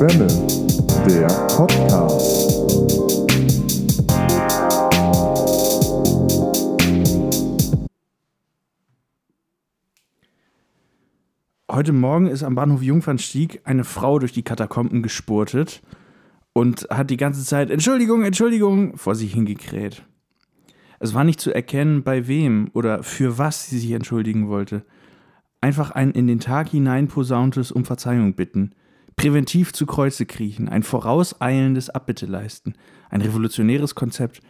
Schwemme, der Podcast. Heute Morgen ist am Bahnhof Jungfernstieg eine Frau durch die Katakomben gespurtet und hat die ganze Zeit Entschuldigung, Entschuldigung vor sich hingekräht. Es war nicht zu erkennen, bei wem oder für was sie sich entschuldigen wollte. Einfach ein in den Tag hinein posauntes um Verzeihung bitten, präventiv zu Kreuze kriechen, ein vorauseilendes Abbitte leisten, ein revolutionäres Konzept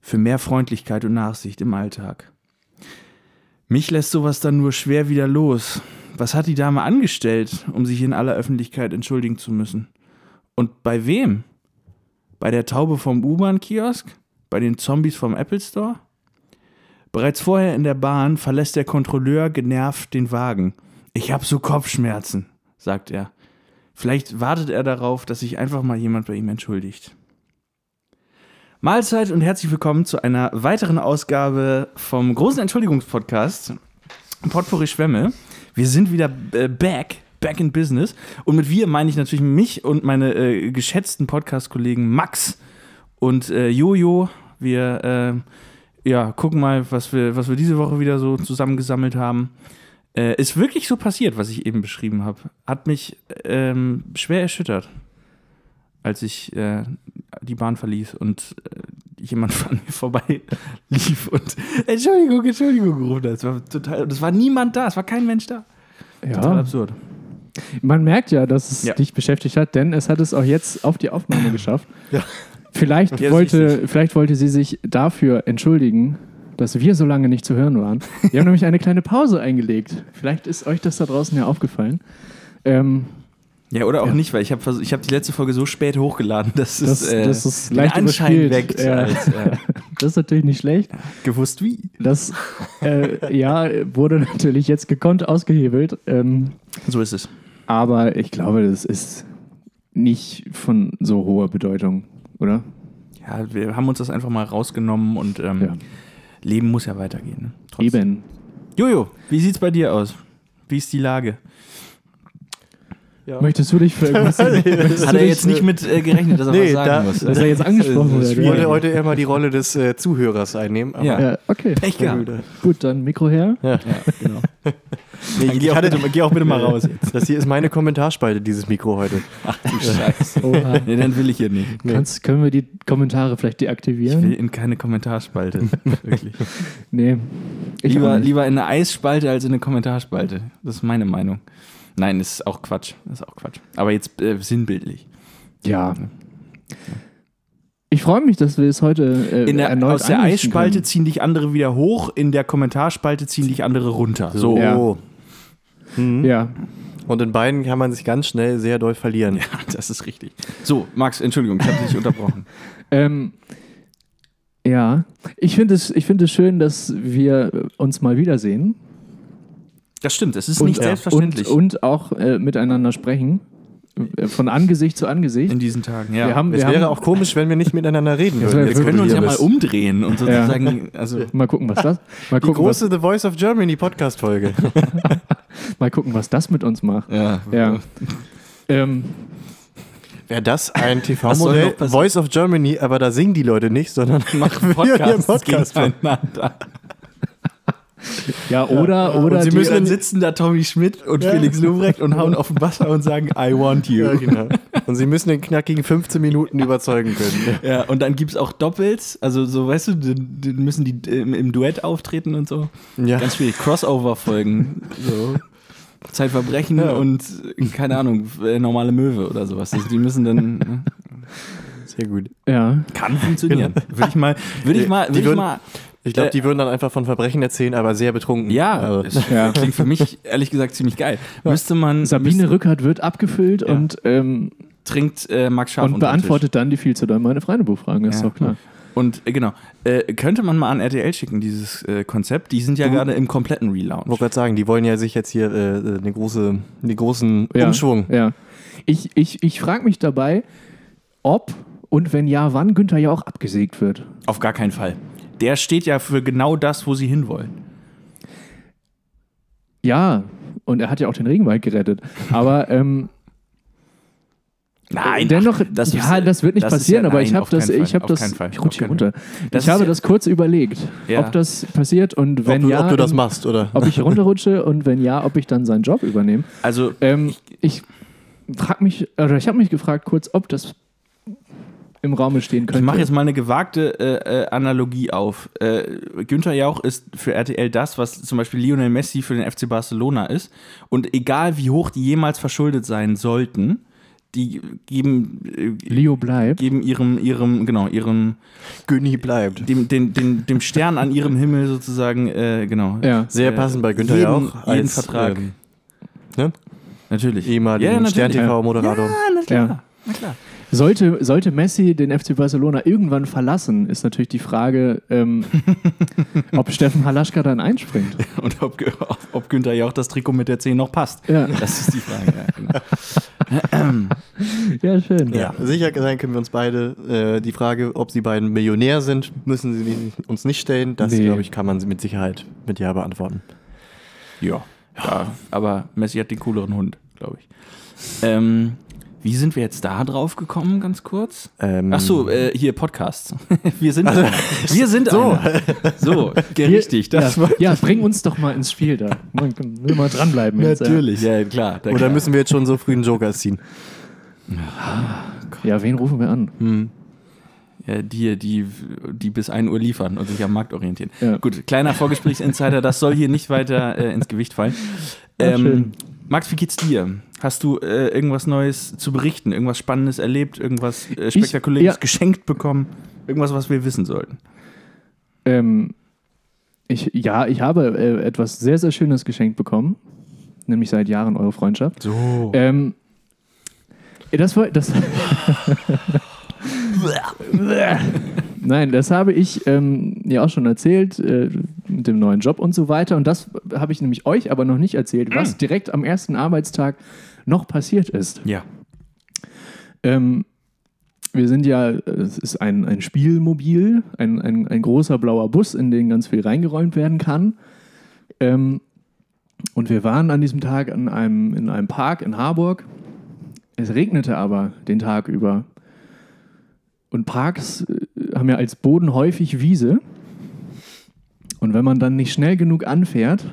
für mehr Freundlichkeit und Nachsicht im Alltag. Mich lässt sowas dann nur schwer wieder los. Was hat die Dame angestellt, um sich in aller Öffentlichkeit entschuldigen zu müssen? Und bei wem? Bei der Taube vom U-Bahn-Kiosk? Bei den Zombies vom Apple Store? Bereits vorher in der Bahn verlässt der Kontrolleur genervt den Wagen. Ich hab so Kopfschmerzen, sagt er. Vielleicht wartet er darauf, dass sich einfach mal jemand bei ihm entschuldigt. Mahlzeit und herzlich willkommen zu einer weiteren Ausgabe vom großen Entschuldigungspodcast Potpourri Schwämme. Wir sind wieder äh, back, back in business. Und mit wir meine ich natürlich mich und meine äh, geschätzten Podcast-Kollegen Max und äh, Jojo. Wir äh, ja, gucken mal, was wir, was wir diese Woche wieder so zusammengesammelt haben. Äh, ist wirklich so passiert, was ich eben beschrieben habe. Hat mich ähm, schwer erschüttert, als ich äh, die Bahn verließ und äh, jemand an mir vorbei lief und Entschuldigung, Entschuldigung gerufen hat. Das war total, das war niemand da, es war kein Mensch da. Total Ja, absurd. man merkt ja, dass es Ja. dich beschäftigt hat, denn es hat es auch jetzt auf die Aufnahme geschafft. Ja. Vielleicht, wollte, vielleicht wollte sie sich dafür entschuldigen, dass wir so lange nicht zu hören waren. Wir haben nämlich eine kleine Pause eingelegt. Vielleicht ist euch das da draußen ja aufgefallen. Ähm, Ja, oder auch Ja. nicht, weil ich habe ich hab die letzte Folge so spät hochgeladen, dass Das- es äh, das ist leicht Anschein weckt, Ja. als äh, das ist natürlich nicht schlecht. gewusst wie. Das äh, ja, wurde natürlich jetzt gekonnt ausgehebelt. Ähm, So ist es. aber ich glaube, das ist nicht von so hoher Bedeutung, oder? Ja, wir haben uns das einfach mal rausgenommen und ähm, Ja. Leben muss ja weitergehen. Ne? Trotzdem. Eben. Jojo, wie sieht's bei dir aus? Wie ist die Lage? Ja. Möchtest du dich für irgendwas Hat er jetzt nicht mit äh, gerechnet, dass er Nee, was sagen da- muss? Dass er jetzt angesprochen wurde. Ich wollte Ja. heute eher mal die Rolle des äh, Zuhörers einnehmen. Aber Ja. Ja, okay. Pech gehabt. Gut, dann Mikro her. Ja, genau. Nee, Dann ich, geh ich auch, hatte, bitte, geh auch bitte mal raus jetzt. das hier ist meine Kommentarspalte, dieses Mikro heute. Ach du Scheiße. Nee, dann will ich hier nicht. Kannst, können wir die Kommentare vielleicht Ich deaktivieren? will in keine Kommentarspalte. Wirklich. nee. Ich Lieber, lieber in eine Eisspalte als in eine Kommentarspalte. Das ist meine Meinung. Nein, ist auch Quatsch. Das ist auch Quatsch. Aber jetzt äh, sinnbildlich. Ja. Ich freue mich, dass wir es heute äh, In der, erneut aus der Eisspalte können. ziehen dich andere wieder hoch, in der Kommentarspalte ziehen dich andere runter. So. Ja. Mhm. Ja. Und in beiden kann man sich ganz schnell sehr doll verlieren. Ja, das ist richtig. So, Max, Entschuldigung, ich habe dich unterbrochen. Ähm, ja. Ich finde es, ich finde es schön, dass wir uns mal wiedersehen. Das stimmt, es ist Und, nicht selbstverständlich Und, und auch äh, miteinander sprechen. Von Angesicht zu Angesicht. in diesen Tagen. Ja. Wir haben, Es wir wäre haben, auch komisch, wenn wir nicht miteinander reden würden. wir können uns ja mal umdrehen und sozusagen, also mal gucken, was das, mal Die gucken, was, große The Voice of Germany Podcast-Folge. mal gucken, was das mit uns macht. ja, Ja. Ähm, Wäre das ein Was TV-Modell? Voice of Germany, aber da singen die Leute nicht, sondern machen wir Podcasts Podcast machen. ja, oder, oder Und sie die, müssen dann sitzen da Tommy Schmidt und Ja. Felix Lobrecht und hauen auf den Wasser und sagen, I want you. Ja, genau. Und sie müssen in knackigen 15 Minuten überzeugen können. Ja, und dann gibt es auch Doppels, also so, weißt du, dann müssen die im, im Duett auftreten und so. Ja. Ganz schwierig. Crossover-Folgen. So. Zeitverbrechen Ja. und, keine Ahnung, äh, normale Möwe oder sowas. Also die müssen dann. ne? Sehr gut. ja, Kann funktionieren. Würde ich mal. Würde ich mal. Würde ich mal Ich glaube, Äh, die würden dann einfach von Verbrechen erzählen, aber sehr betrunken. ja, Also, es Ja. klingt für mich ehrlich gesagt ziemlich geil. Müsste man. Sabine müsste, Rückert wird abgefüllt Ja. und, ähm, trinkt äh, Max Scharf und beantwortet dann die viel zu doll meine Freundebuchfragen, ist Ja. doch klar. Und äh, genau. Äh, könnte man mal an RTL schicken, dieses äh, Konzept? Die sind ja Mhm. gerade im kompletten Relaunch. Ich wollte gerade sagen, die wollen ja sich jetzt hier äh, äh, den, große, den großen Ja. Umschwung. Ja. Ich, ich, ich frage mich dabei, ob und wenn ja, wann Günther ja auch abgesägt wird. Auf gar keinen Fall. Der steht ja für genau das, wo sie hinwollen. Ja, und er hat ja auch den Regenwald gerettet. Aber ähm, Nein, dennoch, das ja, ist- das wird nicht das passieren, ja- aber ich nein, habe auf das, ich habe das, Fall, ich rutsche runter. Das ich habe ja- das kurz überlegt, Ja. ob das passiert und wenn ob, du, ja, ob du das machst, oder? ob ich runterrutsche und wenn ja, ob ich dann seinen Job übernehme. Also, Ähm, ich frage mich, oder ich habe mich gefragt kurz, ob das im Raume stehen könnte. ich mache jetzt mal eine gewagte äh, äh, Analogie auf. Äh, Günther Jauch ist für RTL das, was zum Beispiel Lionel Messi für den FC Barcelona ist. Und egal wie hoch die jemals verschuldet sein sollten, die geben, äh, Leo bleibt. geben ihrem, ihrem, genau, ihrem, Günni bleibt. dem, dem, dem, dem Stern an ihrem Himmel sozusagen, äh, genau. Ja. Sehr Äh, passend bei Günther jeden, Jauch. jeden als, Vertrag. ähm, ne? Natürlich. Ehemaligen Ja, natürlich. Stern-TV-Moderator. Ja, na klar. Ja. Na klar. Sollte, sollte Messi den FC Barcelona irgendwann verlassen, ist natürlich die Frage, ähm, ob Steffen Halaschka dann einspringt. Und ob, ob, ob Günther Jauch das Trikot mit der 10 noch passt. Ja, Das ist die Frage. Ja, genau. ja schön. Ja, sicher sein können wir uns beide. Äh, die Frage, ob sie beiden Millionär sind, müssen sie uns nicht stellen. Das, Nee. glaube ich, kann man mit Sicherheit mit Ja beantworten. Ja. ja. Aber Messi hat den cooleren Hund, glaube ich. Ähm, wie sind wir jetzt da drauf gekommen, ganz kurz? Ähm, Ach so, äh, hier Podcasts. Wir sind einer. Wir sind so. So, ja, richtig. Das ja, ja, bring uns doch mal ins Spiel da. Man will mal dranbleiben. jetzt, natürlich. Ja, klar. da- Oder klar. müssen wir jetzt schon so früh einen Joker ziehen? Ja, wen rufen wir an? Hm. Ja, die, die, die bis 1 Uhr liefern und sich am Markt orientieren. Ja. Gut, kleiner Vorgesprächsinsider, das soll hier nicht weiter äh, ins Gewicht fallen. Ja, Ähm. Max, wie geht's dir? Hast du äh, irgendwas Neues zu berichten? Irgendwas Spannendes erlebt? Irgendwas äh, Spektakuläres ja. geschenkt bekommen? Irgendwas, was wir wissen sollten? Ähm, ich, ja, ich habe äh, etwas sehr, sehr Schönes geschenkt bekommen. Nämlich seit Jahren eure Freundschaft. So. Ähm, das war. Das Nein, das habe ich ähm, ja auch schon erzählt äh, mit dem neuen Job und so weiter. Und das habe ich nämlich euch aber noch nicht erzählt, was direkt am ersten Arbeitstag noch passiert ist. Ja. Ähm, wir sind ja, es ist ein, ein Spielmobil, ein, ein, ein großer blauer Bus, in den ganz viel reingeräumt werden kann. Ähm, und wir waren an diesem Tag an einem, in einem Park in Harburg. Es regnete aber den Tag über. Und Parks äh, haben ja als Boden häufig Wiese. Und wenn man dann nicht schnell genug anfährt,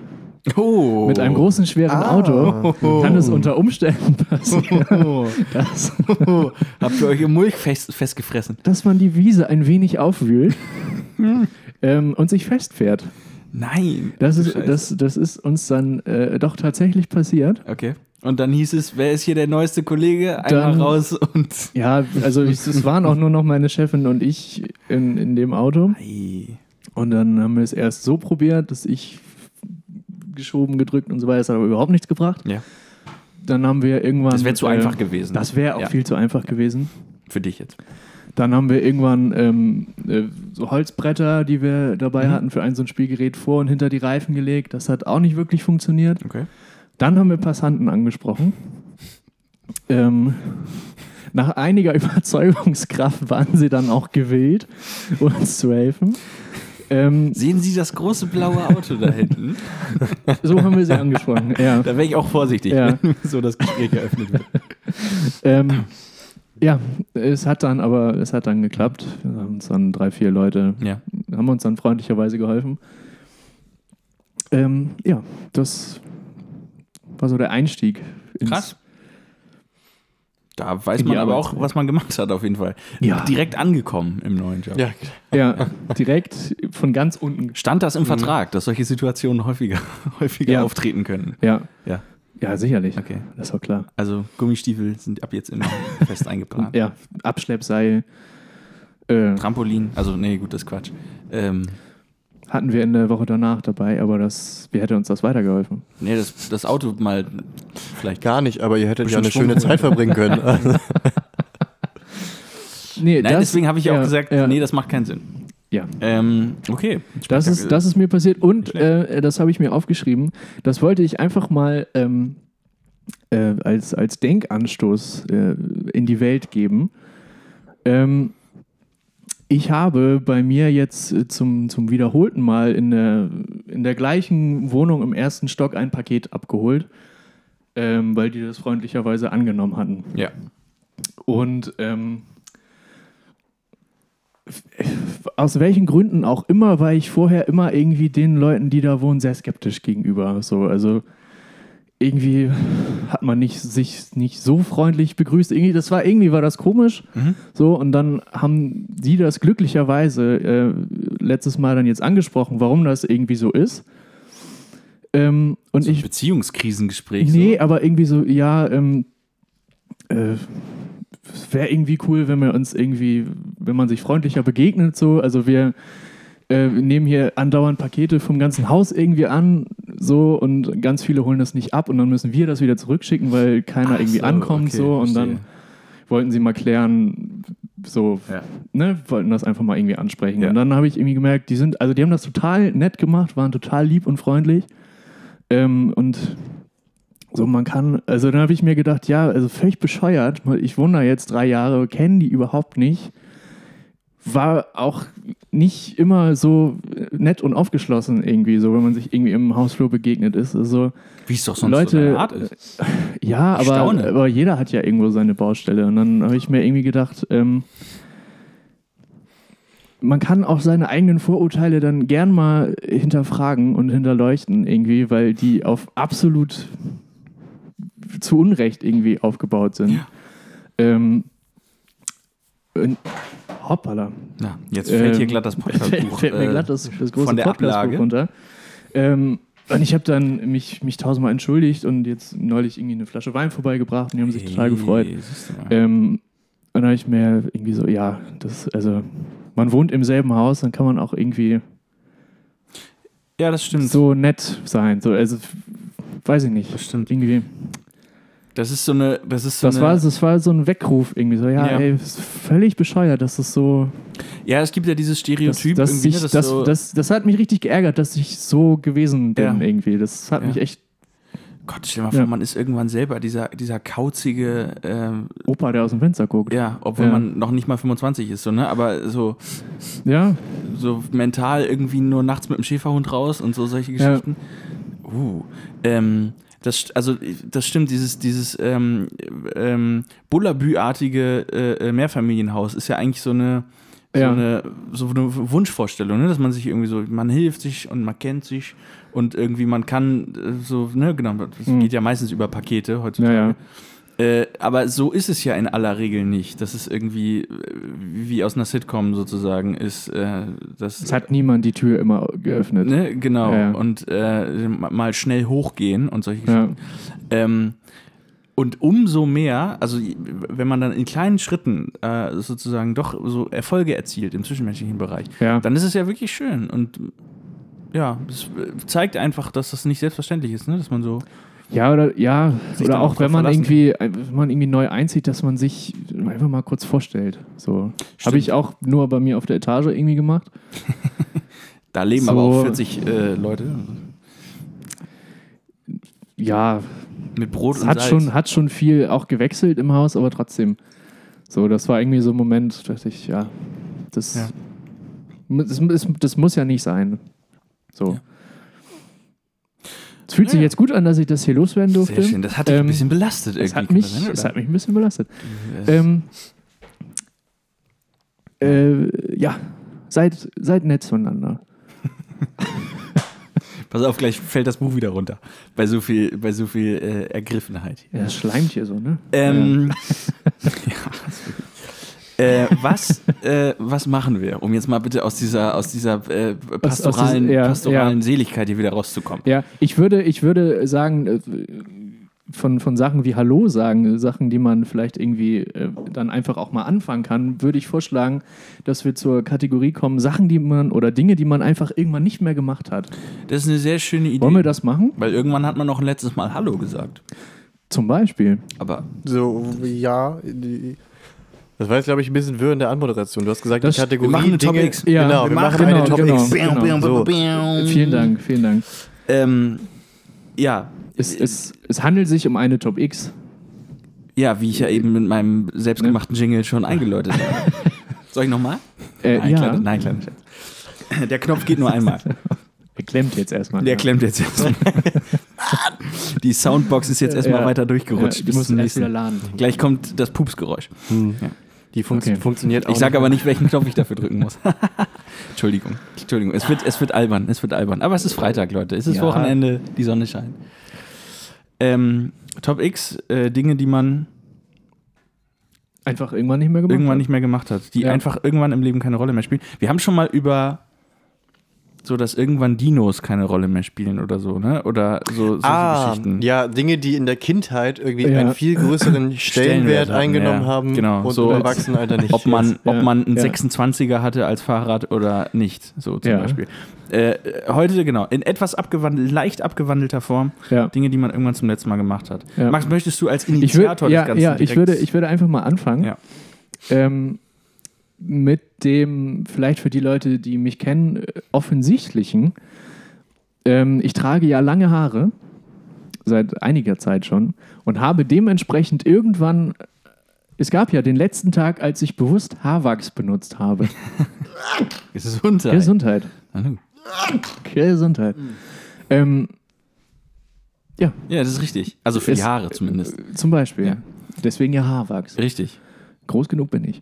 Oh. mit einem großen, schweren Auto, kann es unter Umständen passieren, dass, Habt ihr euch im Mulch fest, festgefressen? dass man die Wiese ein wenig aufwühlt ähm, und sich festfährt. Nein. Das ist, Scheiße. das, das ist uns dann äh, doch tatsächlich passiert. Okay. Und dann hieß es, wer ist hier der neueste Kollege? Einmal Dann- raus und. Ja, also ich, es waren auch nur noch meine Chefin und ich in, in dem Auto. Ei. Und dann haben wir es erst so probiert, dass ich geschoben, gedrückt und so weiter. Das hat aber überhaupt nichts gebracht. Ja. Dann haben wir irgendwann. Das wäre zu äh, einfach gewesen. Das wäre auch Ja. viel zu einfach gewesen. Für dich jetzt. Dann haben wir irgendwann ähm, äh, so Holzbretter, die wir Mhm. dabei hatten, für ein so ein Spielgerät vor und hinter die Reifen gelegt. Das hat auch nicht wirklich funktioniert. Okay. Dann haben wir Passanten angesprochen. Ähm, nach einiger Überzeugungskraft waren sie dann auch gewillt, uns zu helfen. Ähm, Sehen Sie das große blaue Auto da hinten? so haben wir sie angesprochen. Ja. Da wäre ich auch vorsichtig, Ja. wenn so das Gespräch eröffnet wird. Ähm, ja, es hat dann aber es hat dann geklappt. Wir haben uns dann drei, vier Leute Ja. haben uns dann freundlicherweise geholfen. Ähm, ja, das war so der Einstieg. ins- Krass. Da weiß man aber Arbeit. auch, was man gemacht hat, auf jeden Fall. Ja. Direkt angekommen im neuen Job. Ja, Ja, direkt von ganz unten. Stand das im Vertrag, dass solche Situationen häufiger, häufiger Ja. auftreten können? Ja, Ja. ja, sicherlich. Okay. Das war klar. Also Gummistiefel sind ab jetzt immer fest eingeplant. Ja, Abschleppseil äh, Trampolin, also nee, gut, das ist Quatsch. Ähm, hatten wir in der Woche danach dabei, aber das, wie hätte uns das weitergeholfen? nee, das, das Auto mal vielleicht gar nicht, aber ihr hättet ja eine schöne. Zeit verbringen können. Nee, Nein, deswegen habe ich auch ja, gesagt, ja, nee, das macht keinen Sinn. ja. Ähm, okay. Das ist, das ist mir passiert und äh, das habe ich mir aufgeschrieben. Das wollte ich einfach mal ähm, äh, als, als Denkanstoß äh, in die Welt geben. Ähm, ich habe bei mir jetzt äh, zum, zum wiederholten Mal in der, in der gleichen Wohnung im ersten Stock ein Paket abgeholt, ähm, weil die das freundlicherweise angenommen hatten. Ja. Und ähm, aus welchen Gründen auch immer war ich vorher immer irgendwie den Leuten, die da wohnen, sehr skeptisch gegenüber. So, also irgendwie hat man nicht, sich nicht so freundlich begrüßt. Irgendwie, das war irgendwie war das komisch. So, und dann haben die das glücklicherweise äh, letztes Mal dann jetzt angesprochen, warum das irgendwie so ist. Ähm, und So ein ich Beziehungskrisengespräch. Nee, so. aber irgendwie so, ja, ähm, äh, wäre irgendwie cool, wenn wir uns irgendwie, wenn man sich freundlicher begegnet, so. Also wir äh, nehmen hier andauernd Pakete vom ganzen Haus irgendwie an, so, und ganz viele holen das nicht ab und dann müssen wir das wieder zurückschicken, weil keiner Ach irgendwie so, ankommt, okay, so. Und dann verstehe. wollten sie mal klären, so, Ja. ne, wollten das einfach mal irgendwie ansprechen. Ja. Und dann habe ich irgendwie gemerkt, die sind, also die haben das total nett gemacht, waren total lieb und freundlich. Ähm, und so, man kann, also dann habe ich mir gedacht, ja, also völlig bescheuert, ich wohne da jetzt drei Jahre, kennen die überhaupt nicht. War auch nicht immer so nett und aufgeschlossen irgendwie, so wenn man sich irgendwie im Hausflur begegnet ist. Also, Wie es doch sonst Leute- so Art ist. ja, aber, aber jeder hat ja irgendwo seine Baustelle. Und dann habe ich mir irgendwie gedacht, ähm, man kann auch seine eigenen Vorurteile dann gern mal hinterfragen und hinterleuchten irgendwie, weil die auf absolut zu Unrecht irgendwie aufgebaut sind. Ja. Ähm, und, hoppala. Na, jetzt fällt Ähm, hier glatt das Podcastbuch. fällt mir äh, glatt das, das große von der Podcastbuch Ablage. runter. Ähm, und ich habe dann mich, mich tausendmal entschuldigt und jetzt neulich irgendwie eine Flasche Wein vorbeigebracht und die haben sich total gefreut. Hey, du mal. Ähm, und dann habe ich mir irgendwie so, ja, das, also, man wohnt im selben Haus, dann kann man auch irgendwie ja, das stimmt. so nett sein. So, also, weiß ich nicht. Das stimmt. Irgendwie. Das ist so eine. Das ist so Das eine, war, das war so ein Weckruf irgendwie so, ja, Ja. ey, ist völlig bescheuert, dass das so. Ja, es gibt ja dieses Stereotyp das, irgendwie, ich, ne, das, das, so, das, das hat mich richtig geärgert, dass ich so gewesen bin Ja. irgendwie. Das hat Ja. mich echt Gott, stell dir mal vor, man ist irgendwann selber dieser, dieser kauzige, ähm, Opa, der aus dem Fenster guckt. ja, obwohl man noch nicht mal 25 ist, so, ne? Aber so, Ja, so mental irgendwie nur nachts mit dem Schäferhund raus und so solche. Geschichten. Uh, ähm, das, also das stimmt, dieses, dieses ähm, ähm, Bullabü-artige äh, äh, Mehrfamilienhaus ist ja eigentlich so eine, so, Ja. eine, so eine Wunschvorstellung, ne? dass man sich irgendwie so, man hilft sich und man kennt sich und irgendwie man kann äh, so, ne, genau, das Mhm. geht ja meistens über Pakete heutzutage. Ja, ja. Äh, aber so ist es ja in aller Regel nicht. Das ist irgendwie äh, wie aus einer Sitcom sozusagen ist. Äh, das, es hat niemand die Tür immer geöffnet. Ne, genau. Ja. Und äh, ma- mal schnell hochgehen und solche Ja. Geschichten. Ähm, und umso mehr, also wenn man dann in kleinen Schritten äh, sozusagen doch so Erfolge erzielt im zwischenmenschlichen Bereich, Ja. dann ist es ja wirklich schön. Und ja, es zeigt einfach, dass das nicht selbstverständlich ist, ne? dass man so. Ja, oder ja, Sich oder auch wenn man verlassen irgendwie, wenn man irgendwie neu einzieht, dass man sich einfach mal kurz vorstellt. So. Habe ich auch nur bei mir auf der Etage irgendwie gemacht. Da leben So. aber auch 40 äh, Leute Ja, mit Brot und hat Salz. schon, hat schon viel auch gewechselt im Haus, aber trotzdem. So, das war irgendwie so ein Moment, da dachte ich, ja, das, Ja. Das, das, das muss ja nicht sein. So. Ja. Es fühlt sich Ja. jetzt gut an, dass ich das hier loswerden durfte. Sehr schön. Das hat dich ein Ähm, bisschen belastet irgendwie. hat, kann mich, das sein, es oder? hat mich ein bisschen belastet. Äh, Ähm, äh, ja, seid, seid nett zueinander. Pass auf, gleich fällt das Buch wieder runter. Bei so viel, bei so viel äh, Ergriffenheit. Ja, das schleimt hier so, ne? Ähm, ja. äh, was, äh, was machen wir, um jetzt mal bitte aus dieser, aus dieser äh, aus pastoralen, diesem- ja, pastoralen ja. Seligkeit hier wieder rauszukommen? Ja, ich würde, ich würde sagen, äh, von, von Sachen wie Hallo sagen, Sachen, die man vielleicht irgendwie äh, dann einfach auch mal anfangen kann, würde ich vorschlagen, dass wir zur Kategorie kommen, Sachen, die man oder Dinge, die man einfach irgendwann nicht mehr gemacht hat. Das ist eine sehr schöne Idee. Wollen wir das machen? Weil irgendwann hat man noch ein letztes Mal Hallo gesagt. Zum Beispiel. Aber So, ja. die- Das war jetzt, glaube ich, ein bisschen wirr in der Anmoderation. Du hast gesagt, Das- die Kategorie wir machen eine Top Dinge, X. Ja, genau, wir wir, machen- machen eine genau, Top genau. X. Bam, So. Vielen Dank, vielen Dank. ähm, ja. Es, es, es handelt sich um eine Top X. Ja, wie ich ja eben mit meinem selbstgemachten Jingle schon eingeläutet habe. Soll ich nochmal? Äh, Nein, ja, kleiner, nein, Scherz. Der Knopf geht nur einmal. er klemmt jetzt erstmal. Der ja. klemmt jetzt erstmal. Die Soundbox ist jetzt erstmal Ja. weiter durchgerutscht. Ja, ich muss erst wieder laden. Gleich kommt das Pupsgeräusch. Die funkt Okay. funktioniert auch. Ich sage aber nicht, welchen Knopf ich dafür drücken muss. Entschuldigung. Entschuldigung. Es wird, es wird albern. Es wird albern. Aber es ist Freitag, Leute. Es ist Ja. Wochenende. Die Sonne scheint. Ähm, Top X, äh, Dinge, die man Einfach irgendwann nicht mehr gemacht. irgendwann hat. nicht mehr gemacht hat, die Ja. einfach irgendwann im Leben keine Rolle mehr spielen. Wir haben schon mal über so, dass irgendwann Dinos keine Rolle mehr spielen oder so, ne? Oder so solche Ah, Geschichten. ja, Dinge, die in der Kindheit irgendwie Ja. einen viel größeren Stellenwert hatten, eingenommen ja. haben Genau, und so im als- Erwachsenenalter nicht. Ob man, ob man einen ja. 26er hatte als Fahrrad oder nicht, so zum Ja. Beispiel. Äh, heute, genau, in etwas abgewandelt, leicht abgewandelter Form, Ja. Dinge, die man irgendwann zum letzten Mal gemacht hat. Ja. Max, möchtest du als Ich Initiator würde, ja, des Ganzen ja, ich würde, ich würde einfach mal anfangen. Ja. Ähm, mit dem, vielleicht für die Leute, die mich kennen, äh, offensichtlichen. Ähm, ich trage ja lange Haare, seit einiger Zeit schon, und habe dementsprechend irgendwann, es gab ja den letzten Tag, als ich bewusst Haarwachs benutzt habe. Gesundheit. Gesundheit. Hallo. Gesundheit. Ähm, ja, Ja, das ist richtig. Also für die Es- Haare zumindest. zum Beispiel. Ja. Deswegen ja Haarwachs. Richtig. Groß genug bin ich.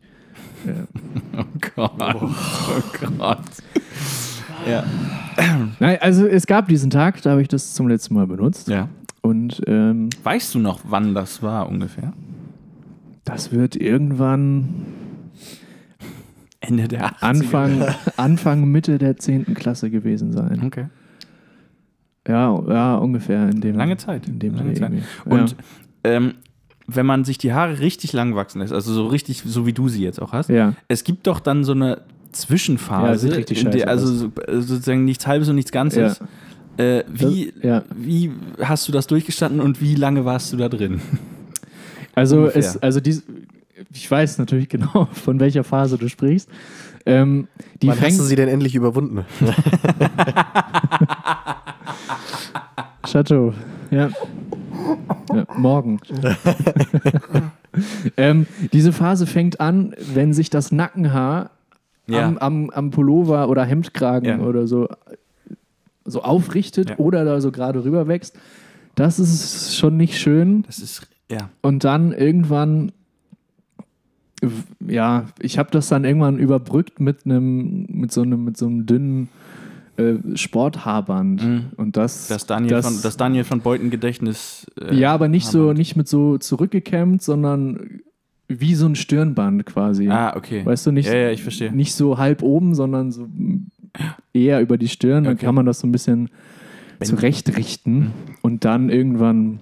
Oh Gott. Oh, Gott. Ja. Nein, also es gab diesen Tag, da habe ich das zum letzten Mal benutzt. ja. Und ähm, Weißt du noch, wann das war ungefähr? das wird irgendwann Ende der 80er. Anfang, Anfang, Mitte der 10. Klasse gewesen sein. Okay. Ja, ja, ungefähr in dem. Lange Zeit. In dem Lange Zeit. Und ähm, wenn man sich die Haare richtig lang wachsen lässt, also so richtig, so wie du sie jetzt auch hast, ja. ja. es gibt doch dann so eine Ja, Zwischenphase, sieht richtig in der, also so, äh, sozusagen nichts Halbes und nichts Ganzes. Äh, wie, Das- ja. wie hast du das durchgestanden und wie lange warst du da drin? Also, es, also dies, ich weiß natürlich genau, von welcher Phase du sprichst. Ähm, die Wann hast du sie denn endlich überwunden? Chateau. Ja. ja morgen. ähm, diese Phase fängt an, wenn sich das Nackenhaar Ja. am, am, am Pullover oder Hemdkragen Ja. oder so, so aufrichtet oder da so gerade rüber wächst. Das ist schon nicht schön. Das ist, ja. Und dann irgendwann, ja, ich habe das dann irgendwann überbrückt mit einem, mit so einem, mit so einem dünnen äh, Sporthaarband. Mhm. Und das, Das Daniel, das, von, das Daniel von Beuten Gedächtnis. äh, ja, aber nicht so, Haarband. nicht mit so zurückgekämmt, sondern wie so ein Stirnband quasi. Ah, okay. Weißt du, nicht, ja, ja, ich verstehe. nicht so halb oben, sondern so eher über die Stirn. Dann Okay. kann man das so ein bisschen Bänden. zurechtrichten. Und dann irgendwann,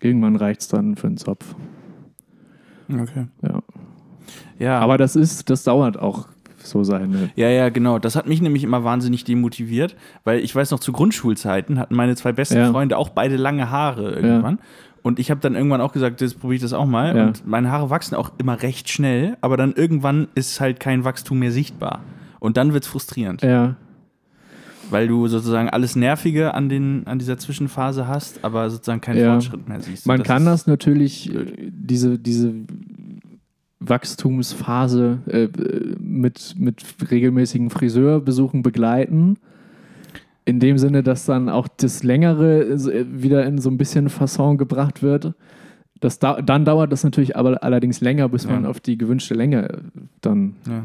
irgendwann reicht es dann für einen Zopf. Okay. Ja. Ja, Aber das ist, das dauert auch so seine. Ja, ja, genau. Das hat mich nämlich immer wahnsinnig demotiviert, weil ich weiß noch, zu Grundschulzeiten hatten meine zwei besten Ja. Freunde auch beide lange Haare irgendwann. Und ich habe dann irgendwann auch gesagt, jetzt probiere ich das auch mal. Ja. Und meine Haare wachsen auch immer recht schnell, aber dann irgendwann ist halt kein Wachstum mehr sichtbar. Und dann wird es frustrierend, Ja, weil du sozusagen alles Nervige an, den, an dieser Zwischenphase hast, aber sozusagen keinen Ja. Fortschritt mehr siehst. man Und kann das natürlich, äh, diese, diese Wachstumsphase äh, mit, mit regelmäßigen Friseurbesuchen begleiten. In dem Sinne, dass dann auch das Längere äh, wieder in so ein bisschen Fasson gebracht wird. Das dau dann dauert das natürlich aber allerdings länger, bis man Ja. auf die gewünschte Länge äh, dann Ja.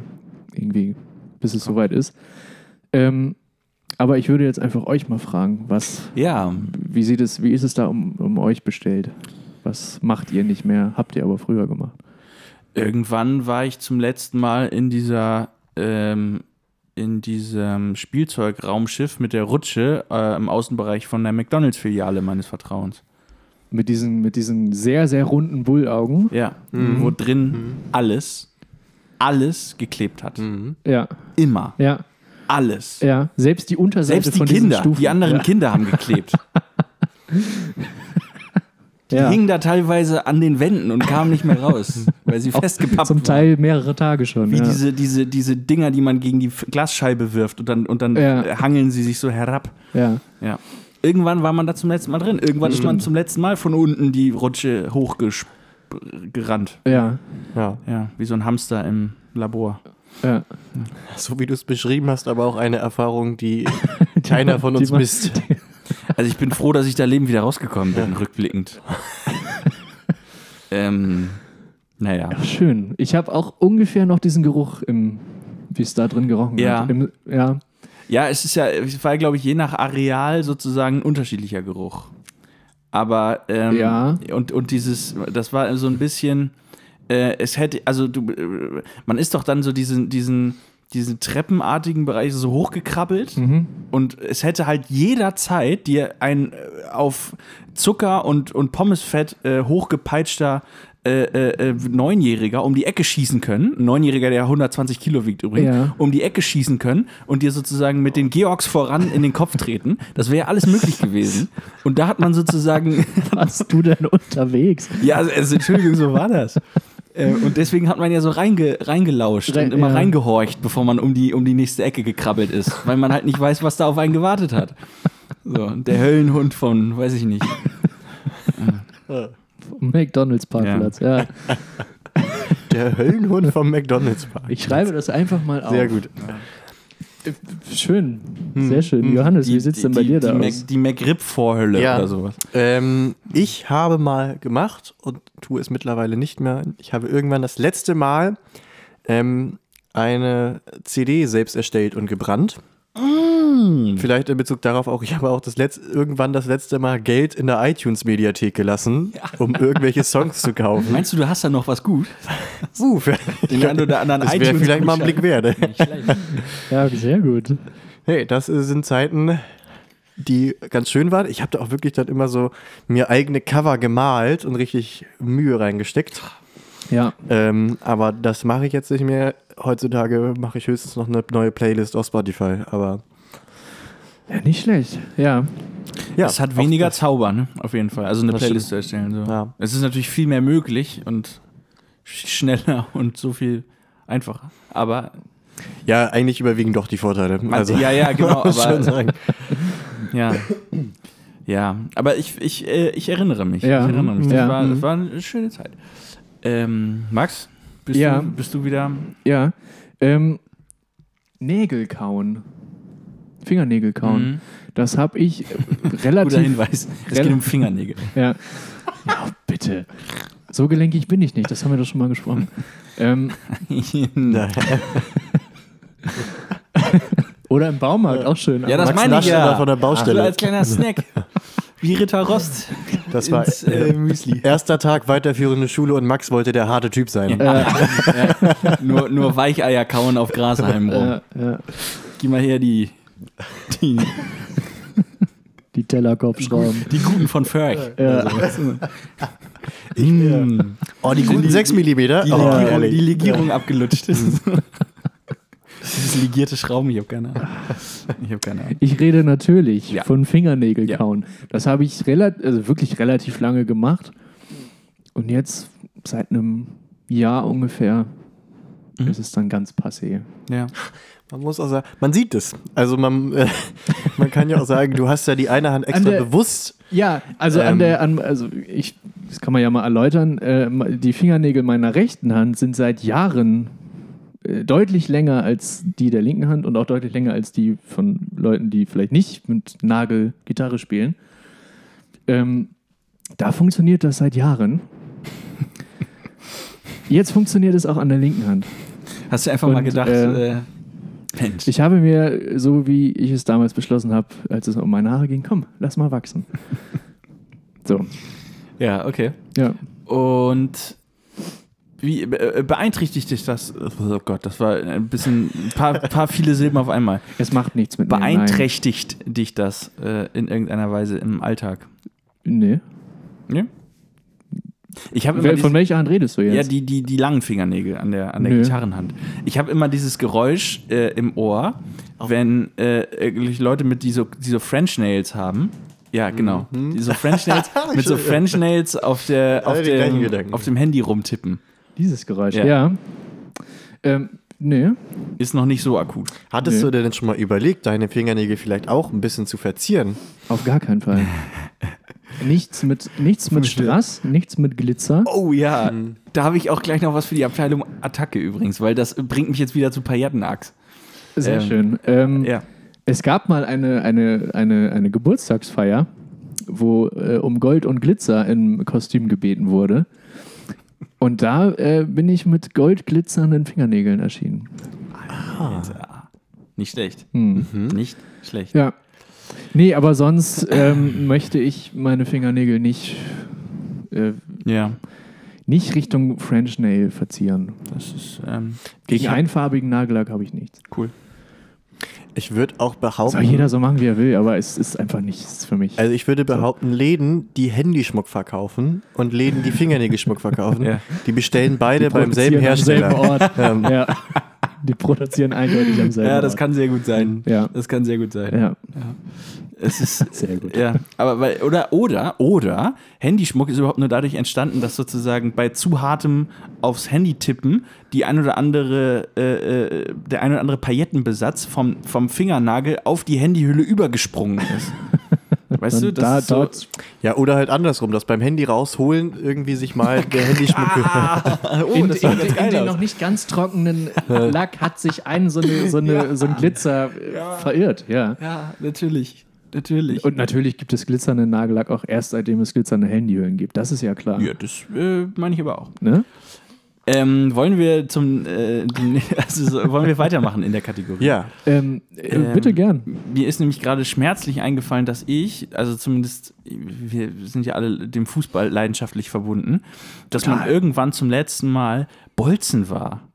irgendwie, bis es soweit ist. Ähm, aber ich würde jetzt einfach euch mal fragen, was, ja, wie sieht es, wie ist es da um, um euch bestellt? Was macht ihr nicht mehr? Habt ihr aber früher gemacht? Irgendwann war ich zum letzten Mal in dieser ähm, in diesem Spielzeugraumschiff mit der Rutsche äh, im Außenbereich von der McDonalds-Filiale meines Vertrauens. Mit diesen, mit diesen sehr, sehr runden Bullaugen. Ja, Mhm. wo drin alles, alles geklebt hat. Mhm. Ja, Immer. ja, Alles. ja. Selbst die Unterseite Selbst die von diesen Kinder, Stufen. die anderen ja. Kinder haben geklebt. Die Ja. hingen da teilweise an den Wänden und kamen nicht mehr raus, weil sie festgepappt Zum waren. Teil mehrere Tage schon. Wie ja. diese, diese, diese Dinger, die man gegen die Glasscheibe wirft und dann, und dann Ja. äh, hangeln sie sich so herab. ja. Ja. Irgendwann war man da zum letzten Mal drin. Irgendwann ist man zum letzten Mal von unten die Rutsche hochgerannt. Ja, Ja. Ja, wie so ein Hamster im Labor. ja. So wie du es beschrieben hast, aber auch eine Erfahrung, die keiner von Die uns man- misst. Also ich bin froh, dass ich da Leben wieder rausgekommen bin, rückblickend. ähm, naja. Ach, schön. Ich habe auch ungefähr noch diesen Geruch, im, wie es da drin gerochen Ja. hat. Im, ja. Ja, es ist ja, es war, glaube ich, je nach Areal sozusagen ein unterschiedlicher Geruch. Aber ähm, Ja. und, und dieses, das war so ein bisschen, äh, es hätte, also du, äh, man ist doch dann so diesen, diesen, diesen treppenartigen Bereich so hochgekrabbelt und es hätte halt jederzeit dir ein äh, auf Zucker und, und Pommesfett äh, hochgepeitschter äh, äh, äh, Neunjähriger um die Ecke schießen können. Ein Neunjähriger, der 120 Kilo wiegt übrigens, Ja. um die Ecke schießen können und dir sozusagen mit den Georgs voran in den Kopf treten. Das wäre alles möglich gewesen. Und da hat man sozusagen Warst du denn unterwegs? ja, also, also Entschuldigung, so war das. Äh, Und deswegen hat man ja so reinge, reingelauscht Rein- und immer ja. reingehorcht, bevor man um die, um die nächste Ecke gekrabbelt ist, weil man halt nicht weiß, was da auf einen gewartet hat. So, der Höllenhund von, weiß ich nicht. McDonalds Parkplatz, ja. Der Höllenhund vom McDonalds Park. Ich schreibe das einfach mal auf. Sehr gut. Schön, sehr schön. Johannes, wie sieht's denn bei die, dir da die aus? Mac, die McRib-Vorhölle Ja. oder sowas. Ähm, ich habe mal gemacht und tue es mittlerweile nicht mehr. Ich habe irgendwann das letzte Mal ähm, eine CD selbst erstellt und gebrannt. Vielleicht in Bezug darauf auch, ich habe auch das letzte, irgendwann das letzte Mal Geld in der iTunes-Mediathek gelassen, um irgendwelche Songs zu kaufen. Meinst du, du hast da noch was gut? Uh, für, Den einen oder anderen das wäre vielleicht mal ein Blick wert. Ja, sehr gut. Hey, das sind Zeiten, die ganz schön waren. Ich habe da auch wirklich dann immer so mir eigene Cover gemalt und richtig Mühe reingesteckt. Ja, Ähm, aber das mache ich jetzt nicht mehr. Heutzutage mache ich höchstens noch eine neue Playlist auf Spotify. Aber ja nicht schlecht. Ja, ja, Es hat weniger Zauber, ne? Auf jeden Fall. Also eine Das Playlist zu erstellen. So. Ja. Es ist natürlich viel mehr möglich und sch- schneller und so viel einfacher. Aber Ja, eigentlich überwiegen doch die Vorteile. Also, ja, ja, genau, aber- schon sagen. Ja. Ja, aber ich, ich, äh, ich erinnere mich. Ja. Ich erinnere mich. Das, Ja. war, das war eine schöne Zeit. Ähm, Max, bist, Ja. du, bist du wieder. ja. Ähm, Nägel kauen. Fingernägel kauen. Mhm. Das habe ich äh, Guter relativ. Hinweis. Es geht um Fingernägel. Ja. ja, bitte. So gelenkig bin ich nicht, das haben wir doch schon mal gesprochen. Ähm, oder im Baumarkt, auch schön. ja, das Max meine ich ja. von der Baustelle. So als kleiner Snack. Wie Ritter Rost. Das war ins, äh, Müsli. erster Tag weiterführende Schule und Max wollte der harte Typ sein. Ja. nur, nur Weicheier kauen auf Grashalm rum. ja, ja. Gib mal her die, die, Die Tellerkopfschrauben. die guten von Ferch. Ja. Mm. Oh, die guten 6 mm. Die, oh, Legierung, die Legierung abgelutscht. Das ist Dieses legierte Schrauben, ich habe keine Ahnung. Ich habe keine Ahnung. Ich rede natürlich Ja. von Fingernägel Ja. kauen. Das habe ich relat also wirklich relativ lange gemacht. Und jetzt, seit einem Jahr ungefähr, Mhm. ist es dann ganz passé. Ja. Man muss auch sagen, man sieht es. Also man, äh, man kann ja auch sagen, du hast ja die eine Hand extra der- bewusst. Ja, also an Ähm. der, an, also ich, das kann man ja mal erläutern, äh, die Fingernägel meiner rechten Hand sind seit Jahren äh, deutlich länger als die der linken Hand und auch deutlich länger als die von Leuten, die vielleicht nicht mit Nagel Gitarre spielen. Ähm, da funktioniert das seit Jahren. Jetzt funktioniert es auch an der linken Hand. Hast du einfach mal Und, gedacht, äh, äh, Mensch. Ich habe mir, so wie ich es damals beschlossen habe, als es um meine Haare ging, komm, lass mal wachsen. So, Ja, okay. ja. Und wie äh, beeinträchtigt dich das? Oh Gott, das war ein bisschen, ein paar, paar viele Silben auf einmal. Es macht nichts mit mir. Beeinträchtigt dich das äh, in irgendeiner Weise im Alltag? Nee. Nee? Ich habe von welcher Hand redest du jetzt? Ja, die, die, die langen Fingernägel an der, an der Nö. Gitarrenhand. Ich habe immer dieses Geräusch äh, im Ohr, wenn äh, Leute mit die so, die so French Nails haben. Ja, genau. Die so French Nails, mit so French Nails auf, der, auf, dem, auf dem Handy rumtippen. Dieses Geräusch, Ja. ja. Ähm, nee. Ist noch nicht so akut. Hattest Nee. du denn schon mal überlegt, deine Fingernägel vielleicht auch ein bisschen zu verzieren? Auf gar keinen Fall. nichts mit, nichts mit Strass, nichts mit Glitzer. Oh ja, da habe ich auch gleich noch was für die Abteilung Attacke übrigens, weil das bringt mich jetzt wieder zu Paillettenachs. Sehr ähm, schön. Ähm, Ja. Es gab mal eine, eine, eine, eine Geburtstagsfeier, wo äh, um Gold und Glitzer im Kostüm gebeten wurde. Und da äh, bin ich mit goldglitzernden Fingernägeln erschienen. Alter. Nicht schlecht. Hm. Nicht schlecht. Ja. Nee, aber sonst ähm, möchte ich meine Fingernägel nicht, äh, Ja, nicht Richtung French Nail verzieren. das ist ähm, Gegen hab- einfarbigen Nagellack habe ich nichts. cool. Ich würde auch Soll behaupten, jeder so machen, wie er will, aber es ist einfach nichts für mich. also ich würde behaupten, Läden, die Handyschmuck verkaufen und Läden, die Fingernägelschmuck verkaufen, Ja. die bestellen beide Die beim selben produzieren am Hersteller. selben Ort. ja. Die produzieren eindeutig am selben Ja, das Ort. kann sehr gut sein. Ja. Das kann sehr gut sein. Ja, Es ist sehr gut. Ja, aber weil, oder, oder, oder, Handyschmuck ist überhaupt nur dadurch entstanden, dass sozusagen bei zu hartem aufs Handy tippen die ein oder andere, äh, äh, der ein oder andere Paillettenbesatz vom, vom Fingernagel auf die Handyhülle übergesprungen ist. Weißt du, Und das da, ist so, dort, Ja, oder halt andersrum, dass beim Handy rausholen irgendwie sich mal der Handyschmuck. oh, in, in, in den noch nicht ganz trockenen Lack hat sich ein so, eine, so, eine, so ein Glitzer äh, verirrt. Ja. Ja, natürlich, natürlich. Und natürlich gibt es glitzernden Nagellack auch erst seitdem es glitzernde Handyhüllen gibt. Das ist ja klar. ja, das äh, meine ich aber auch. Ne? Ähm, wollen wir zum, äh, also so, wollen wir weitermachen in der Kategorie? ja, Ähm, äh, Ähm, bitte gern. Mir ist nämlich gerade schmerzlich eingefallen, dass ich, also zumindest, wir sind ja alle dem Fußball leidenschaftlich verbunden, dass man irgendwann zum letzten Mal Bolzen war.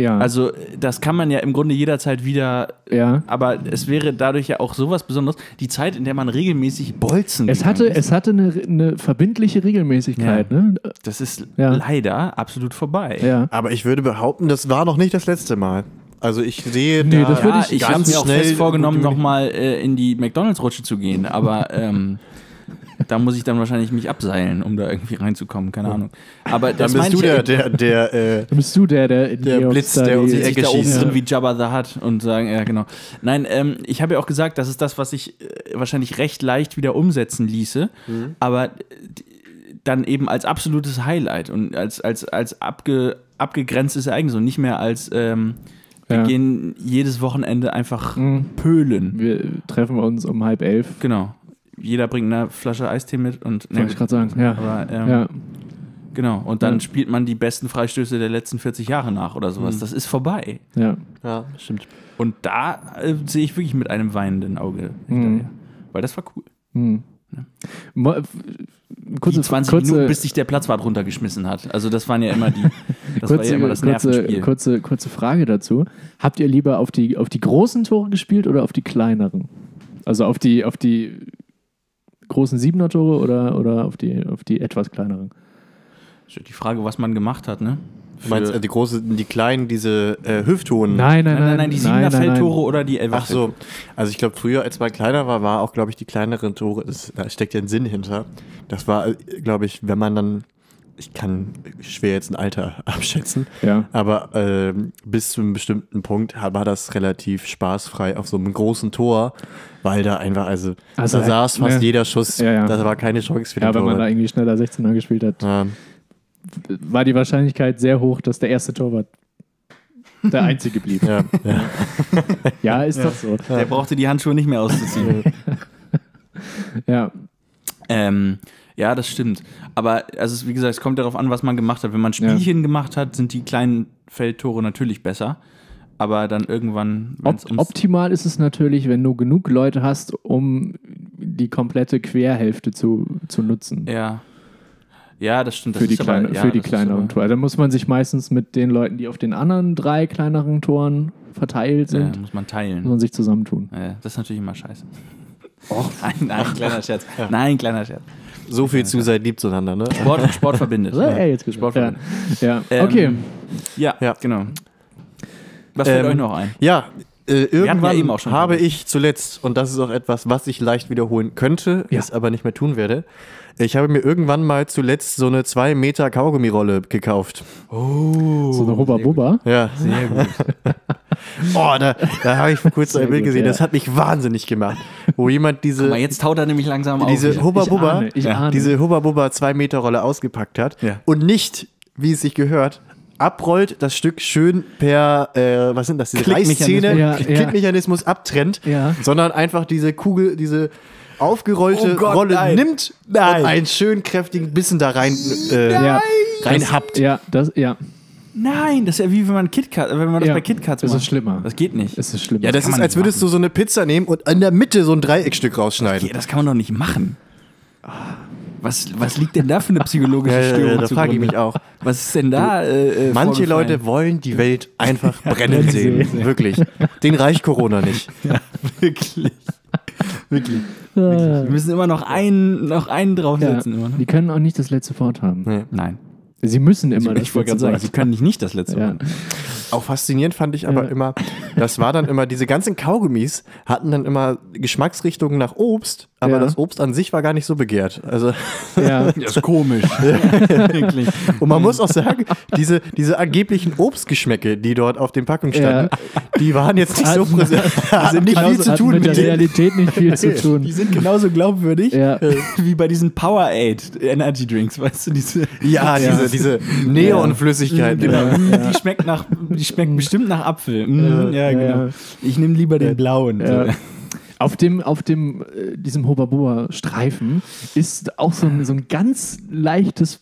Ja. Also das kann man ja im Grunde jederzeit wieder, ja. aber es wäre dadurch ja auch sowas Besonderes, die Zeit, in der man regelmäßig Bolzen Es hatte, ist, es hatte eine, eine verbindliche Regelmäßigkeit. Ne? das ist Ja. leider absolut vorbei. Ja. aber ich würde behaupten, das war noch nicht das letzte Mal. Also ich sehe Nee, da das würde Ja, ich ich habe ganz mir auch schnell fest vorgenommen, nochmal äh, in die McDonalds-Rutsche zu gehen, aber ähm, da muss ich dann wahrscheinlich mich abseilen, um da irgendwie reinzukommen, keine Ahnung. Aber das Dann bist du der, der, der, äh, Dann bist du der, der Der Blitz, der um die Ecke da oben schießt. drin wie Jabba the Hutt und sagen, ja genau. Nein, ähm, ich habe ja auch gesagt, das ist das, was ich äh, wahrscheinlich recht leicht wieder umsetzen ließe, Mhm. aber äh, dann eben als absolutes Highlight und als, als, als abge, abgegrenztes Ereignis und nicht mehr als ähm, wir Ja. gehen jedes Wochenende einfach Mhm. pölen. Wir treffen uns um halb elf. Genau. Jeder bringt eine Flasche Eistee mit und Wollte ich gerade sagen. Ja. aber, ähm, ja. genau. Und dann Ja. spielt man die besten Freistöße der letzten 40 Jahre nach oder sowas. Mhm. Das ist vorbei. ja. ja, stimmt. Und da äh, sehe ich wirklich mit einem weinenden Auge hinterher. Mhm. Weil das war cool. Hm. Mo- f- Kurze, die 20 kurze, Minuten, bis sich der Platzwart runtergeschmissen hat. Also das waren ja immer die, das war kurze, ja immer das kurze, Nervenspiel. kurze, kurze Frage dazu. Habt ihr lieber auf die, auf die großen Tore gespielt oder auf die kleineren? Also auf die, auf die großen Siebener Tore oder, oder auf, die, auf die etwas kleineren? Die Frage, was man gemacht hat, ne? Du meinst äh, die große, die kleinen, diese äh, Hüfthohen? Nein, Nein, nein, nein, die Siebener nein, nein, nein. Feldtore oder die Elfer Ach so, also ich glaube, früher, als man kleiner war, war auch, glaube ich, die kleineren Tore, das, da steckt ja ein Sinn hinter. Das war, glaube ich, wenn man dann, ich kann schwer jetzt ein Alter abschätzen, Ja. aber ähm, bis zu einem bestimmten Punkt war das relativ spaßfrei auf so einem großen Tor, weil da einfach, also, Also, da saß fast ne. jeder Schuss, Ja, ja. da war keine Chance für den Ja, wenn man da irgendwie schneller 16er gespielt hat, Ja. war die Wahrscheinlichkeit sehr hoch, dass der erste Torwart der einzige blieb. Ja, ja. Ja, ist doch so. Der brauchte die Handschuhe nicht mehr auszuziehen. Ja, Ähm, ja, das stimmt. Aber also wie gesagt, es kommt darauf an, was man gemacht hat. Wenn man Spielchen gemacht hat, sind die kleinen Feldtore natürlich besser. Aber dann irgendwann, Op optimal ist es natürlich, wenn du genug Leute hast, um die komplette Querhälfte zu, zu nutzen. ja, ja, das stimmt. Das für die, ist aber- kleine, ja, für die kleineren Tore. Da muss man sich meistens mit den Leuten, die auf den anderen drei kleineren Toren verteilt Ja, sind, muss man muss teilen. man sich zusammentun. Ja, das ist natürlich immer scheiße. Nein, nein, kleiner Scherz. Nein, kleiner Scherz. So viel zu seid lieb zueinander, ne? Sport, Sport verbindet. So, ey, jetzt Sport ja. verbindet. ja. Ähm, Okay. Ja, Ja. genau. Was fällt Ähm, euch noch ein? Ja, äh, ja irgendwann schon habe ich zuletzt, und das ist auch etwas, was ich leicht wiederholen könnte, Ja. es aber nicht mehr tun werde, ich habe mir irgendwann mal zuletzt so eine 2 Meter Kaugummirolle gekauft. Oh. so eine Hubba Bubba. Ja. Sehr gut. Oh, da, da habe ich vor kurzem ein Bild gesehen, ja. das hat mich wahnsinnig gemacht. Wo jemand diese, Guck mal, jetzt taut er nämlich langsam auf. diese wieder. Hubba Ich ahne, ich Ja, ahne. diese Hubba Bubba 2 Meter Rolle ausgepackt hat Ja. und nicht, wie es sich gehört, abrollt, das Stück schön per, äh, was sind das, diese. Reißzähne, Ja, ja. Klickmechanismus abtrennt, Ja. sondern einfach diese Kugel, diese aufgerollte Oh Gott, Rolle nein. nimmt Nein. und einen schönen kräftigen Bissen da rein äh, Ja, reinhappt. ja, das, ja, Nein, das ist ja wie wenn man KitKat, wenn man das Ja, bei KitKats das macht. ist schlimmer. Das geht nicht. es ist schlimm. Ja, das kann ist, als würdest du so eine Pizza nehmen und in der Mitte so ein Dreieckstück rausschneiden. Ja, das kann man doch nicht machen. Was, was liegt denn da für eine psychologische Ja, ja, Störung? ja, da frage ich mich auch. Was ist denn da? Äh, äh, Manche? Leute wollen die Welt einfach brennen sehen. Wirklich. Den reicht Corona nicht. Wirklich. Wirklich. Wir müssen immer noch einen, noch einen ja, draufsetzen. Immer, ne? die können auch nicht das letzte Wort haben. Nee. Nein. Sie müssen immer das Ich wollte gerade sagen, sie können nicht, nicht das letzte Ja. Wort. Auch faszinierend fand ich aber immer, das war dann immer, diese ganzen Kaugummis hatten dann immer Geschmacksrichtungen nach Obst, aber Ja. das Obst an sich war gar nicht so begehrt. Also, Ja, Das ist komisch. Wirklich. und man muss auch sagen, diese, diese angeblichen Obstgeschmäcke, die dort auf den Packungen standen, die waren jetzt nicht so präsent, hatten nicht viel genauso- zu hat tun mit der mit denen. Realität nicht viel zu tun. Die sind genauso glaubwürdig Ja. äh, wie bei diesen Powerade Energy Drinks, weißt du, diese. Ja, diese, diese Neonflüssigkeit. Genau. Genau. Die schmeckt nach, die schmeckt bestimmt nach Apfel. Mm, ja, ja, genau. ja. Ich nehme lieber den blauen. Ja. Auf dem, auf dem, äh, diesem Hobaboa-Streifen ist auch so ein, so ein ganz leichtes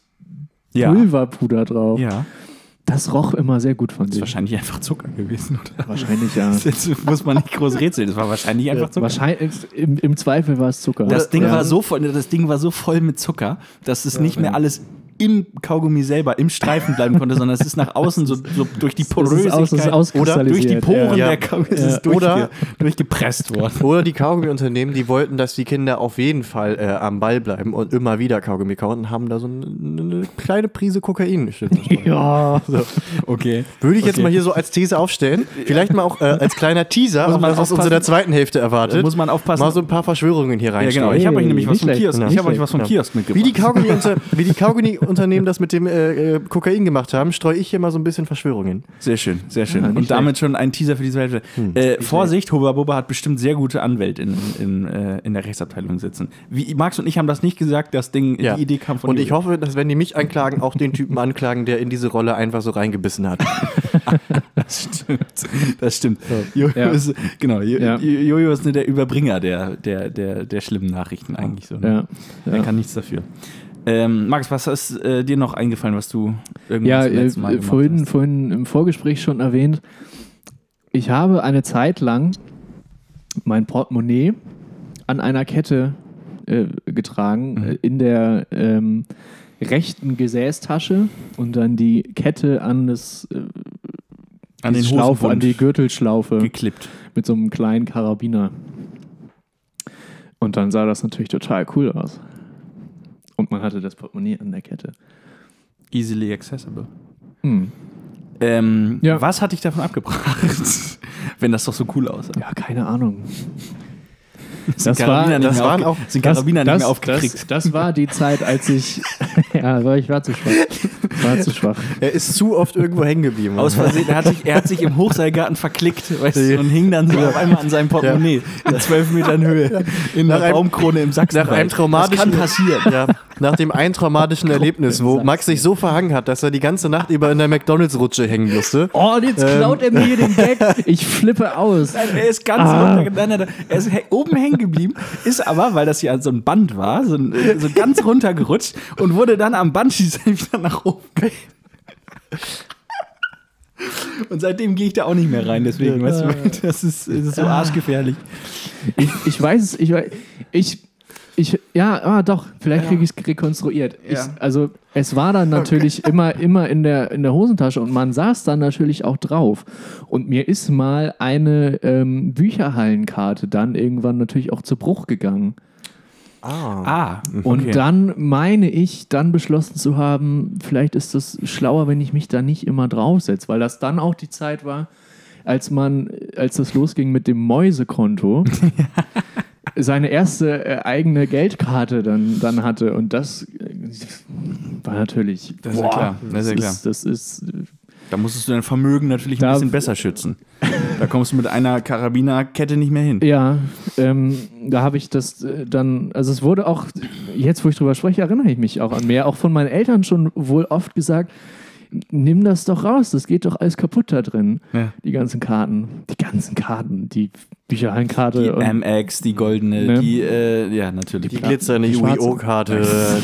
Ja. Pulverpuder drauf. Ja. Das roch immer sehr gut von Das ist sich. wahrscheinlich einfach Zucker gewesen, oder? Wahrscheinlich, ja. Das jetzt muss man nicht groß rätseln. Das war wahrscheinlich einfach Zucker. Wahrscheinlich, im, Im Zweifel war es Zucker. Das Ding, ja. war so voll, das Ding war so voll mit Zucker, dass es nicht mehr alles im Kaugummi selber, im Streifen bleiben konnte, sondern es ist nach außen so, so durch die ist aus- ist Porösigkeit auskristallisiert, oder durch die Poren ja. der Kaugummi ist Ja. es durchge Oder- durchgepresst worden. Oder die Kaugummi-Unternehmen, die wollten, dass die Kinder auf jeden Fall äh, am Ball bleiben und immer wieder Kaugummi kauen und haben da so eine, eine kleine Prise Kokain. Ja. Okay. Würde ich jetzt Okay. mal hier so als These aufstellen. Vielleicht mal auch äh, als kleiner Teaser, das, was uns in der zweiten Hälfte erwartet. Muss man aufpassen. Mal so ein paar Verschwörungen hier Ja, reinstellen. genau. Ich habe euch nämlich was vom Kiosk. Ich habe euch was vom Ja. Kiosk mitgebracht. Wie die Kaugummi unter, wie die Kaugummi-Unternehmen das mit dem äh, äh, Kokain gemacht haben, streue ich hier mal so ein bisschen Verschwörungen. Sehr schön, sehr schön. Ja, Und damit schon ein Teaser für diese Hälfte. Hm, äh, Vorsicht, Hubba Bubba hat bestimmt sehr gute Anwälte in, in, äh, in der Rechtsabteilung sitzen. Wie, Max und ich haben das nicht gesagt, das Ding, Ja. die Idee kam von Und ich hoffe, dass wenn die mich anklagen, auch den Typen anklagen, der in diese Rolle einfach so reingebissen hat. Das stimmt. Das stimmt. Jojo, Ja. ist, genau, Jo- Ja. Jojo ist der Überbringer der, der, der, der schlimmen Nachrichten eigentlich so. ne? Ja. Er kann nichts dafür. Ähm, Max, was ist äh, dir noch eingefallen, was du irgendwann Ja, äh, letzten Mal gemacht vorhin, hast? vorhin im Vorgespräch schon erwähnt, ich habe eine Zeit lang mein Portemonnaie an einer Kette äh, getragen, Mhm. äh, in der ähm, rechten Gesäßtasche und dann die Kette an das äh, An die den Schlaufe, an die Gürtelschlaufe geklippt. mit so einem kleinen Karabiner. Und dann sah das natürlich total cool aus. Und man hatte das Portemonnaie an der Kette. Easily accessible. Hm. Ähm, Ja. Was hat dich davon abgebracht? Wenn das doch so cool aussah. Ja, keine Ahnung. Das war- Karabiner das waren auch- sind Karabiner nicht mehr aufgekriegt. Das, das war die Zeit, als ich. ja, ich war zu schwach. War zu schwach. Er ist zu oft irgendwo hängen geblieben. Aus Versehen, er hat, sich, er hat sich im Hochseilgarten verklickt weißt du, und hing dann so auf einmal an seinem Portemonnaie in zwölf Metern Höhe in Nach einem- Baumkrone im Sachsen. nach einem traumatischen, Das kann passieren. Ja, nach dem einen traumatischen Erlebnis, wo Max sich so verhangen hat, dass er die ganze Nacht über in der McDonalds-Rutsche hängen musste. Oh, und jetzt klaut er mir den Gag. Ich flippe aus. Er ist ganz Ah. runter, er ist oben hängen geblieben, ist aber, weil das ja so ein Band war, so, ein, so ganz runtergerutscht und wurde dann am Bungee-Seil wieder nach oben. Und seitdem gehe ich da auch nicht mehr rein, deswegen, weißt du, das ist, das ist so arschgefährlich. Ich, ich weiß es. Ich, wei- ich, ich, ja, ah, doch. Vielleicht kriege ich es rekonstruiert. Ich, Ja. also, es war dann natürlich immer, immer in der, in der Hosentasche und man saß dann natürlich auch drauf. Und mir ist mal eine ähm, Bücherhallenkarte dann irgendwann natürlich auch zu Bruch gegangen. Ah. Ah, Und dann meine ich, dann beschlossen zu haben, vielleicht ist das schlauer, wenn ich mich da nicht immer draufsetze, weil das dann auch die Zeit war, als man, als das losging mit dem Mäusekonto, seine erste äh, eigene Geldkarte dann, dann hatte. Und das äh, war natürlich. Das ist ja klar, das ist ja klar. Ist, das ist. Da musstest du dein Vermögen natürlich ein bisschen besser schützen. Da kommst du mit einer Karabinerkette nicht mehr hin. Ja, ähm, da habe ich das äh, dann, also es wurde auch, jetzt wo ich drüber spreche, erinnere ich mich auch an mehr, auch von meinen Eltern schon wohl oft gesagt, nimm das doch raus, das geht doch alles kaputt da drin. Ja. Die ganzen Karten, die ganzen Karten, die Bücherhallenkarte Die und MX, die goldene, Ne? die, äh, ja, natürlich. Die glitzernde Die schwarze- Yu-Gi-Oh-Karte.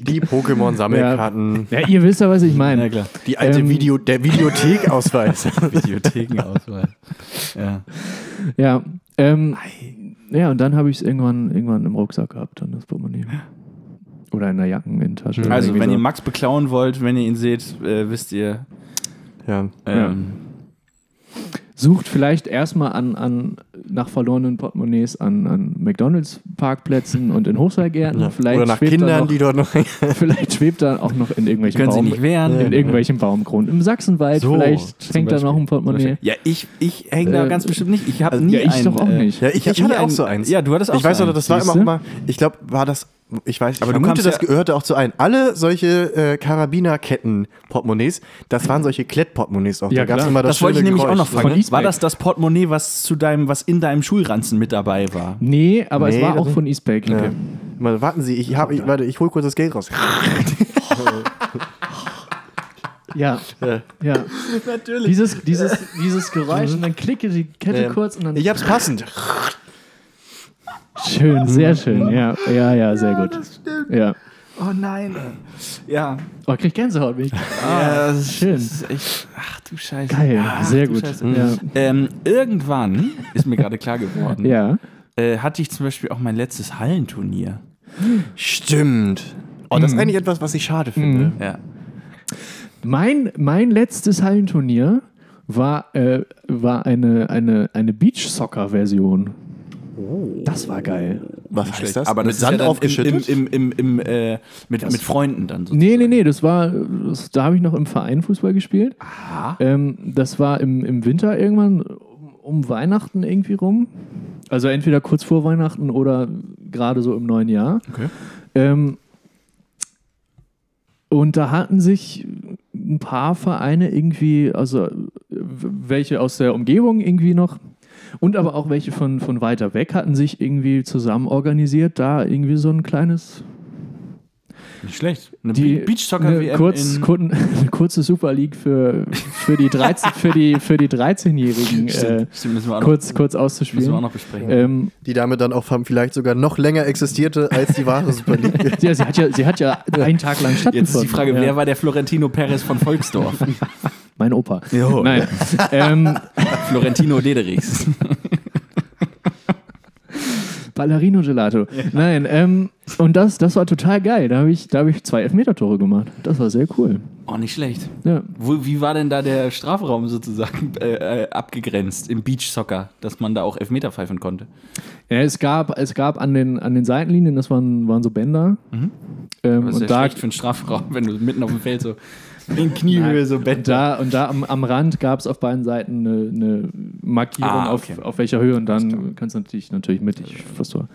Die Pokémon-Sammelkarten. ja, ihr wisst ja, was ich meine. Ja, klar. Die alte Ähm, Video, der Videothekausweis. Videothekenauswahl. ja. Ja, ähm, ja, und dann habe ich es irgendwann, irgendwann im Rucksack gehabt, dann das Portemonnaie. Oder in der Jackeninnentasche. Also, wenn so. ihr Max beklauen wollt, wenn ihr ihn seht, äh, wisst ihr, ja. ähm, Sucht vielleicht erstmal an, an, nach verlorenen Portemonnaies an, an McDonalds-Parkplätzen und in Hochseilgärten. Ja. Vielleicht Oder nach da Kindern, noch, die dort noch. Vielleicht schwebt da auch noch in irgendwelchen, können sie Baum, nicht wehren. in irgendwelchen Baumkronen. Im Sachsenwald So, vielleicht hängt da noch ein Portemonnaie. Ja, ich, ich hänge da Äh, ganz bestimmt nicht. Ich habe also, nie ja, ich ein, doch auch äh, nicht. Ja, ich, ich hatte auch so eins. Ja, du hattest auch Ich weiß so noch, das war immer mal, ich glaube, war das, ich weiß, ich Aber du vermute, das ja- gehörte auch zu ein. Alle solche äh, Karabinerketten-Portemonnaies, das waren solche Klettportemonnaies auch. Ja, da es klar. immer das, Das wollte ich nämlich auch Geräusch. noch fragen. War das das Portemonnaie, was zu deinem, was in deinem Schulranzen mit dabei war? Nee, aber es Nee, war das auch von Eastpak. Ja. Mal, warten Sie, ich habe, ich, warte, ich hole kurz das Geld raus. Ja, ja. Natürlich. Dieses, dieses, dieses Geräusch und dann klicke die Kette Ja. kurz und dann. Ich hab's passend. Schön, sehr schön. Ja, ja, ja, sehr gut. Ja. Oh nein. Ja. Oh, krieg Gänsehaut. Bin ich. Ah, das ist, schön. Das ist echt, ach du Scheiße. Geil, Ach, sehr gut. Ja. Ähm, irgendwann ist mir gerade klar geworden, ja. äh, hatte ich zum Beispiel auch mein letztes Hallenturnier. Stimmt. Oh, das ist eigentlich etwas, was ich schade finde. Ja. Mein, mein letztes Hallenturnier war, äh, war eine, eine, eine Beach-Soccer-Version. Das war geil. Was heißt das? Aber Mit das ist ja Sand dann aufgeschüttet? Im, im, im, im, äh, mit, mit Freunden dann so. Nee, nee, nee, das war, das, da habe ich noch im Verein Fußball gespielt. Ähm, das war im, im Winter irgendwann um, Weihnachten irgendwie rum. Also entweder kurz vor Weihnachten oder gerade so im neuen Jahr. Okay. Ähm, und da hatten sich ein paar Vereine irgendwie, also welche aus der Umgebung irgendwie noch und aber auch welche von, von weiter weg hatten sich irgendwie zusammen organisiert, da irgendwie so ein kleines Nicht schlecht. Eine die Be- Beachsoccer eine, WM kurz, in kur- eine kurze Super League für, für die 13 für die für die 13-Jährigen äh, Stimmt, stimmt, müssen wir auch noch, kurz kurz müssen wir auch auszuspielen. noch besprechen. Ähm, Die damit dann auch vielleicht sogar noch länger existierte als die wahre Super League. ja, sie hat ja sie hat ja einen Tag lang stattgefunden. Jetzt ist die Frage, ja. wer war der Florentino Perez von Volksdorf? Mein Opa. Jo. Nein. ähm, Florentino Dederichs. Ballerino Gelato. Nein, ähm, und das, das war total geil. Da habe ich, da hab ich zwei Elfmeter-Tore gemacht. Das war sehr cool. Oh, nicht schlecht. Ja. Wo, wie war denn da der Strafraum sozusagen äh, äh, abgegrenzt im Beachsoccer, dass man da auch Elfmeter pfeifen konnte? Ja, es gab, es gab an, den, an den Seitenlinien, das waren, waren so Bänder. Ähm, Das ist und ja da, schlecht für einen Strafraum, wenn du mitten auf dem Feld so in Kniehöhe so und Bett da, und da am, am Rand gab es auf beiden Seiten eine, eine Markierung, Ah, okay. auf, auf welcher Höhe und dann kannst du natürlich, natürlich mittig fürs Tor.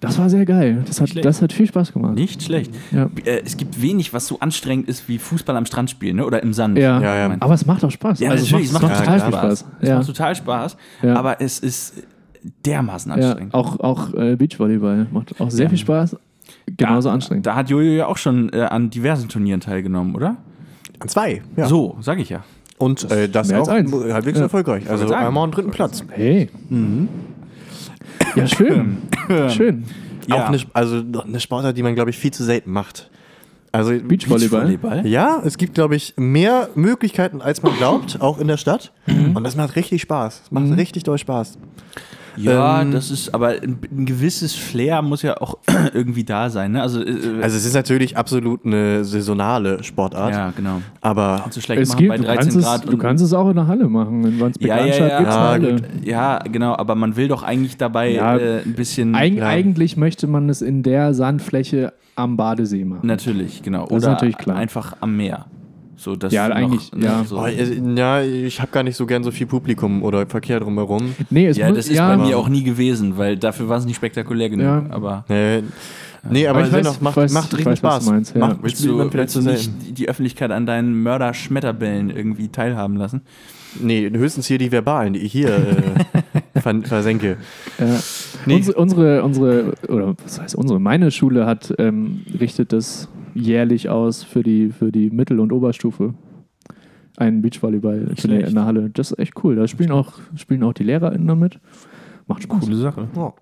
Das war sehr geil. Das hat, das hat viel Spaß gemacht. Nicht schlecht. Ja. Äh, es gibt wenig, was so anstrengend ist wie Fußball am Strand spielen ne? oder im Sand. Ja. Ja, ja. aber es macht auch Spaß. Ja, also natürlich, es macht, es macht total viel Spaß. Es macht total Spaß, Ja. aber es ist dermaßen Ja, anstrengend. auch auch äh, Beachvolleyball macht auch sehr Ja. viel Spaß. Genauso anstrengend. Da hat Jojo ja auch schon äh, an diversen Turnieren teilgenommen, oder? Zwei. Ja. So, sag ich ja. Und äh, das als auch eins. halbwegs Ja. erfolgreich. Also einmal am dritten Platz. Hey. Ja, schön. schön. Ja. Auch eine, also eine Sportart, die man, glaube ich, viel zu selten macht. Also Beachvolleyball. Ja, es gibt, glaube ich, mehr Möglichkeiten, als man glaubt, auch in der Stadt. Und das macht richtig Spaß. Es macht richtig doll Spaß. Ja, Ähm, das ist, aber ein, ein gewisses Flair muss ja auch irgendwie da sein. Ne? Also, äh, Also es ist natürlich absolut eine saisonale Sportart. ja, genau. Aber So schlecht Es machen gibt, bei du, 13 kannst es, du kannst es auch in der Halle machen. In Wandsbek ja, ja, ja, gibt's ja, eine Halle. gut. ja, genau, aber man will doch eigentlich dabei Ja, äh, ein bisschen. Eig Klar. Eigentlich möchte man es in der Sandfläche am Badesee machen. Natürlich, genau. Das ist Oder natürlich klar. einfach am Meer. So, dass Ja, eigentlich, ne, ja. So. oh, äh, ja, ich habe gar nicht so gern so viel Publikum oder Verkehr drumherum. Nee, es Ja, muss, das ist ja, bei mir auch nie gewesen, weil dafür war es nicht spektakulär genug. Ja. Aber Nee, nee aber, Aber ich weiß- macht, ich weiß- macht ich richtig weiß, Spaß. meinst, ja. Macht, willst du, vielleicht willst du nicht die Öffentlichkeit an deinen Mörder-Schmetterbällen irgendwie teilhaben lassen? Nee, höchstens hier die Verbalen, die ich hier äh, ver versenke. Ja. Nee. Unsere, unsere, unsere, oder was heißt unsere, meine Schule hat, ähm, richtet das jährlich aus für die, für die Mittel- und Oberstufe. Ein Beachvolleyball-Turnier schlecht. in der Halle. Das ist echt cool. Da spielen auch, spielen auch die LehrerInnen damit. Macht Spaß. Coole Sache. Ja.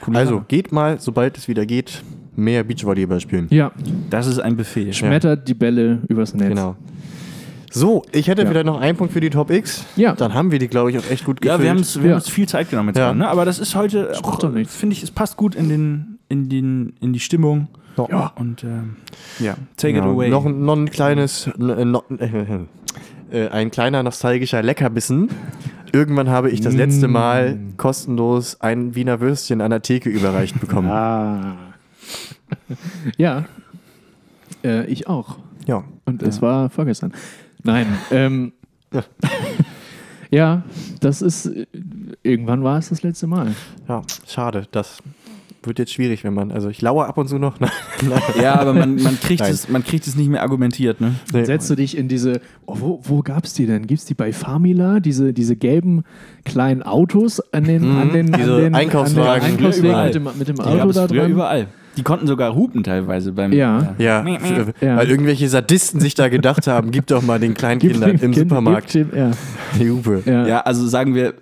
Coole Also Sache. geht mal, sobald es wieder geht, mehr Beachvolleyball spielen. Ja, Das ist ein Befehl. schmettert die Bälle übers Netz. Genau. So, ich hätte Ja. vielleicht noch einen Punkt für die Top X. Ja. Dann haben wir die, glaube ich, auch echt gut gefüllt. Ja, wir, haben's, wir Ja. haben uns viel Zeit genommen jetzt Ja. gerade, ne? aber das ist heute, finde ich, es passt gut in, den, in, den, in die Stimmung. Ja. Und ähm, ja, take Genau. it away. Noch, ein- noch ein kleines, äh, noch, äh, äh, ein kleiner nostalgischer Leckerbissen. Irgendwann habe ich das letzte Mal kostenlos ein Wiener Würstchen an der Theke überreicht bekommen. Ah. ja. Äh, ich auch. Ja. Und es war vorgestern. Nein. Ähm, ja, das ist. äh, Irgendwann war es das letzte Mal. Ja, schade. Das wird jetzt schwierig, wenn man. Also ich lauere ab und zu noch. Nein, ja, aber man, man, kriegt Nein. es, man kriegt es nicht mehr argumentiert. Ne? nee. Setzt du dich in diese. Oh, wo wo gab es die denn? Gibt es die bei Famila? Diese, diese gelben kleinen Autos an den, an den, diese an den Einkaufswagen. An den Überall. mit dem, mit dem Die Auto da dran. überall. Die konnten sogar hupen teilweise beim. Ja. Ja, f- Ja. weil irgendwelche Sadisten sich da gedacht haben, gib doch mal den kleinen Gib Kindern im Kind- Supermarkt gib dem- Ja. die Hupe. Ja. Ja, also sagen wir,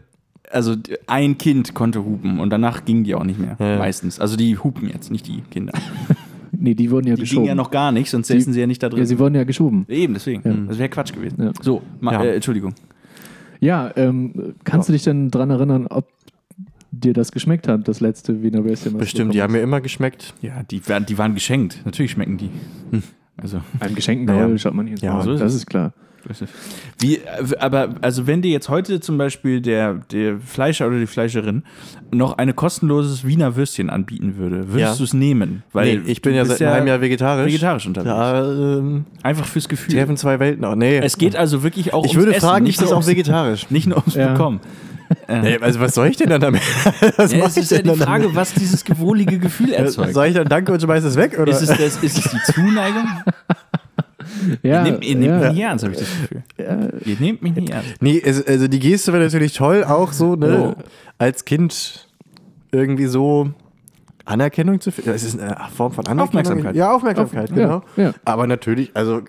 also ein Kind konnte hupen und danach gingen die auch nicht mehr. Ja. Meistens. Also die hupen jetzt, nicht die Kinder. Nee, die wurden ja Die geschoben. gingen ja noch gar nicht, sonst säßen sie ja nicht da drin. ja, sie wurden ja geschoben. Eben, deswegen. Ja. Das wäre Quatsch gewesen. Ja. So, ma, Ja. äh, Entschuldigung. Ja, ähm, kannst du dich denn daran erinnern, ob dir das geschmeckt hat, das letzte Wiener Würstchen? Bestimmt, die haben mir immer geschmeckt. Ja, die, waren- die waren geschenkt. Natürlich schmecken die. Also, hast? Einem geschenkten. Gaul schaut man ins Ja, so ist das es. ist klar. Wie, äh, aber, also wenn dir jetzt heute zum Beispiel der, der Fleischer oder die Fleischerin noch ein kostenloses Wiener Würstchen anbieten würde, würdest Ja. du es nehmen? Weil nee, ich bin ja seit einem halben Jahr vegetarisch. vegetarisch unterwegs. Da ähm, Einfach fürs Gefühl. treffen zwei Welten auch. Nee. Es geht also wirklich auch ich ums würde Essen, fragen, nicht ist das auch vegetarisch? nicht nur ums Ja. Bekommen. Nee, also was soll ich denn dann damit? was Ja, es ist ich ja denn die dann Frage, was dieses gewohlige Gefühl damit? erzeugt. Soll ich dann danke und schmeiß es weg? Oder? Ist es, das, ist es die Zuneigung? Ja, ihr nehmt, ihr nehmt ja. mich nicht ernst, habe ich das Gefühl. Ihr nehmt mich nicht ernst. nee, also die Geste wäre natürlich toll, auch so, ne? Oh. Als Kind irgendwie so Anerkennung zu finden. Es ist eine Form von Anerkennung. Aufmerksamkeit. Ja, Aufmerksamkeit, Auf- genau. ja, ja. Aber natürlich, also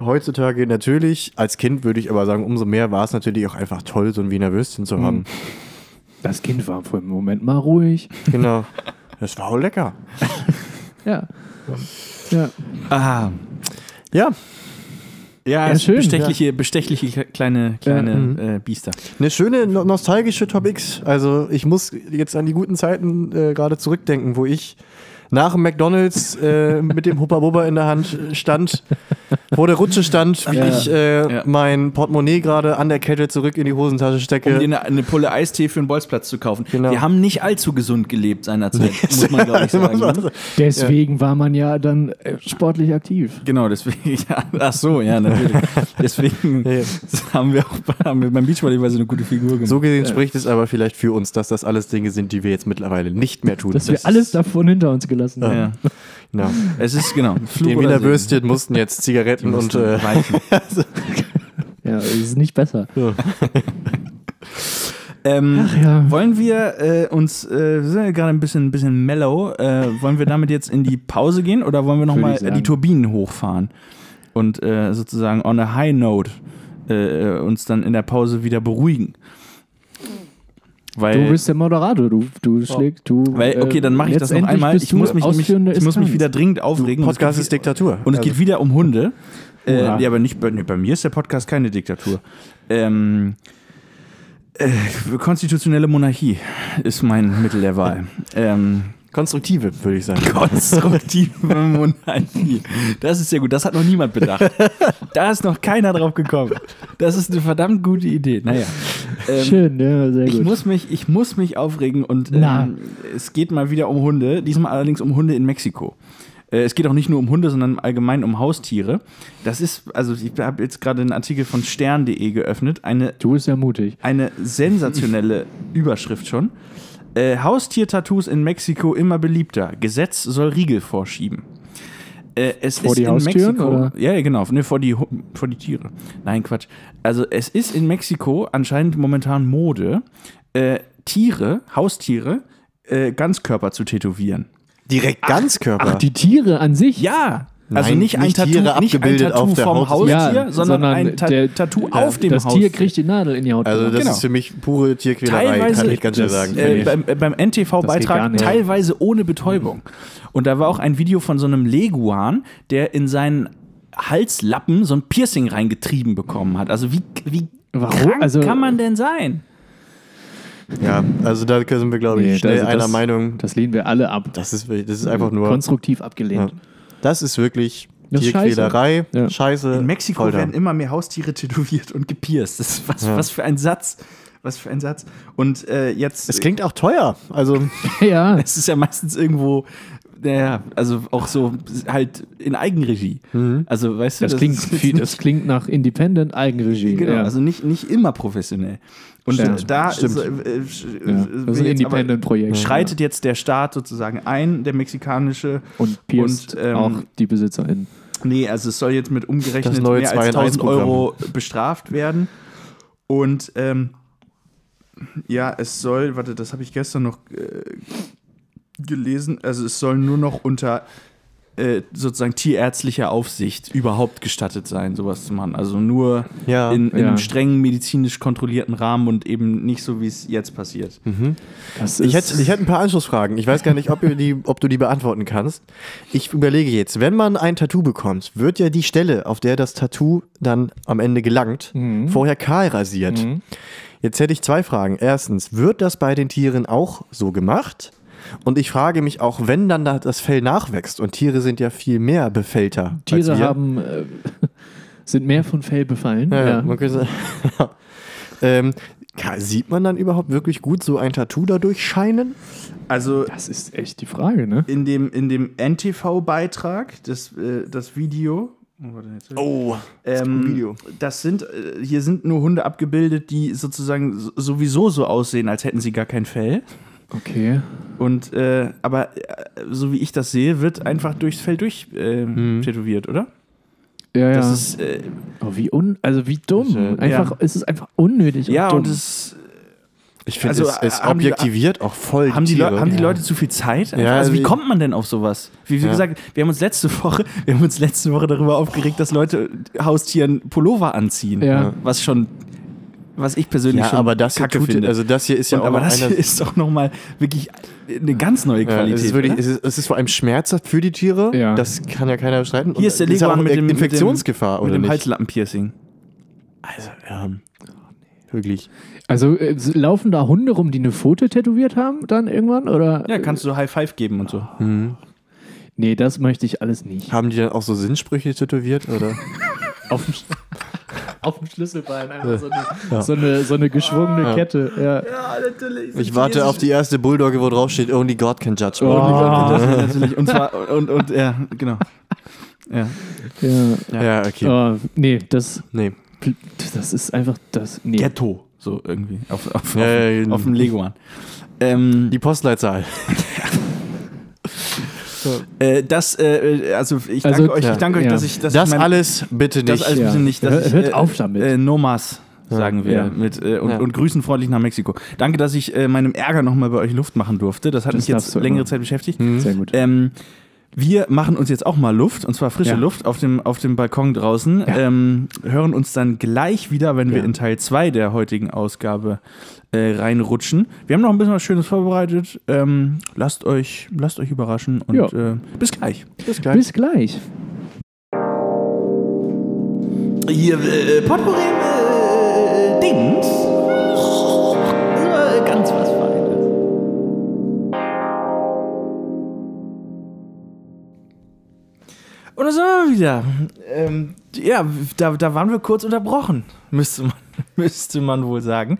heutzutage natürlich, als Kind würde ich aber sagen, umso mehr war es natürlich auch einfach toll, so ein Wiener Würstchen zu haben. Das Kind war für einen Moment mal ruhig. Genau. Das war auch lecker. Ja. Ja. Ah. Ja, Ja, Ja, schön, bestechliche, bestechliche kleine, kleine mhm. äh, Biester. Eine schöne no nostalgische Top X. Also ich muss jetzt an die guten Zeiten äh, gerade zurückdenken, wo ich nach dem McDonalds äh, mit dem Huppa Bubba in der Hand stand, vor der Rutsche stand, wie Ja. ich äh, Ja. mein Portemonnaie gerade an der Kette zurück in die Hosentasche stecke. Um dir eine, eine Pulle Eistee für den Bolzplatz zu kaufen. Genau. Wir haben nicht allzu gesund gelebt seinerzeit, muss man glaube ich sagen. ne? Deswegen war man ja dann äh, sportlich aktiv. Genau, deswegen, ja, ach so, ja, natürlich. Deswegen Ja. haben wir auch haben wir beim Beachvolleyball so eine gute Figur gemacht. so gesehen spricht es aber vielleicht für uns, dass das alles Dinge sind, die wir jetzt mittlerweile nicht mehr tun. Dass wir Das alles ist- davon hinter uns gelassen haben. ja. Genau. Es ist, genau, Die Wiener. Würstchen mussten jetzt Die Zigaretten und mussten äh, weichen. Ja, es ist nicht besser. Ähm, Ach ja. Wollen wir äh, uns, äh, wir sind ja gerade ein bisschen, ein bisschen mellow, äh, wollen wir damit jetzt in die Pause gehen oder wollen wir nochmal die Turbinen hochfahren und äh, sozusagen on a high note äh, uns dann in der Pause wieder beruhigen? Weil, Du bist der Moderator, du, du schlägst, du. weil okay, dann mache ich das noch einmal. Ich muss mich, ausführende ich muss mich wieder dringend aufregen. und es Podcast geht ist Diktatur. Und es Also- geht wieder um Hunde. Äh, ja, aber nicht bei, nee, bei mir ist der Podcast keine Diktatur. Ähm, äh, konstitutionelle Monarchie ist mein Mittel der Wahl. Ähm, konstruktive, würde ich sagen. konstruktive Monarchie. Das ist sehr gut. Das hat noch niemand bedacht. Da ist noch keiner drauf gekommen. Das ist eine verdammt gute Idee. Naja. Ähm, Schön, ja, sehr ich gut. muss, mich, ich muss mich aufregen und ähm, es geht mal wieder um Hunde, diesmal allerdings um Hunde in Mexiko. Äh, Es geht auch nicht nur um Hunde, sondern allgemein um Haustiere. Das ist, also ich habe jetzt gerade einen Artikel von stern.de geöffnet, eine, du bist ja mutig. eine sensationelle Überschrift schon. Äh, Haustiertattoos in Mexiko immer beliebter. Gesetz soll Riegel vorschieben. Äh, es Vor ist die in Haustüren, Mexiko. oder? Ja, genau. Ne, vor, die, vor die Tiere. Nein, Quatsch. Also es ist in Mexiko anscheinend momentan Mode, äh, Tiere, Haustiere, äh, Ganzkörper zu tätowieren. Direkt Ganzkörper. Ach, die Tiere an sich? Ja. Also Nein, nicht ein Tattoo, Tiere nicht ein abgebildet Tattoo vom. Haustier, Ja, sondern, ein Ta der- Tattoo ja, auf dem Das Haustier. Tier kriegt die Nadel in die Haut. Also das genau. ist für mich pure Tierquälerei, Teilweise- kann ich ganz schnell das- sagen. Äh, beim, äh, beim Das NTV-Beitrag teilweise ohne Betäubung. Und da war auch ein Video von so einem Leguan, der in seinen Halslappen so ein Piercing reingetrieben bekommen hat. Also wie, wie Warum? krank Also- kann man denn sein? Ja, also da sind wir, glaube ich, Nee, schnell also einer das- Meinung. Das lehnen wir alle ab. Das ist, das ist einfach nur. konstruktiv abgelehnt. Ja. Das ist wirklich Das Tierquälerei, scheiße. Ja. Scheiße. In Mexiko Folter. werden immer mehr Haustiere tätowiert und gepierst. Das ist was, Ja. was für ein Satz. Was für ein Satz. Und äh, jetzt. Es klingt auch teuer. Also, Ja, es ist ja meistens irgendwo. Naja, also auch so halt in Eigenregie. Also, weißt du, das, klingt, ist viel, das klingt nach Independent Eigenregie. Genau, ja. also nicht, nicht immer professionell. Und Ja, äh, da stimmt. ist, äh, äh, ja. äh, Das ist ein Independent-Projekt. schreitet jetzt der Staat sozusagen ein, der mexikanische. Und pierst Und, ähm, auch die BesitzerInnen. Nee, also es soll jetzt mit umgerechnet mehr als 1000 2-in-1-Programm. Euro bestraft werden. Und ähm, ja, es soll, warte, das habe ich gestern noch äh, gelesen, also es soll nur noch unter äh, sozusagen tierärztlicher Aufsicht überhaupt gestattet sein, sowas zu machen. Also nur Ja. in, in Ja. einem strengen medizinisch kontrollierten Rahmen und eben nicht so, wie es jetzt passiert. Das ich hätte, ich hätte ein paar Anschlussfragen. Ich weiß gar nicht, ob, die, ob du die beantworten kannst. Ich überlege jetzt, wenn man ein Tattoo bekommt, wird ja die Stelle, auf der das Tattoo dann am Ende gelangt, Mhm. vorher kahl rasiert. Jetzt hätte ich zwei Fragen. Erstens, wird das bei den Tieren auch so gemacht? Und ich frage mich auch, wenn dann da das Fell nachwächst und Tiere sind ja viel mehr befällter. als Tiere wir. haben, äh, sind mehr von Fell befallen. Ja, Ja, könnte, ähm, sieht man dann überhaupt wirklich gut so ein Tattoo dadurch scheinen? Also Das ist echt die Frage, ne? in dem, in dem NTV-Beitrag, das, äh, das Video. Oh, Oh, Ähm, Video. Das sind, äh, hier sind nur Hunde abgebildet, die sozusagen so- sowieso so aussehen, als hätten sie gar kein Fell. Okay. Und, äh, aber äh, so wie ich das sehe, wird einfach durchs Fell durch äh, tätowiert, oder? Ja, ja. Das ist, äh, oh, wie un, also wie dumm. Äh, einfach, ja. es ist einfach unnötig. ja, dumm. und es Ich finde, Also, es, es haben die- objektiviert auch voll haben die, Tiere. Haben die Ja. Leute zu viel Zeit? Einfach? Ja, also wie kommt man denn auf sowas? Wie, wie Ja. gesagt, wir haben uns letzte Woche, wir haben uns letzte Woche darüber aufgeregt, dass Leute Haustieren Pullover anziehen. Ja. Was schon, was ich persönlich Ja, schon aber das hier, kacke tut, finde. also das hier ist ja Und auch aber noch das hier ist doch nochmal wirklich eine ganz neue ja, Qualität. es, ist wirklich, es, ist, es ist vor allem schmerzhaft für die Tiere. Ja. Das kann ja keiner bestreiten. Und Hier ist der ja Leguan auch mit dem Infektionsgefahr, mit oder dem nicht? Halslappenpiercing. Also, ja. Wirklich. Also äh, laufen da Hunde rum, die eine Pfote tätowiert haben dann irgendwann? Oder? Ja, kannst du High Five geben und so. Nee, das möchte ich alles nicht. Haben die dann auch so Sinnsprüche tätowiert? Oder? Auf dem, auf dem Schlüsselbein einfach so eine, so eine, so eine geschwungene Kette. Ja. Ja, natürlich. Ich warte auf die erste Bulldogge, wo drauf steht, only God can judge me. Oh. Das natürlich. Und zwar, und, und, ja, genau. Ja. Ja. Ja, okay. Oh, nee, das, Nee. das ist einfach das. Nee. Ghetto, so irgendwie. Auf, auf, Ja, auf, ja, ja. auf dem Leguan. Ähm, Die Postleitzahl. äh, das, äh, also ich Also, danke euch, ja. ich danke euch, Ja. dass ich dass Das ich mein, alles bitte nicht. das alles Ja. bitte nicht, dass Hör- ich, hört äh, auf damit. Äh, Nomas sagen wir Ja. mit äh, und, Ja. und grüßen freundlich nach Mexiko. Danke, dass ich äh, meinem Ärger nochmal bei euch Luft machen durfte. Das hat Das mich jetzt längere immer. Zeit beschäftigt. Sehr gut. Ähm, wir machen uns jetzt auch mal Luft, und zwar frische Ja. Luft auf dem, auf dem Balkon draußen. Ja. Ähm, hören uns dann gleich wieder, wenn wir Ja. in Teil 2 der heutigen Ausgabe äh, reinrutschen. Wir haben noch ein bisschen was Schönes vorbereitet. Ähm, lasst, euch, lasst euch überraschen und äh, bis gleich. Bis gleich. Bis gleich. Hier, äh, Potpourri, äh, Dings. Und da sind wir wieder. Ähm, ja, da, da waren wir kurz unterbrochen, müsste man, müsste man wohl sagen.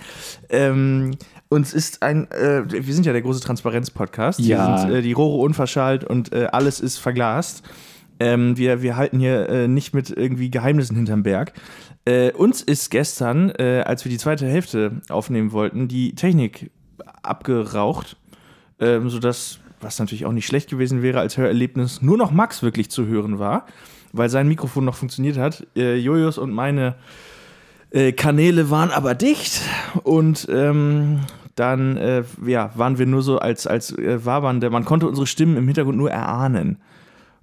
Ähm, uns ist ein, äh, wir sind ja der große Transparenz-Podcast. Ja. Wir sind äh, die Rohre unverschallt und äh, alles ist verglast. Ähm, wir, wir halten hier äh, nicht mit irgendwie Geheimnissen hinterm Berg. Äh, uns ist gestern, äh, als wir die zweite Hälfte aufnehmen wollten, die Technik abgeraucht, ähm, sodass, was natürlich auch nicht schlecht gewesen wäre als Hörerlebnis, nur noch Max wirklich zu hören war, weil sein Mikrofon noch funktioniert hat. Äh, Jojos und meine äh, Kanäle waren aber dicht und ähm, dann äh, ja, waren wir nur so als, als äh, wabernde, man konnte unsere Stimmen im Hintergrund nur erahnen.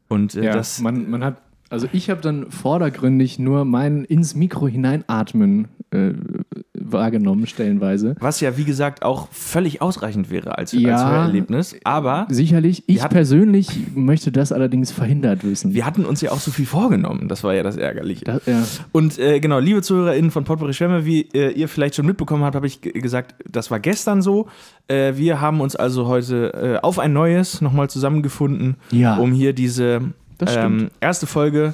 Und äh, Ja, das, man, man hat, also ich habe dann vordergründig nur mein ins Mikro hineinatmen äh, wahrgenommen, stellenweise. was ja wie gesagt auch völlig ausreichend wäre als, als Ja. Hörerlebnis. Aber Sicherlich, ich hatten- persönlich möchte das allerdings verhindert wissen. wir hatten uns ja auch so viel vorgenommen. Das war ja das Ärgerliche. Da, ja. Und äh, genau, liebe ZuhörerInnen von Potpourri Schwämme, wie äh, ihr vielleicht schon mitbekommen habt, habe ich gesagt, das war gestern so. Äh, wir haben uns also heute äh, auf ein neues nochmal zusammengefunden, Ja. um hier diese Das ähm, erste Folge,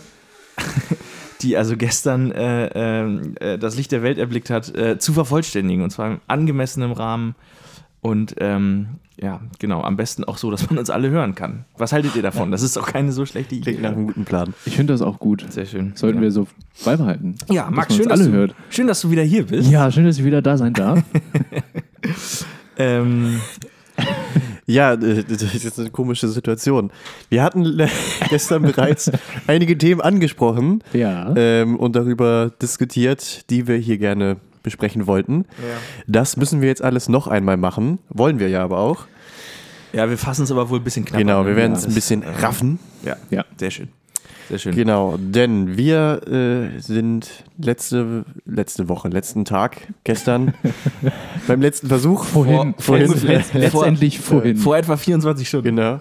die also gestern äh, ähm, äh, das Licht der Welt erblickt hat, äh, zu vervollständigen. Und zwar im angemessenen Rahmen. Und ähm, ja, genau, am besten auch so, dass man uns alle hören kann. Was haltet ihr davon? Das ist auch keine so schlechte Idee. Klingt nach einem guten Plan. Ich finde das auch gut. Sehr schön. Sollten ja. wir so beibehalten. Ja, dass Max, schön, uns dass alle du, hört. schön, dass du wieder hier bist. Ja, schön, dass ich wieder da sein darf. Ähm, Ja, äh, das ist jetzt eine komische Situation. Wir hatten gestern bereits einige Themen angesprochen ja. ähm, und darüber diskutiert, die wir hier gerne besprechen wollten. Das müssen wir jetzt alles noch einmal machen. Wollen wir ja aber auch. ja, wir fassen es aber wohl ein bisschen knapper. Genau, ne? wir werden Ja, es ein bisschen raffen. Ja, Ja. sehr schön. Sehr schön. Genau, denn wir äh, sind letzte, letzte Woche, letzten Tag, gestern, beim letzten Versuch, Vorhin, vorhin, letzt- letztendlich vorhin. Vor etwa 24 Stunden. Genau.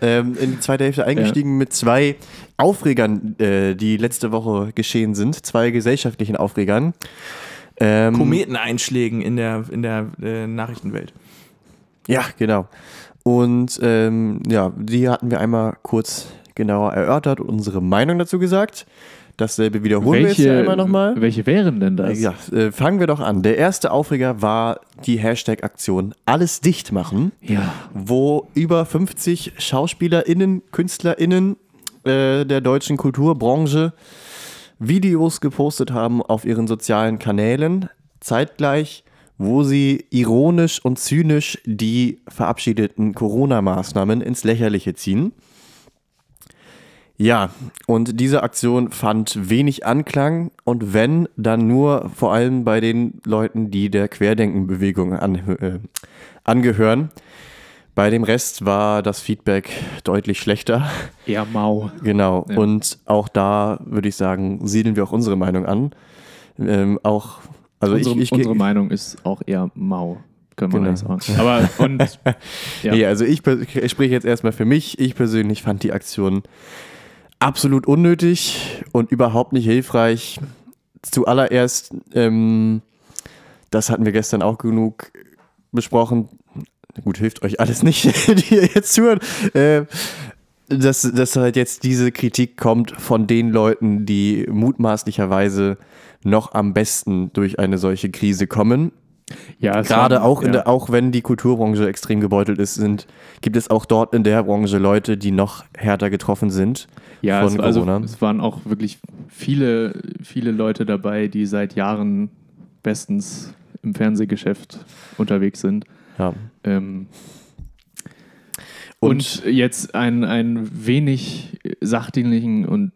ähm, in die zweite Hälfte eingestiegen mit zwei Aufregern, äh, die letzte Woche geschehen sind. Zwei gesellschaftlichen Aufregern. Ähm, Kometeneinschlägen in der, in der äh, Nachrichtenwelt. Ja, genau. Und ähm, ja, die hatten wir einmal kurz genauer erörtert und unsere Meinung dazu gesagt. Dasselbe wiederholen wir jetzt hier einmal nochmal. welche wären denn das? Ja, äh, fangen wir doch an. Der erste Aufreger war die Hashtag-Aktion Alles dicht machen. Ja. wo über 50 SchauspielerInnen, KünstlerInnen äh, der deutschen Kulturbranche Videos gepostet haben auf ihren sozialen Kanälen, zeitgleich, wo sie ironisch und zynisch die verabschiedeten Corona-Maßnahmen ins Lächerliche ziehen. Ja, und diese Aktion fand wenig Anklang und wenn, dann nur vor allem bei den Leuten, die der Querdenkenbewegung an, äh, angehören. Bei dem Rest war das Feedback deutlich schlechter. Eher mau. Genau. Ja. Und auch da würde ich sagen, siedeln wir auch unsere Meinung an. Ähm, auch, also unsere, ich, ich unsere Meinung ist auch eher mau, können wir Genau. sagen. Aber und ja. Nee, also ich, ich spreche jetzt erstmal für mich. Ich persönlich fand die Aktion absolut unnötig und überhaupt nicht hilfreich. Zuallererst, ähm, das hatten wir gestern auch genug besprochen. Gut, hilft euch alles nicht, die ihr jetzt zuhört. Äh, dass, dass halt jetzt diese Kritik kommt von den Leuten, die mutmaßlicherweise noch am besten durch eine solche Krise kommen. Ja, Gerade war- auch, in ja. der, auch wenn die Kulturbranche extrem gebeutelt ist, sind, gibt es auch dort in der Branche Leute, die noch härter getroffen sind Ja, von es, also, Corona. es waren auch wirklich viele, viele Leute dabei, die seit Jahren bestens im Fernsehgeschäft unterwegs sind. ja. Ähm, Und, und, jetzt einen, einen wenig sachdienlichen und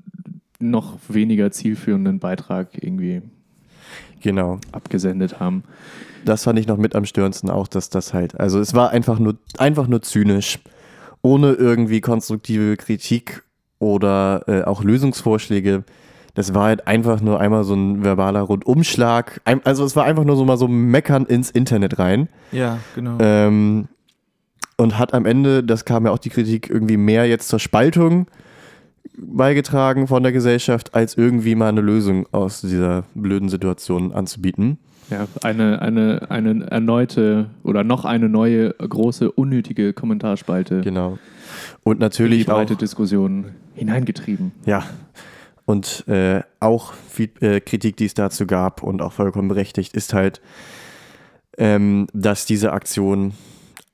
noch weniger zielführenden Beitrag irgendwie genau, abgesendet haben. Das fand ich noch mit am störendsten auch, dass das halt, also es war einfach nur, einfach nur zynisch, ohne irgendwie konstruktive Kritik oder äh, auch Lösungsvorschläge. Das war halt einfach nur einmal so ein verbaler Rundumschlag. Also es war einfach nur so mal so Meckern ins Internet rein. Ja, genau. Ähm, und hat am Ende, das kam ja auch die Kritik, irgendwie mehr jetzt zur Spaltung beigetragen von der Gesellschaft, als irgendwie mal eine Lösung aus dieser blöden Situation anzubieten. Ja, eine, eine, eine erneute oder noch eine neue große unnötige Kommentarspalte Genau. Und in die natürlich auch, breite Diskussion hineingetrieben. ja, und äh, auch Feed, äh, Kritik, die es dazu gab und auch vollkommen berechtigt, ist halt, ähm, dass diese Aktion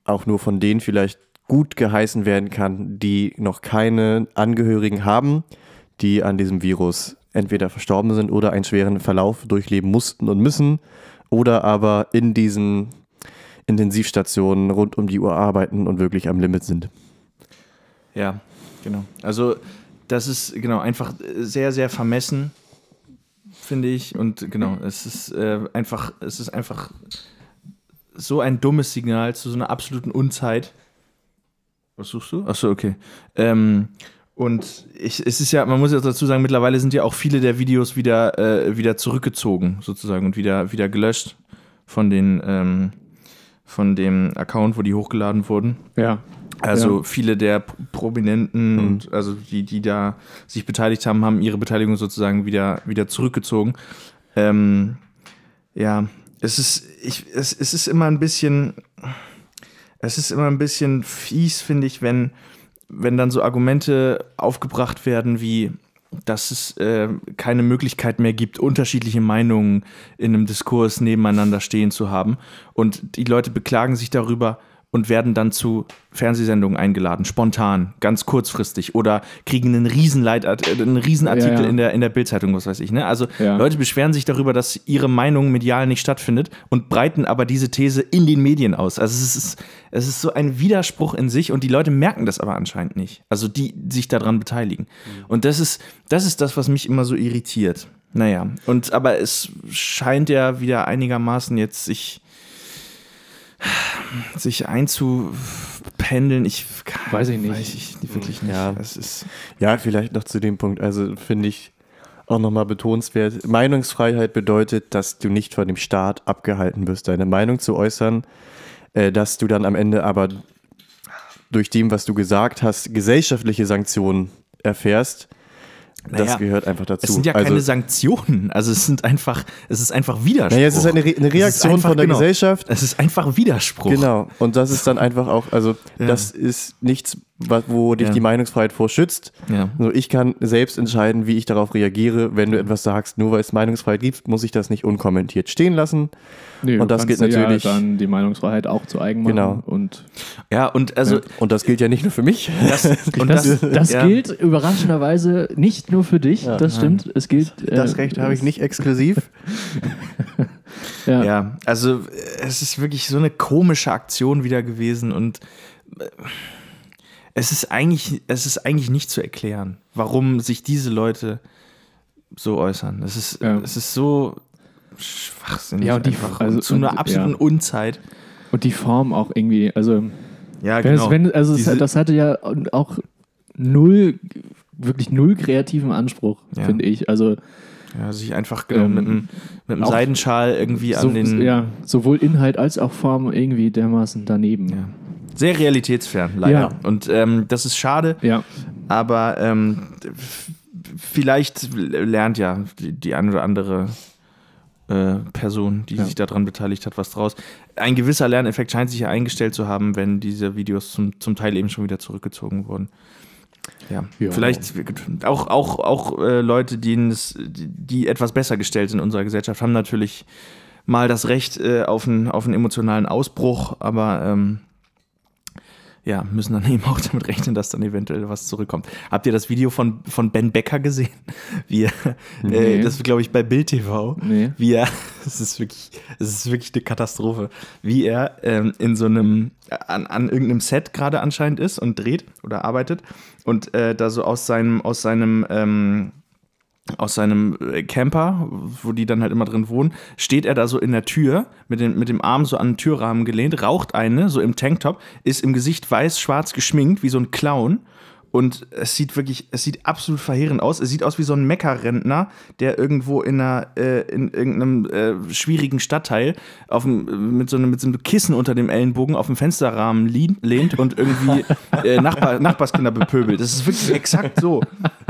auch nur von denen vielleicht gut geheißen werden kann, die noch keine Angehörigen haben, die an diesem Virus entweder verstorben sind oder einen schweren Verlauf durchleben mussten und müssen oder aber in diesen Intensivstationen rund um die Uhr arbeiten und wirklich am Limit sind. Ja, genau. Also das ist genau einfach sehr, sehr vermessen, finde ich. Und genau, es ist äh, einfach, es ist einfach so ein dummes Signal zu so einer absoluten Unzeit. Was suchst du? Achso, okay. Ähm, und ich, es ist ja, man muss jetzt dazu sagen, mittlerweile sind ja auch viele der Videos wieder, äh, wieder zurückgezogen, sozusagen, und wieder, wieder gelöscht von den, ähm, von dem Account, wo die hochgeladen wurden. Ja. Also Ja. viele der Prominenten und also die, die da sich beteiligt haben, haben ihre Beteiligung sozusagen wieder, wieder zurückgezogen. Ähm, ja, es ist, ich, es, es ist immer ein bisschen, es ist immer ein bisschen fies, finde ich, wenn, wenn dann so Argumente aufgebracht werden wie, dass es äh, keine Möglichkeit mehr gibt, unterschiedliche Meinungen in einem Diskurs nebeneinander stehen zu haben. Und die Leute beklagen sich darüber und werden dann zu Fernsehsendungen eingeladen, spontan, ganz kurzfristig oder kriegen einen Riesenleit, äh, einen Riesenartikel Ja, ja. in der, in der Bildzeitung, was weiß ich. Ne? Also Ja. Leute beschweren sich darüber, dass ihre Meinung medial nicht stattfindet und breiten aber diese These in den Medien aus. Also es ist, es ist so ein Widerspruch in sich und die Leute merken das aber anscheinend nicht. Also die sich daran beteiligen. Und das ist, das ist das, was mich immer so irritiert. Naja, und aber es scheint ja wieder einigermaßen jetzt sich, sich einzupendeln. Ich Weiß ich nicht. Weiß ich wirklich nicht. Ja. Es ist, Ja, vielleicht noch zu dem Punkt. Also finde ich auch nochmal betonenswert. Meinungsfreiheit bedeutet, dass du nicht von dem Staat abgehalten wirst, deine Meinung zu äußern, äh, dass du dann am Ende aber durch dem, was du gesagt hast, gesellschaftliche Sanktionen erfährst. Naja, das gehört einfach dazu. Es sind ja also, keine Sanktionen. Also es sind einfach, es ist einfach Widerspruch. Naja, es ist eine, Re eine ist Reaktion einfach- von der genau. Gesellschaft. Es ist einfach Widerspruch. Genau. Und das ist dann einfach auch, also Ja. das ist nichts, wo dich Ja. die Meinungsfreiheit vorschützt. Ja. Also ich kann selbst entscheiden, wie ich darauf reagiere. Wenn du etwas sagst, nur weil es Meinungsfreiheit gibt, muss ich das nicht unkommentiert stehen lassen. Nee, du Und das dir natürlich- Ja dann die Meinungsfreiheit auch zu eigen machen. Genau. Und Ja, und also Und das gilt ja nicht nur für mich. das, und das, das, das ja, gilt überraschenderweise nicht nur für dich. das stimmt. Es gilt. äh, Das Recht habe ich nicht exklusiv. Ja. Ja, also äh, es ist wirklich so eine komische Aktion wieder gewesen und äh, es ist eigentlich, es ist eigentlich nicht zu erklären, warum sich diese Leute so äußern. Es ist, Ja. es ist so schwachsinnig. Ja, und die- einfach also- zu einer absoluten ja. Unzeit. Und die Form auch irgendwie. Also, Ja, genau. wenn, also es, Diese- das hatte ja auch null, wirklich null kreativen Anspruch, Ja. finde ich. Also ja, sich einfach genau, Ähm, mit einem, mit einem Seidenschal irgendwie so, an den. ja, sowohl Inhalt als auch Form irgendwie dermaßen daneben. Ja. Sehr realitätsfern, leider. Ja. Und ähm, das ist schade. Ja. Aber ähm, vielleicht lernt ja die, die eine oder andere äh, Person, die Ja. sich daran beteiligt hat, was draus. Ein gewisser Lerneffekt scheint sich ja eingestellt zu haben, wenn diese Videos zum, zum Teil eben schon wieder zurückgezogen wurden. Ja, Ja. vielleicht auch, auch, auch äh, Leute, die, die etwas besser gestellt sind in unserer Gesellschaft, haben natürlich mal das Recht äh, auf, einen, auf einen emotionalen Ausbruch, aber ähm, ja, müssen dann eben auch damit rechnen, dass dann eventuell was zurückkommt. Habt ihr das Video von, von Ben Becker gesehen? Wie er, Nee. äh, das ist, glaube ich, bei Bild TV. Nee. Wie er, es ist wirklich, es ist wirklich eine Katastrophe, wie er ähm, in so einem, an, an irgendeinem Set gerade anscheinend ist und dreht oder arbeitet und äh, da so aus seinem, aus seinem, ähm, aus seinem äh, Camper, wo die dann halt immer drin wohnen, steht er da so in der Tür mit dem, mit dem Arm so an den Türrahmen gelehnt, raucht eine, so im Tanktop, ist im Gesicht weiß-schwarz geschminkt, wie so ein Clown. Und es sieht wirklich, es sieht absolut verheerend aus. Es sieht aus wie so ein Meckerrentner, der irgendwo in, einer, äh, in irgendeinem äh, schwierigen Stadtteil auf dem, mit, so einem, mit so einem Kissen unter dem Ellenbogen auf dem Fensterrahmen lehnt, und irgendwie äh, Nachbar, Nachbarskinder bepöbelt. Das ist wirklich exakt so.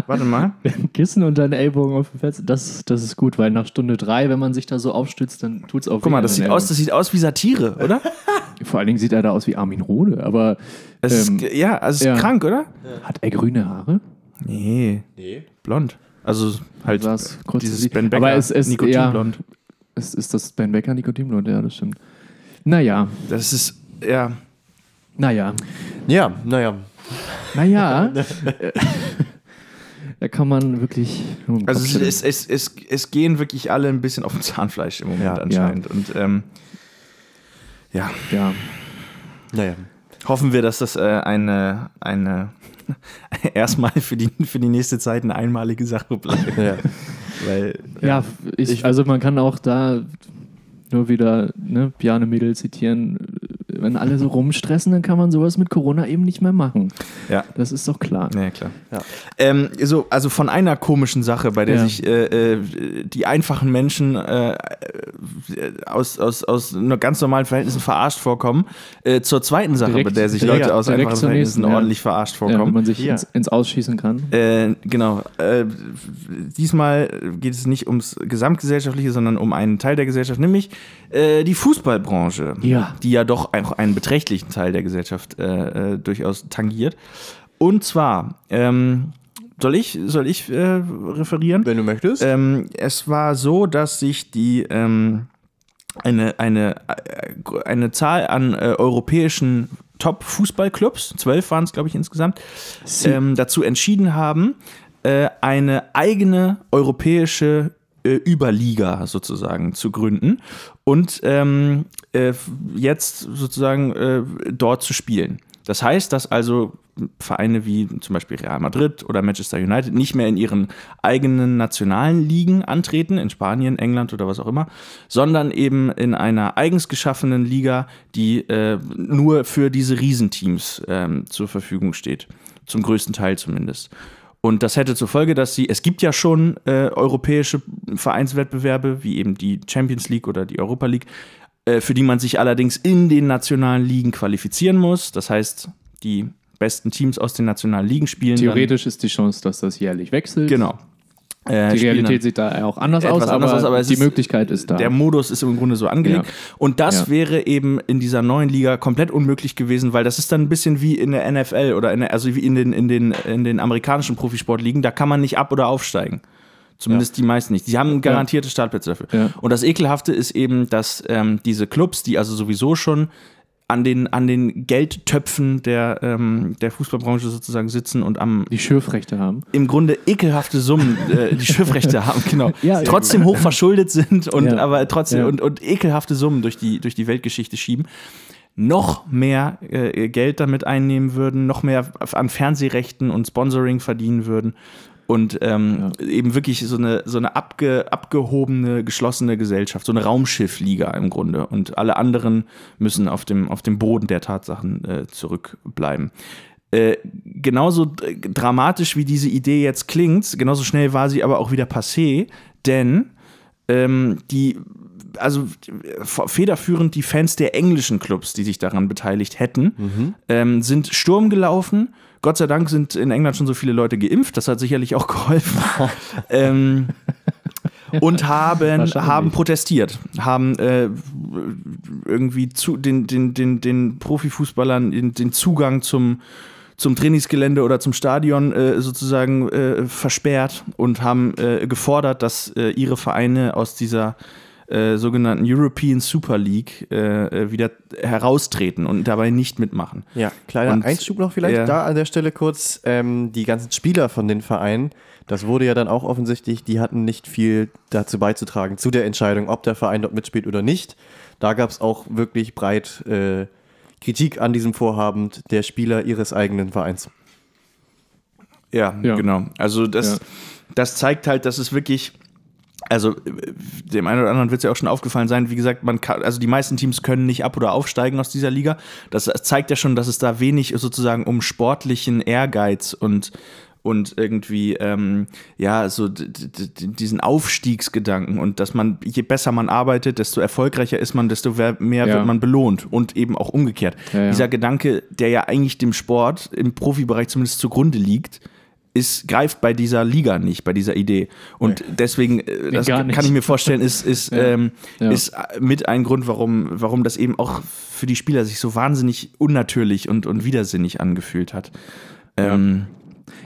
Warte mal. Kissen und deinen Ellbogen auf dem Fenster, das, das ist gut, weil nach Stunde drei, wenn man sich da so aufstützt, dann tut es auch Guck mal, das sieht den aus, das sieht aus wie Satire, oder? Vor allen Dingen sieht er da aus wie Armin Rohde, aber Es ähm, ist, ja, also es ist ja. krank, oder? hat er grüne Haare? Nee. Nee. Blond. Also halt Was? Kurz dieses. Ben Becker Aber es- es- Nikotinblond. Es ist das Ben Becker Nikotinblut, ja, das stimmt. Naja, Das ist, ja. naja, Ja, naja. naja. da kann man wirklich. Also es, es, es, es, es gehen wirklich alle ein bisschen auf dem Zahnfleisch im Moment Ja. anscheinend. Und ähm, ja, ja. Naja. Hoffen wir, dass das äh, eine, eine erstmal für die, für die nächste Zeit eine einmalige Sache bleibt. Ja. Weil Ja, ich, also man kann auch da nur wieder ne, Bjarne Mädel zitieren, wenn alle so rumstressen, dann kann man sowas mit Corona eben nicht mehr machen. Ja. Das ist doch klar. Ja, klar. Ja. Ähm, so, also von einer komischen Sache, bei der Ja. sich äh, äh, die einfachen Menschen äh, aus, aus, aus nur ganz normalen Verhältnissen verarscht vorkommen, äh, zur zweiten Sache, Direkt- bei der sich direkt- Leute aus einfachen Verhältnissen nächsten, ja. ordentlich verarscht Ja, wenn vorkommen. man sich Ja. ins, ins Ausschießen kann. Äh, genau. Äh, diesmal geht es nicht ums Gesamtgesellschaftliche, sondern um einen Teil der Gesellschaft, nämlich äh, die Fußballbranche, Ja. die ja doch auch einen beträchtlichen Teil der Gesellschaft äh, äh, durchaus tangiert. Und zwar, ähm, soll ich, soll ich äh, referieren? Wenn du möchtest. Ähm, es war so, dass sich die ähm, eine, eine, äh, eine Zahl an äh, europäischen Top-Fußballclubs, zwölf waren es, glaube ich, insgesamt, ähm, dazu entschieden haben, äh, eine eigene europäische äh, Überliga sozusagen zu gründen und ähm, äh, jetzt sozusagen äh, dort zu spielen. Das heißt, dass also Vereine wie zum Beispiel Real Madrid oder Manchester United nicht mehr in ihren eigenen nationalen Ligen antreten, in Spanien, England oder was auch immer, sondern eben in einer eigens geschaffenen Liga, die äh, nur für diese Riesenteams ähm, zur Verfügung steht. Zum größten Teil zumindest. Und das hätte zur Folge, dass sie, es gibt ja schon äh, europäische Vereinswettbewerbe, wie eben die Champions League oder die Europa League, äh, für die man sich allerdings in den nationalen Ligen qualifizieren muss. Das heißt, die besten Teams aus den nationalen Ligen spielen. Theoretisch ist die Chance, dass das jährlich wechselt. Genau. Äh, Die Realität sieht da auch anders aus, anders aber, aus, aber die ist- Möglichkeit ist da. Der Modus ist im Grunde so angelegt. Ja. Und das Ja. wäre eben in dieser neuen Liga komplett unmöglich gewesen, weil das ist dann ein bisschen wie in der NFL oder in der, also wie in den, in den, in den amerikanischen Profisportligen. Da kann man nicht ab- oder aufsteigen. Zumindest die meisten nicht. Die haben garantierte Startplätze dafür. Ja. Und das Ekelhafte ist eben, dass ähm, diese Clubs, die also sowieso schon an den, an den Geldtöpfen der, ähm, der Fußballbranche sozusagen sitzen und am die Schürfrechte haben. im Grunde ekelhafte Summen, äh, die Schiffrechte haben, genau. Ja, trotzdem hoch verschuldet sind und Ja. aber trotzdem Ja. und, und ekelhafte Summen durch die, durch die Weltgeschichte schieben, noch mehr äh, Geld damit einnehmen würden, noch mehr an Fernsehrechten und Sponsoring verdienen würden. Und ähm, eben wirklich so eine, so eine abge, abgehobene, geschlossene Gesellschaft, so eine Raumschiffliga im Grunde. Und alle anderen müssen auf dem, auf dem Boden der Tatsachen äh, zurückbleiben. Äh, genauso dramatisch wie diese Idee jetzt klingt, genauso schnell war sie aber auch wieder passé, denn ähm, die, also federführend die Fans der englischen Clubs, die sich daran beteiligt hätten, ähm, sind Sturm gelaufen. Gott sei Dank sind in England schon so viele Leute geimpft, das hat sicherlich auch geholfen. ähm, und haben, haben protestiert, haben äh, irgendwie zu, den, den, den, den Profifußballern den, den Zugang zum, zum Trainingsgelände oder zum Stadion äh, sozusagen äh, versperrt und haben äh, gefordert, dass äh, ihre Vereine aus dieser äh, sogenannten European Super League äh, äh, wieder heraustreten und dabei nicht mitmachen. Ja, kleiner Und- Einschub noch vielleicht ja. da an der Stelle kurz. Ähm, die ganzen Spieler von den Vereinen, das wurde ja dann auch offensichtlich, die hatten nicht viel dazu beizutragen, zu der Entscheidung, ob der Verein dort mitspielt oder nicht. Da gab es auch wirklich breit äh, Kritik an diesem Vorhaben der Spieler ihres eigenen Vereins. Ja, Ja. genau. Also das, Ja. das zeigt halt, dass es wirklich, also äh, dem einen oder anderen wird es ja auch schon aufgefallen sein, wie gesagt, man kann, also die meisten Teams können nicht ab- oder aufsteigen aus dieser Liga. Das zeigt ja schon, dass es da wenig sozusagen um sportlichen Ehrgeiz und und irgendwie, ähm, ja, so diesen Aufstiegsgedanken und dass man, je besser man arbeitet, desto erfolgreicher ist man, desto mehr Ja. wird man belohnt und eben auch umgekehrt. Ja, ja. Dieser Gedanke, der ja eigentlich dem Sport im Profibereich zumindest zugrunde liegt, ist, greift bei dieser Liga nicht, bei dieser Idee. Und deswegen, äh, das kann ich mir vorstellen, ist, ist, ähm, Ja. ist mit ein Grund, warum, warum das eben auch für die Spieler sich so wahnsinnig unnatürlich und, und widersinnig angefühlt hat. Ähm,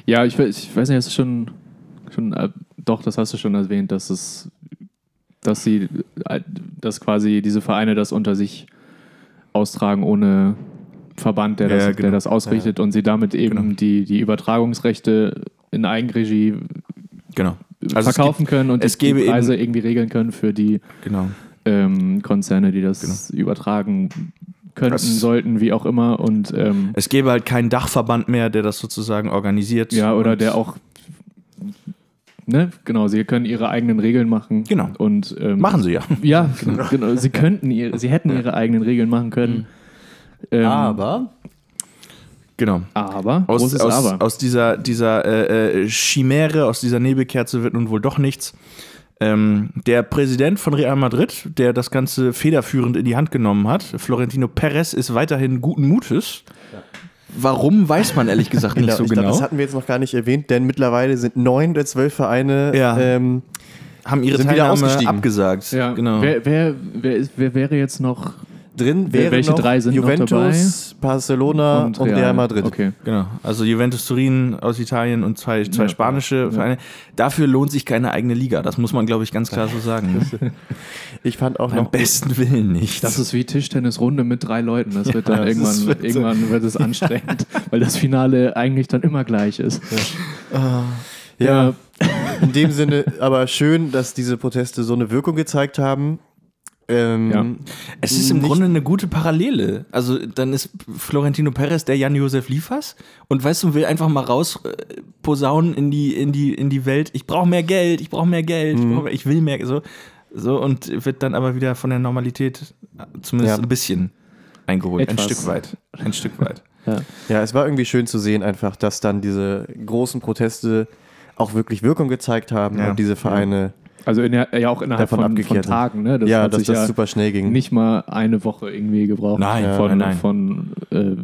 Ja, ich, ich weiß nicht, hast du schon, schon äh, doch, das hast du schon erwähnt, dass es, dass sie, äh, dass quasi diese Vereine das unter sich austragen ohne Verband, der Ja, das, ja, genau. der das ausrichtet und sie damit eben Genau. die, die Übertragungsrechte in Eigenregie genau. Also verkaufen können und es die, Preise irgendwie regeln können für die Genau. ähm, Konzerne, die das übertragen könnten, Das- sollten, wie auch immer. Und ähm, Es gäbe halt keinen Dachverband mehr, der das sozusagen organisiert. ja, oder der auch ne, genau, sie können ihre eigenen Regeln machen. Genau. Und, ähm, Machen sie ja. Ja, genau, genau. Sie könnten ihre, sie hätten ihre eigenen Regeln machen können. Ähm, Aber Genau. aber, Aus, großes aus, Aber. aus dieser, dieser äh, äh, Chimäre, aus dieser Nebelkerze wird nun wohl doch nichts. Ähm, der Präsident von Real Madrid, der das Ganze federführend in die Hand genommen hat, Florentino Perez, ist weiterhin guten Mutes. Warum, weiß man ehrlich gesagt nicht so ich genau. Glaub, das hatten wir jetzt noch gar nicht erwähnt, denn mittlerweile sind neun der zwölf Vereine Ja. ähm, Haben ihre sind wieder Teilnahme ausgestiegen. abgesagt. ja, genau. wer, wer, wer, ist, wer wäre jetzt noch drin. Wären welche noch drei sind noch Juventus, Barcelona und, Real. Madrid. Okay. Genau, also Juventus Turin aus Italien und zwei, zwei spanische Vereine. Dafür lohnt sich keine eigene Liga. Das muss man, glaube ich, ganz klar so sagen. Ich fand auch Am noch besten Willen nicht. Das ist wie Tischtennisrunde mit drei Leuten. Das wird dann das irgendwann, wird so- irgendwann wird es anstrengend, weil das Finale eigentlich dann immer gleich ist. Ja, in dem Sinne aber schön, dass diese Proteste so eine Wirkung gezeigt haben. Ähm, Ja. Es ist im Nicht- Grunde eine gute Parallele. Also dann ist Florentino Perez der Jan-Josef Liefers und weißt du, will einfach mal raus äh, posaunen in die, in die, in die Welt. Ich brauche mehr Geld, ich brauche mehr Geld, Mhm. ich, brauch ich will mehr. So, so und wird dann aber wieder von der Normalität zumindest Ja. ein bisschen eingeholt. Ein Etwas. Stück weit. Ein Stück weit. Ja, es war irgendwie schön zu sehen, einfach, dass dann diese großen Proteste auch wirklich Wirkung gezeigt haben Ja. und diese Vereine, Also in ja auch innerhalb Davon von, von. Tagen. Ne? Das ja, hat dass sich das ja super schnell ging. nicht mal eine Woche irgendwie gebraucht. Nein, Ja. von, nein, nein. von, äh,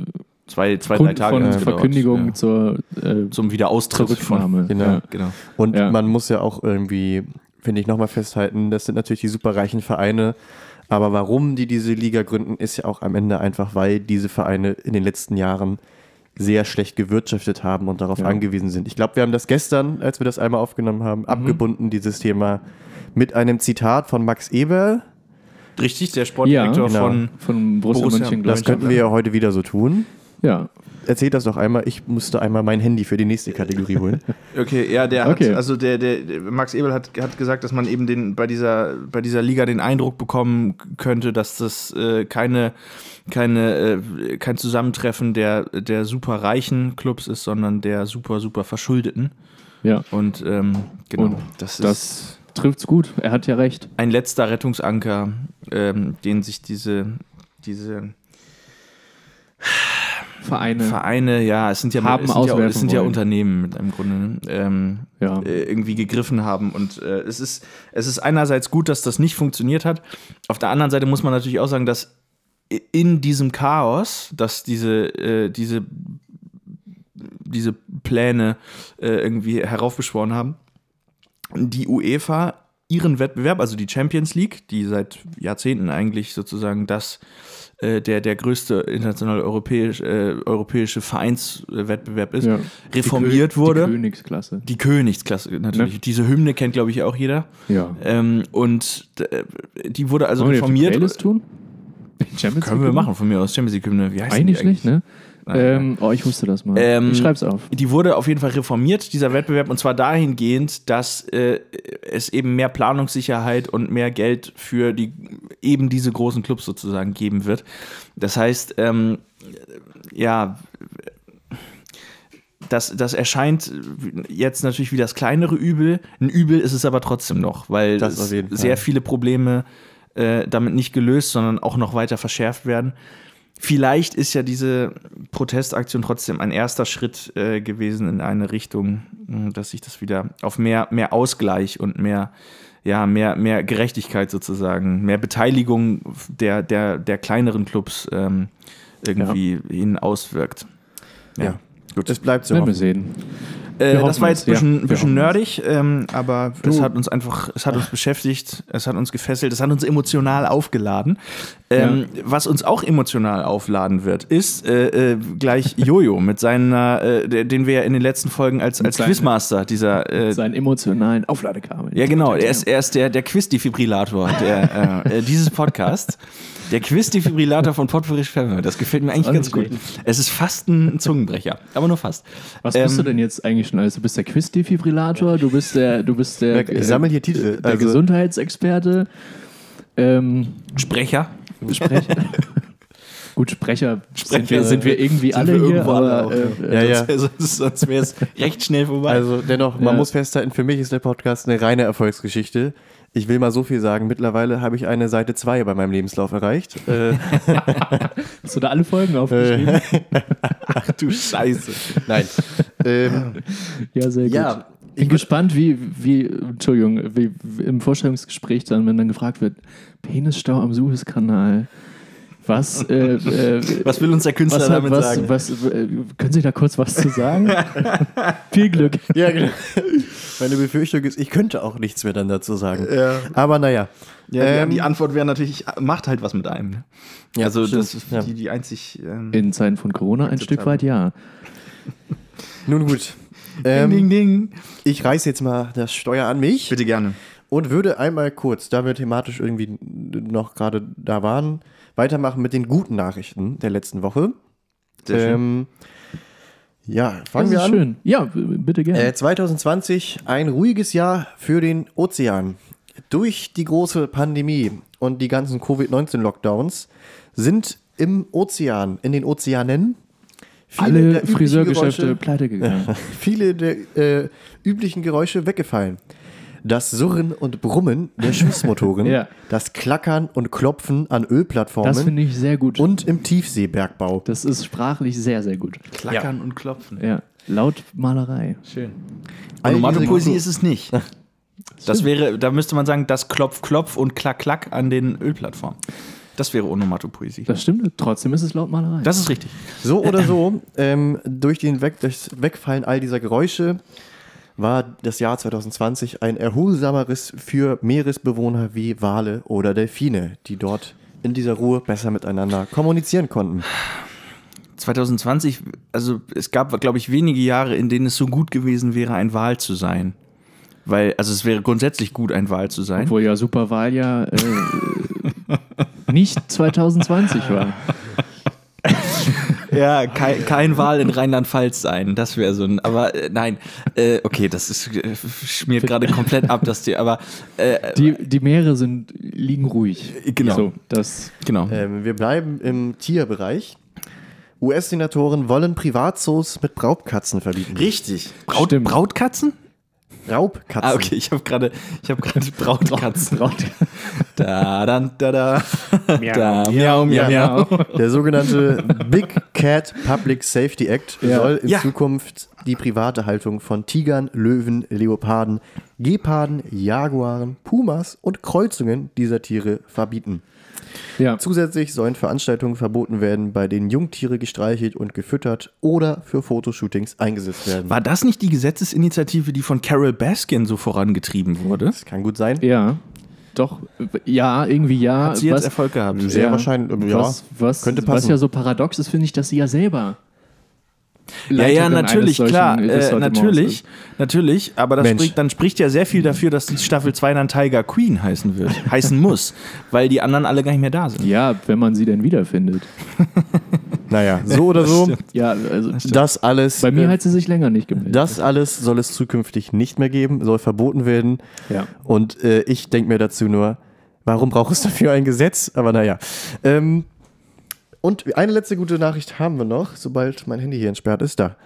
Zwei, zwei drei Tage. von gedauert, Verkündigung ja. zur äh, zum Wiederaustritt Zurücknahme. von. Genau. Ja. Genau. Und Ja. man muss ja auch irgendwie, finde ich, nochmal festhalten, das sind natürlich die superreichen Vereine. Aber warum die diese Liga gründen, ist ja auch am Ende einfach, weil diese Vereine in den letzten Jahren sehr schlecht gewirtschaftet haben und darauf Ja. angewiesen sind. Ich glaube, wir haben das gestern, als wir das einmal aufgenommen haben, Mhm. abgebunden, dieses Thema, mit einem Zitat von Max Eberl. Richtig, der Sportdirektor Ja, genau. von. von Borussia, Borussia, Das Mönchengladbach. könnten wir ja heute wieder so tun. Ja, Erzählt das doch einmal. Ich musste einmal mein Handy für die nächste Kategorie holen. Okay, ja, der Okay. hat, also der, der, der Max Ebel hat, hat gesagt, dass man eben den, bei, dieser, bei dieser Liga den Eindruck bekommen könnte, dass das äh, keine, keine, äh, kein Zusammentreffen der, der super reichen Clubs ist, sondern der super, super Verschuldeten. ja. Und ähm, genau, Und das, Das ist trifft's gut. Er hat ja recht. ein letzter Rettungsanker, ähm, den sich diese, diese Vereine. Vereine, ja, es sind ja, Haben es sind ja, es sind ja. Unternehmen mit einem Grunde, ne? ähm, Ja. äh, irgendwie gegriffen haben. Und äh, es, ist, es ist einerseits gut, dass das nicht funktioniert hat. Auf der anderen Seite muss man natürlich auch sagen, dass in diesem Chaos, dass diese, äh, diese, diese Pläne äh, irgendwie heraufbeschworen haben, die UEFA ihren Wettbewerb, also die Champions League, die seit Jahrzehnten eigentlich sozusagen das äh, der, der größte internationale europäisch, äh, europäische Vereinswettbewerb ist, Ja. reformiert die wurde. Die Königsklasse. Die Königsklasse natürlich. Ne? Diese Hymne kennt, glaube ich, auch jeder. Ja. Ähm, und äh, die wurde also Wollen wir reformiert. Playlist tun? Champions Können wir machen von mir aus. Champions League Hymne. Wie heißt Eigentlich nicht, ne? Ähm, oh, ich wusste das mal. Ähm, ich schreib's auf. Die wurde auf jeden Fall reformiert, dieser Wettbewerb, und zwar dahingehend, dass äh, es eben mehr Planungssicherheit und mehr Geld für die eben diese großen Clubs sozusagen geben wird. Das heißt, ähm, ja, das, das erscheint jetzt natürlich wie das kleinere Übel. Ein Übel ist es aber trotzdem noch, weil sehr viele Probleme äh, damit nicht gelöst, sondern auch noch weiter verschärft werden. Vielleicht ist ja diese Protestaktion trotzdem ein erster Schritt äh, gewesen in eine Richtung, dass sich das wieder auf mehr, mehr Ausgleich und mehr, ja, mehr, mehr Gerechtigkeit sozusagen, mehr Beteiligung der, der, der kleineren Clubs ähm, irgendwie hin auswirkt. Ja. Gut. Es bleibt so. Werden wir sehen. Äh, das war jetzt ein bisschen, ja, bisschen nerdig, ähm, aber es hat uns einfach, es hat uns beschäftigt, es hat uns gefesselt, es hat uns emotional aufgeladen. Ähm, Was uns auch emotional aufladen wird, ist äh, äh, gleich Jojo mit seiner, äh, den wir ja in den letzten Folgen als, als seinen- Quizmaster dieser äh, Seinen emotionalen Aufladekabel. ja, genau. Er ist, er ist der, der Quiz-Defibrillator der, äh, äh, dieses Podcasts. Der Quiz-Defibrillator von Potpourri Schwemme. Das gefällt mir eigentlich ganz nicht gut. schlecht. Es ist fast ein Zungenbrecher, aber nur fast. Was bist Ähm, du denn jetzt eigentlich schon alles? Du bist der Quiz-Defibrillator, du bist der, du bist der, Ich sammle hier Titel. der Also- Gesundheitsexperte, ähm, Sprecher. Sprecher. Gut, Sprecher, sind, Sprecher, wir, sind wir irgendwie sind alle wir hier, aber auch, äh, Ja, ja. Sonst, sonst wäre es recht schnell vorbei. Also dennoch, man Ja. muss festhalten, für mich ist der Podcast eine reine Erfolgsgeschichte. Ich will mal so viel sagen, mittlerweile habe ich eine Seite 2 bei meinem Lebenslauf erreicht. Äh, hast du da alle Folgen aufgeschrieben? Ach du Scheiße. nein. ähm, Ja, sehr gut. Ja, ich bin gespannt, wie, wie, Entschuldigung, wie, wie im Vorstellungsgespräch dann, wenn dann gefragt wird, Penisstau am Suezkanal. Was, äh, äh, Was will uns der Künstler was, damit was, sagen? was, äh, können Sie da kurz was zu sagen? Viel Glück. ja, genau. Meine Befürchtung ist, ich könnte auch nichts mehr dann dazu sagen. Ja. Aber naja. Ja, Ähm, die, Antwort wäre natürlich, macht halt was mit einem. Ne? Ja, also das ist Ja. die, die einzig. Ähm, In Zeiten von Corona ein Stück weit ja. Nun gut. ding, Ähm, ding, ding. ich reiße jetzt mal das Steuer an mich Bitte gerne. und würde einmal kurz, da wir thematisch irgendwie noch gerade da waren, weitermachen mit den guten Nachrichten der letzten Woche. Sehr schön. Ähm, ja, Das fangen ist wir an. schön. Ja, bitte gerne. Äh, 2020 ein ruhiges Jahr für den Ozean. Durch die große Pandemie und die ganzen Covid-19-Lockdowns sind im Ozean, in den Ozeanen, viele Alle Friseurgeschäfte Geräusche- pleite gegangen. viele der äh, üblichen Geräusche weggefallen. Das Surren und Brummen der Schiffsmotoren, Ja. das Klackern und Klopfen an Ölplattformen Das finde ich sehr gut. und im Tiefseebergbau. das ist sprachlich sehr, sehr gut. Klackern und klopfen. Ja. Laut Malerei. Schön. Onomatopoesie ist es nicht. Das wäre, da müsste man sagen, das Klopf, Klopf und Klack, Klack an den Ölplattformen. Das wäre Onomatopoesie. Das stimmt. Trotzdem ist es laut Malerei. Das ist richtig. So oder so, ähm, durch den Weg, das Wegfallen all dieser Geräusche war das Jahr 2020 ein erholsameres für Meeresbewohner wie Wale oder Delfine, die dort in dieser Ruhe besser miteinander kommunizieren konnten. 2020, also es gab, glaube ich, wenige Jahre, in denen es so gut gewesen wäre, ein Wal zu sein. Weil, also es wäre grundsätzlich gut, ein Wal zu sein. Obwohl ja Superwahl ja äh, nicht 2020 war. Ja, kein, kein Wal in Rheinland-Pfalz sein. Das wäre so ein. Aber äh, nein, äh, okay, das ist, äh, schmiert gerade komplett ab, dass die. Aber äh, Die, die Meere sind, liegen ruhig. Genau. So, das, genau. Ähm, wir bleiben im Tierbereich. US-Senatoren wollen Privatzoos mit Raubkatzen verbieten. Richtig. Braut. Brautkatzen? Raubkatzen. Ah, okay, ich habe gerade, ich habe gerade Brautkatzen. Braut- Da, dann, da, da. Da, miau, miau, miau, Ja. miau. Der sogenannte Big Cat Public Safety Act Ja. soll in Ja. Zukunft die private Haltung von Tigern, Löwen, Leoparden, Geparden, Jaguaren, Pumas und Kreuzungen dieser Tiere verbieten. Ja. Zusätzlich sollen Veranstaltungen verboten werden, bei denen Jungtiere gestreichelt und gefüttert oder für Fotoshootings eingesetzt werden. War das nicht die Gesetzesinitiative, die von Carol Baskin so vorangetrieben wurde? Das kann gut sein. ja. Doch, ja, irgendwie ja. Hat sie jetzt was, Erfolg gehabt? Sehr ja, wahrscheinlich, ja. was, was, könnte was passen. ja so paradox ist, finde ich, dass sie ja selber. Ja, ja, Leiterin natürlich, solchen klar, äh, natürlich, natürlich, aber das Mensch. spricht, dann spricht ja sehr viel dafür, dass die Staffel 2 dann Tiger Queen heißen wird, heißen muss, weil die anderen alle gar nicht mehr da sind. Ja, wenn man sie denn wiederfindet. Naja, so oder so, Ja, also das alles. bei mir äh, hat sie sich länger nicht gemeldet. Das alles soll es zukünftig nicht mehr geben, soll verboten werden. ja. Und äh, ich denke mir dazu nur, warum braucht es dafür ein Gesetz? Aber naja. Ähm, und eine letzte gute Nachricht haben wir noch, sobald mein Handy hier entsperrt ist. Da.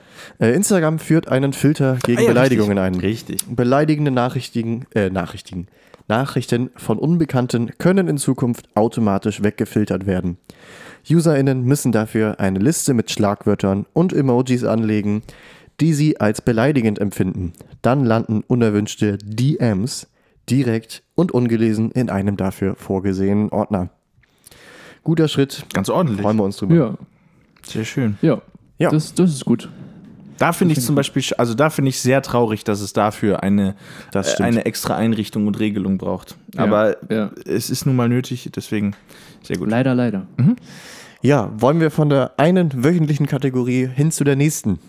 Äh, Instagram führt einen Filter gegen Ah ja, Beleidigungen richtig. ein. Richtig. Beleidigende Nachrichten, äh, Nachrichten, Nachrichten von Unbekannten können in Zukunft automatisch weggefiltert werden. UserInnen müssen dafür eine Liste mit Schlagwörtern und Emojis anlegen, die sie als beleidigend empfinden. Dann landen unerwünschte DMs direkt und ungelesen in einem dafür vorgesehenen Ordner. Guter Schritt. Ganz ordentlich. Freuen wir uns drüber. Ja, Sehr schön. ja. Ja. Das, das ist gut. Da finde ich zum Beispiel, also da finde ich sehr traurig, dass es dafür eine, Das äh, eine extra Einrichtung und Regelung braucht. Ja, Aber ja. es ist nun mal nötig, deswegen sehr gut. Leider, leider. Ja, wollen wir von der einen wöchentlichen Kategorie hin zu der nächsten?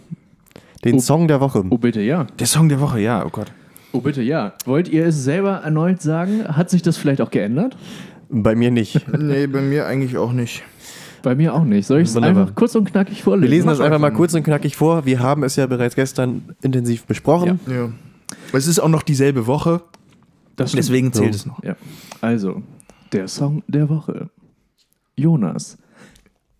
Den Oh. Song der Woche. Oh, bitte, ja. Der Song der Woche, ja, oh Gott. Oh, bitte, ja. Wollt ihr es selber erneut sagen? Hat sich das vielleicht auch geändert? Bei mir nicht. Nee, bei mir eigentlich auch nicht. Bei mir auch nicht. Soll ich es einfach kurz und knackig Wir vorlesen? lesen das einfach mal kurz und knackig vor. Wir haben es ja bereits gestern intensiv besprochen. Ja. Es ist auch noch dieselbe Woche, deswegen zählt es noch. Ja. Also, der Song der Woche. Jonas.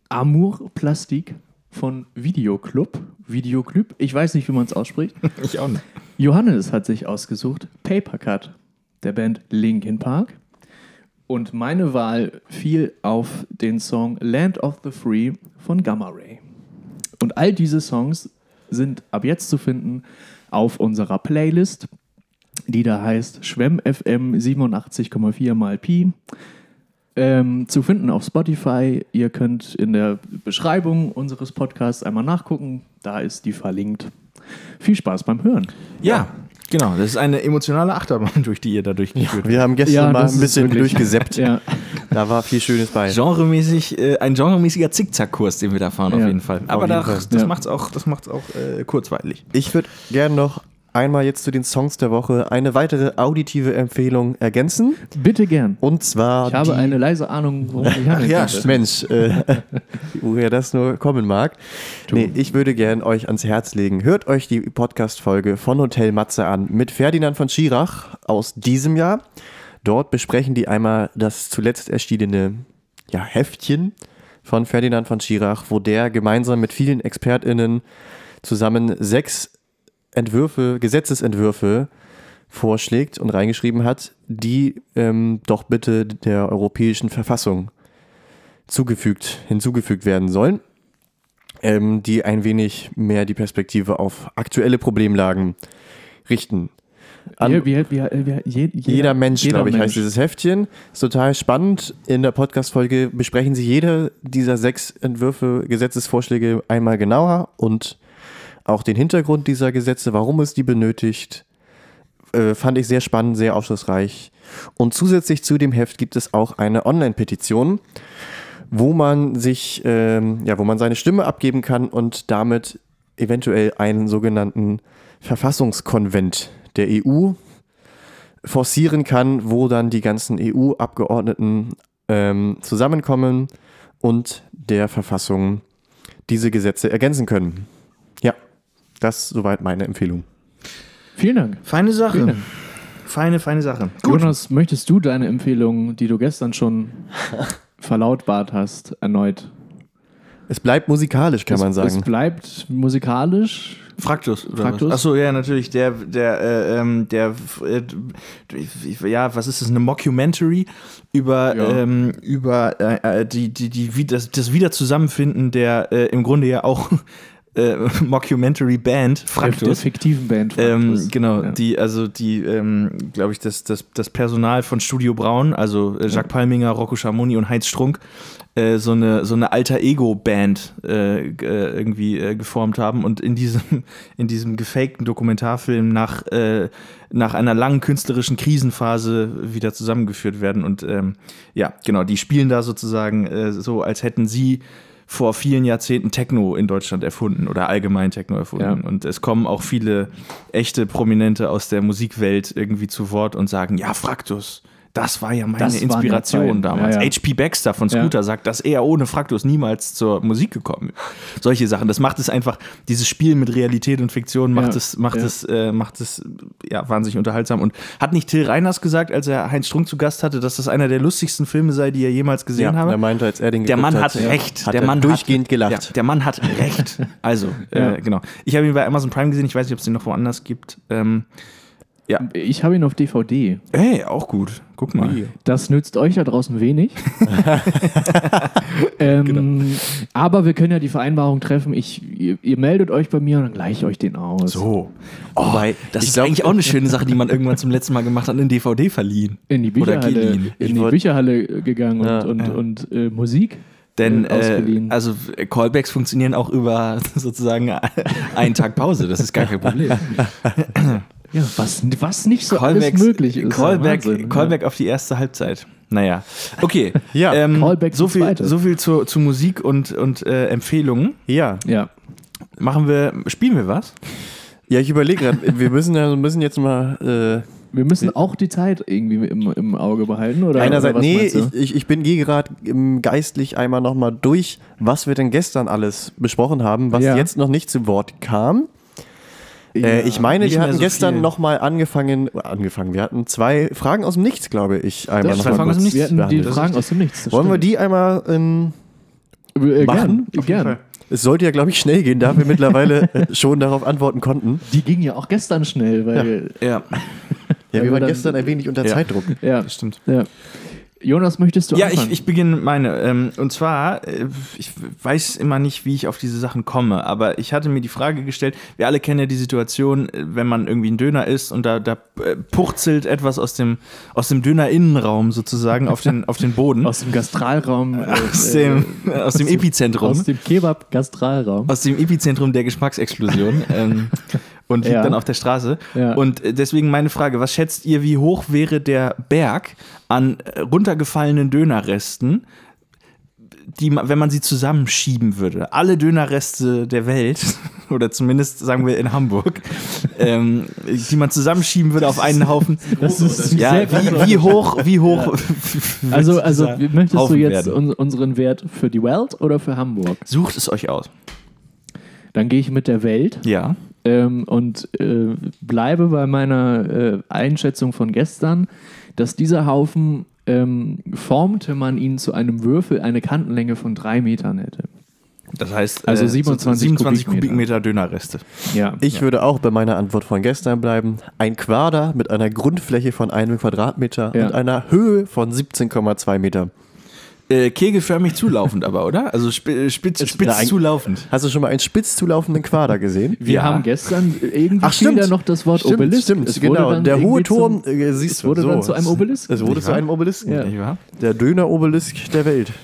Amour Plastik von Videoclub. Videoclub, ich weiß nicht, wie man es ausspricht. Ich auch nicht. Johannes hat sich ausgesucht Paper Cut der Band Linkin Park. Und meine Wahl fiel auf den Song Land of the Free von Gamma Ray. Und all diese Songs sind ab jetzt zu finden auf unserer Playlist, die da heißt Schwemm FM 87,4 mal Pi. Ähm, zu finden auf Spotify. Ihr könnt in der Beschreibung unseres Podcasts einmal nachgucken. Da ist die verlinkt. Viel Spaß beim Hören. Ja, genau. Das ist eine emotionale Achterbahn, durch die ihr da durchgeführt Wir haben gestern Ja, mal ein bisschen wirklich- durchgeseppt. Ja, Da war viel Schönes bei. Genremäßig, äh, ein genremäßiger Zickzackkurs, den wir da fahren, auf Ja. jeden Fall. Aber jeden da, Fall. das Ja. macht's auch, das macht's auch äh, kurzweilig. Ich würde gerne noch einmal jetzt zu den Songs der Woche eine weitere auditive Empfehlung ergänzen. bitte gern. Und zwar. Ich habe eine leise Ahnung, worum ich handelt. Ja, Mensch, äh, woher das nur kommen mag. Nee, ich würde gern euch ans Herz legen. Hört euch die Podcast-Folge von Hotel Matze an mit Ferdinand von Schirach aus diesem Jahr. Dort besprechen die einmal das zuletzt erschienene ja, Heftchen von Ferdinand von Schirach, wo der gemeinsam mit vielen ExpertInnen zusammen sechs Entwürfe, Gesetzesentwürfe vorschlägt und reingeschrieben hat, die ähm, doch bitte der europäischen Verfassung zugefügt, hinzugefügt werden sollen, ähm, die ein wenig mehr die Perspektive auf aktuelle Problemlagen richten. An, Wie, wie, wie, je- jeder, jeder Mensch, glaube ich, heißt Mensch. dieses Heftchen. Ist total spannend. In der Podcast-Folge besprechen sie jede dieser sechs Entwürfe, Gesetzesvorschläge einmal genauer und auch den Hintergrund dieser Gesetze, warum es die benötigt. Äh, fand ich sehr spannend, sehr aufschlussreich. Und zusätzlich zu dem Heft gibt es auch eine Online-Petition, wo man sich, ähm, ja, wo man seine Stimme abgeben kann und damit eventuell einen sogenannten Verfassungskonvent der EU forcieren kann, wo dann die ganzen EU-Abgeordneten ähm, zusammenkommen und der Verfassung diese Gesetze ergänzen können. Das soweit meine Empfehlung. Vielen Dank. Feine Sache. Dank. Feine, feine Sache. Jonas, möchtest du deine Empfehlung, die du gestern schon verlautbart hast, erneut? Es bleibt musikalisch, kann es, man Es sagen. bleibt musikalisch. Fraktus. Oder Fraktus? Achso, ja, natürlich. Der, der, äh, ähm, der, äh, ja, was ist das? Eine Mockumentary über, Ja. ähm, über äh, äh, die, die, die, wie- das, das Wiederzusammenfinden der äh, im Grunde ja auch äh, Mockumentary-Band Der, der Fraktus. fiktiven Band. Ähm, Fraktus. genau, Ja. die, also die, ähm, glaube ich, das, das, das Personal von Studio Braun, also äh, Jacques Palminger, Rocco Schamoni und Heinz Strunk, äh, so eine, so eine Alter-Ego-Band äh, äh, irgendwie äh, geformt haben und in diesem, in diesem gefakten Dokumentarfilm nach, nach einer langen künstlerischen Krisenphase wieder zusammengeführt werden. Und ähm, ja, genau, die spielen da sozusagen so, als hätten sie vor vielen Jahrzehnten Techno in Deutschland erfunden oder allgemein Techno erfunden. Ja. Und es kommen auch viele echte Prominente aus der Musikwelt irgendwie zu Wort und sagen, ja, Fraktus, das war ja meine Das ja Inspiration damals. Ja, ja. HP Baxter von Scooter sagt, dass er ohne Fraktus niemals zur Musik gekommen ist. Solche Sachen. Das macht es einfach, dieses Spiel mit Realität und Fiktion macht Ja, es, macht ja. es, äh, macht es ja wahnsinnig unterhaltsam. Und hat nicht Till Reiners gesagt, als er Heinz Strunk zu Gast hatte, dass das einer der lustigsten Filme sei, die er jemals gesehen Ja, habe? er meinte, als er den Der Mann hat hat, recht. hat der er Mann durchgehend hat, gelacht. Ja, der Mann hat recht. Also, Ja. äh, genau. Ich habe ihn bei Amazon Prime gesehen. Ich weiß nicht, ob es den noch woanders gibt. Ähm, Ich habe ihn auf DVD. ey, auch gut. Guck mal. Das nützt euch da draußen wenig. ähm, Genau. Aber wir können ja die Vereinbarung treffen. Ich, ihr, ihr meldet euch bei mir und dann gleiche ich euch den aus. So. Oh, Wobei, das ist glaub- eigentlich auch eine schöne Sache, die man irgendwann zum letzten Mal gemacht hat, eine DVD verliehen. In die Bücherhalle, in die wollt- Bücherhalle gegangen und, Ja, und, ja. und äh, Musik. Denn äh, äh, ausgeliehen. also äh, Callbacks funktionieren auch über sozusagen einen Tag Pause. Das ist gar kein Problem. Ja, was, was nicht so alles Callbacks, möglich ist. Callback, Wahnsinn, Callback auf die erste Halbzeit. Naja, okay. Ja, ähm, Callback so die viel, so viel zu, zu Musik und, und äh, Empfehlungen. Ja, Ja. ja. Machen wir, spielen wir was? ja ich überlege gerade, wir müssen ja müssen jetzt mal. Äh, Wir müssen auch die Zeit irgendwie im, im Auge behalten, oder? einerseits, oder was nee, ich, ich, bin gehe gerade geistlich einmal nochmal durch, was wir denn gestern alles besprochen haben, was Ja. jetzt noch nicht zu Wort kam. Ja. Äh, ich meine, wir hatten so gestern nochmal angefangen, angefangen, wir hatten zwei Fragen aus dem Nichts, glaube ich, einmal Das noch zwei mal Fragen aus dem Nichts. wir hatten die. Fragen aus dem Nichts. Wollen wir die einmal ähm, Äh, Machen? Gern, gern. Es sollte ja, glaube ich, schnell gehen, da wir mittlerweile schon darauf antworten konnten. Die ging ja auch gestern schnell, weil. Ja, Ja, Weil wir waren dann- gestern ein wenig unter Ja. Zeitdruck. Ja, das stimmt. ja. Jonas, möchtest du Ja, anfangen? ich, ich beginne meine. Ähm, und zwar, äh, ich weiß immer nicht, wie ich auf diese Sachen komme, aber ich hatte mir die Frage gestellt, wir alle kennen ja die Situation, äh, wenn man irgendwie einen Döner isst und da, da äh, purzelt etwas aus dem, aus dem Döner-Innenraum sozusagen auf den, auf den Boden. aus dem Gastralraum. äh, aus dem, äh, aus dem Epizentrum. Aus dem Kebab-Gastralraum. aus dem Epizentrum der Geschmacksexplosion ähm, und liegt Ja. dann auf der Straße. Ja. Und äh, deswegen meine Frage, was schätzt ihr, wie hoch wäre der Berg an äh, runtergefallenen Dönerresten, die, wenn man sie zusammenschieben würde? Alle Dönerreste der Welt, oder zumindest sagen wir in Hamburg, ähm, die man zusammenschieben würde auf einen Haufen. Das ist Ja, sehr wie, wie hoch, wie hoch. Also, wird also dieser möchtest du Haufen jetzt werden? un unseren Wert für die Welt oder für Hamburg? Sucht es euch aus. Dann gehe ich mit der Welt Ja. Ähm, und äh, bleibe bei meiner äh, Einschätzung von gestern, dass dieser Haufen ähm, formte man ihn zu einem Würfel eine Kantenlänge von drei Metern hätte. Das heißt, Also äh, 27 27 Kubikmeter. Kubikmeter Dönerreste. Ja. Ich würde auch bei meiner Antwort von gestern bleiben. Ein Quader mit einer Grundfläche von einem Quadratmeter Ja. und einer Höhe von 17,2 Meter. Äh, kegelförmig zulaufend aber, oder? Also spi- spitz, spitz Ja, ein- zulaufend. Hast du schon mal einen spitz zulaufenden Quader gesehen? Wir Ja. haben gestern irgendwie Ach, stimmt. noch das Wort Stimmt, Obelisk. stimmt, Es genau. Der hohe Turm, Zum, äh, siehst es du, wurde so. dann zu einem Obelisk. Es wurde zu einem Obelisk. Ja. Wahr? Der Döner-Obelisk der Welt.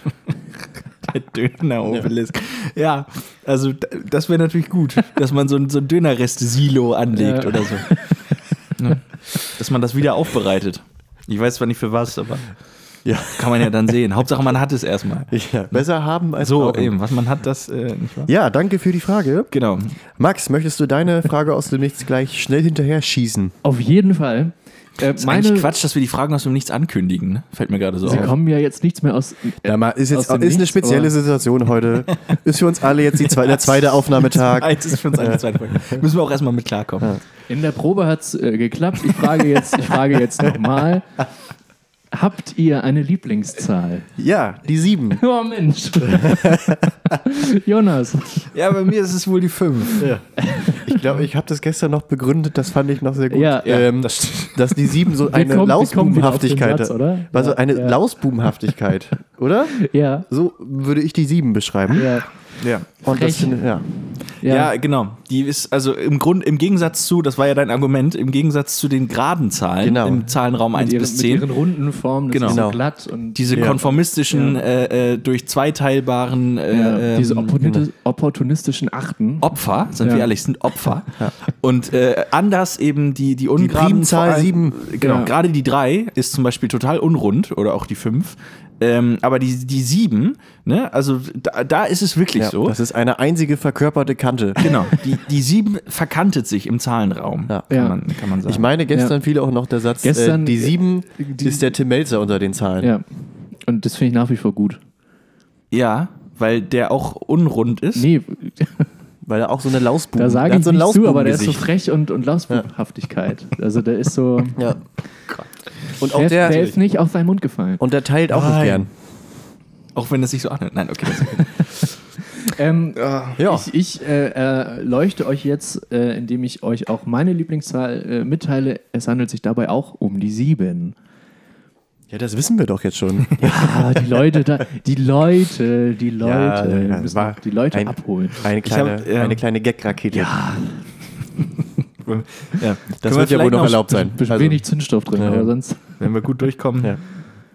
Der Döner-Obelisk. Ja. also d- das wäre natürlich gut, dass man so ein, so ein Dönerreste-Silo anlegt Ja. oder so. Dass man das wieder aufbereitet. Ich weiß zwar nicht für was, aber Ja. kann man ja dann sehen. Hauptsache man hat es erstmal. ja. Besser haben als So, brauchen. eben, was man hat, das äh, nicht wahr? Ja, danke für die Frage. Genau. Max, möchtest du deine Frage aus dem Nichts gleich schnell hinterher schießen? Auf jeden Fall. Äh, Ist meine, eigentlich Quatsch, dass wir die Fragen aus dem Nichts ankündigen. Ne? Fällt mir gerade so Sie auf. kommen ja jetzt nichts mehr aus. Ja, mal, ist jetzt Aus dem ist eine spezielle aber- Situation heute. Ist für uns alle jetzt die zwei, der zweite Aufnahmetag. Eins ist für uns eine zweite Folge. Müssen wir auch erstmal mit klarkommen. In der Probe hat es äh, geklappt. Ich frage jetzt, ich frage jetzt nochmal. Habt ihr eine Lieblingszahl? Ja, die sieben. Oh Mensch. Jonas. Ja, bei mir ist es wohl die fünf. Ich glaube, ich habe das gestern noch begründet, das fand ich noch sehr gut. Ja, ja, ähm, das dass die sieben so eine kommen- wir kommen auf den Lausbubenhaftigkeit Satz, oder? Also Ja, eine ja. Lausbubenhaftigkeit, oder? Ja, So würde ich die sieben beschreiben. ja, Ja. Und das, finde- ja. ja. Ja. genau. Die ist also im Grund, im Gegensatz zu, das war ja dein Argument, im Gegensatz zu den geraden Zahlen Genau. im Zahlenraum 1 mit, ihren, bis mit 10, ihren runden Formen, das Genau. ist so Genau. glatt und diese Ja. konformistischen, äh, äh, durch zweiteilbaren äh, ja, diese ähm, opportuni- opportunistischen Achten. Opfer, sind Ja. wir ehrlich, sind Opfer. Und äh, anders eben die, die ungeraden Primzahl vor allem- sieben. Genau, Ja. gerade die 3 ist zum Beispiel total unrund oder auch die 5. Ähm, aber die, die 7, ne, also da, da ist es wirklich ja. so. Das ist eine einzige verkörperte Kante. Genau, die, die 7 verkantet sich im Zahlenraum, Ja. kann, Ja. Man, kann man sagen. Ich meine, gestern fiel auch noch der Satz, Gestern- äh, die sieben die- ist der Tim Melzer unter den Zahlen. Ja. Und das finde ich nach wie vor gut. ja, weil der auch unrund ist. Nee, Weil er auch so eine Lausbuben da sage ich so nicht zu, aber der ist so frech und, und Lausbubenhaftigkeit. Also der ist so. Ja. Und auch Der, der, der ist nicht auf seinen Mund gefallen. und der teilt auch nicht Nein. gern. Auch wenn es sich so anhört. Nein, okay. Das ist okay. Ähm, Ja. Ich, ich äh, äh, leuchte euch jetzt, äh, indem ich euch auch meine Lieblingszahl äh, mitteile. Es handelt sich dabei auch um die sieben. Ja, das wissen wir doch jetzt schon. Ah, die Leute da, die Leute, die Leute, Ja, ja, wir müssen war die Leute ein- abholen. Eine kleine, hab, ja. eine kleine Gag-Rakete. ja. Das wird ja wohl noch erlaubt sein. Bisschen Also, wenig Zündstoff drin, Ja. aber sonst. Wenn wir gut durchkommen, Ja.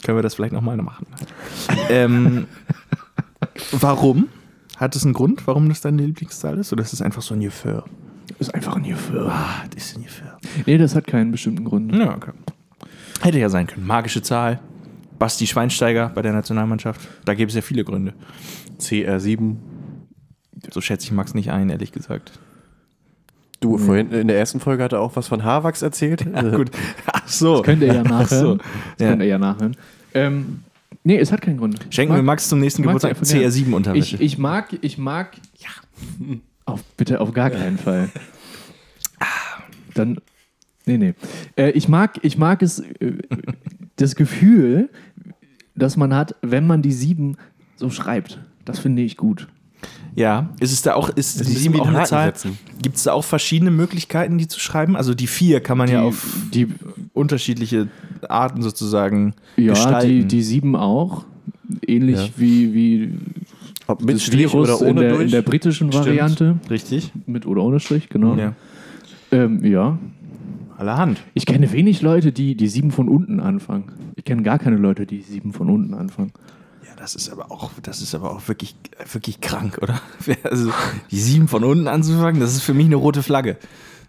können wir das vielleicht nochmal machen. ähm, warum? Hat es einen Grund, warum das deine Lieblingszahl ist? Oder ist es einfach so ein Gefühl? Ist einfach ein Gefühl. Ah, das ist ein Gefühl. Nee, das hat keinen bestimmten Grund. Ja, okay. Hätte ja sein können. Magische Zahl. Basti Schweinsteiger bei der Nationalmannschaft. Da gäbe es ja viele Gründe. CR7. So schätze ich Max nicht ein, ehrlich gesagt. Du, vorhin in der ersten Folge hat er auch was von Harvax erzählt. Ja, gut. Ach so. Könnt ihr ja nachhören. Ach so. Das Ja. könnt ihr ja nachhören. Ähm, nee, es hat keinen Grund. Schenken Mag- wir Max zum nächsten Geburtstag einfach gern. CR7-Unterwäsche. Ich, ich mag, ich mag. Ja. Auf, bitte auf gar keinen Fall. Dann. Nee, nee. Äh, ich, mag, ich mag es, äh, das Gefühl, das man hat, wenn man die sieben so schreibt. Das finde ich gut. Ja, ist es da auch, ist ist die sieben auch eine ein Zahl? Gibt es da auch verschiedene Möglichkeiten, die zu schreiben? Also die vier kann man ja Die- auf die- unterschiedliche Arten sozusagen Ja, gestalten. die, die sieben auch. Ähnlich Ja. wie, wie Ob mit das Strich Virus oder ohne in, der, durch. in der britischen Stimmt. Variante. Richtig? Mit oder ohne Strich, genau. Ja. Ähm, ja. Allerhand. Ich kenne wenig Leute, die die sieben von unten anfangen. Ich kenne gar keine Leute, die sieben von unten anfangen. Ja, das ist aber auch, das ist aber auch wirklich, wirklich krank, oder? Also die sieben von unten anzufangen, das ist für mich eine rote Flagge.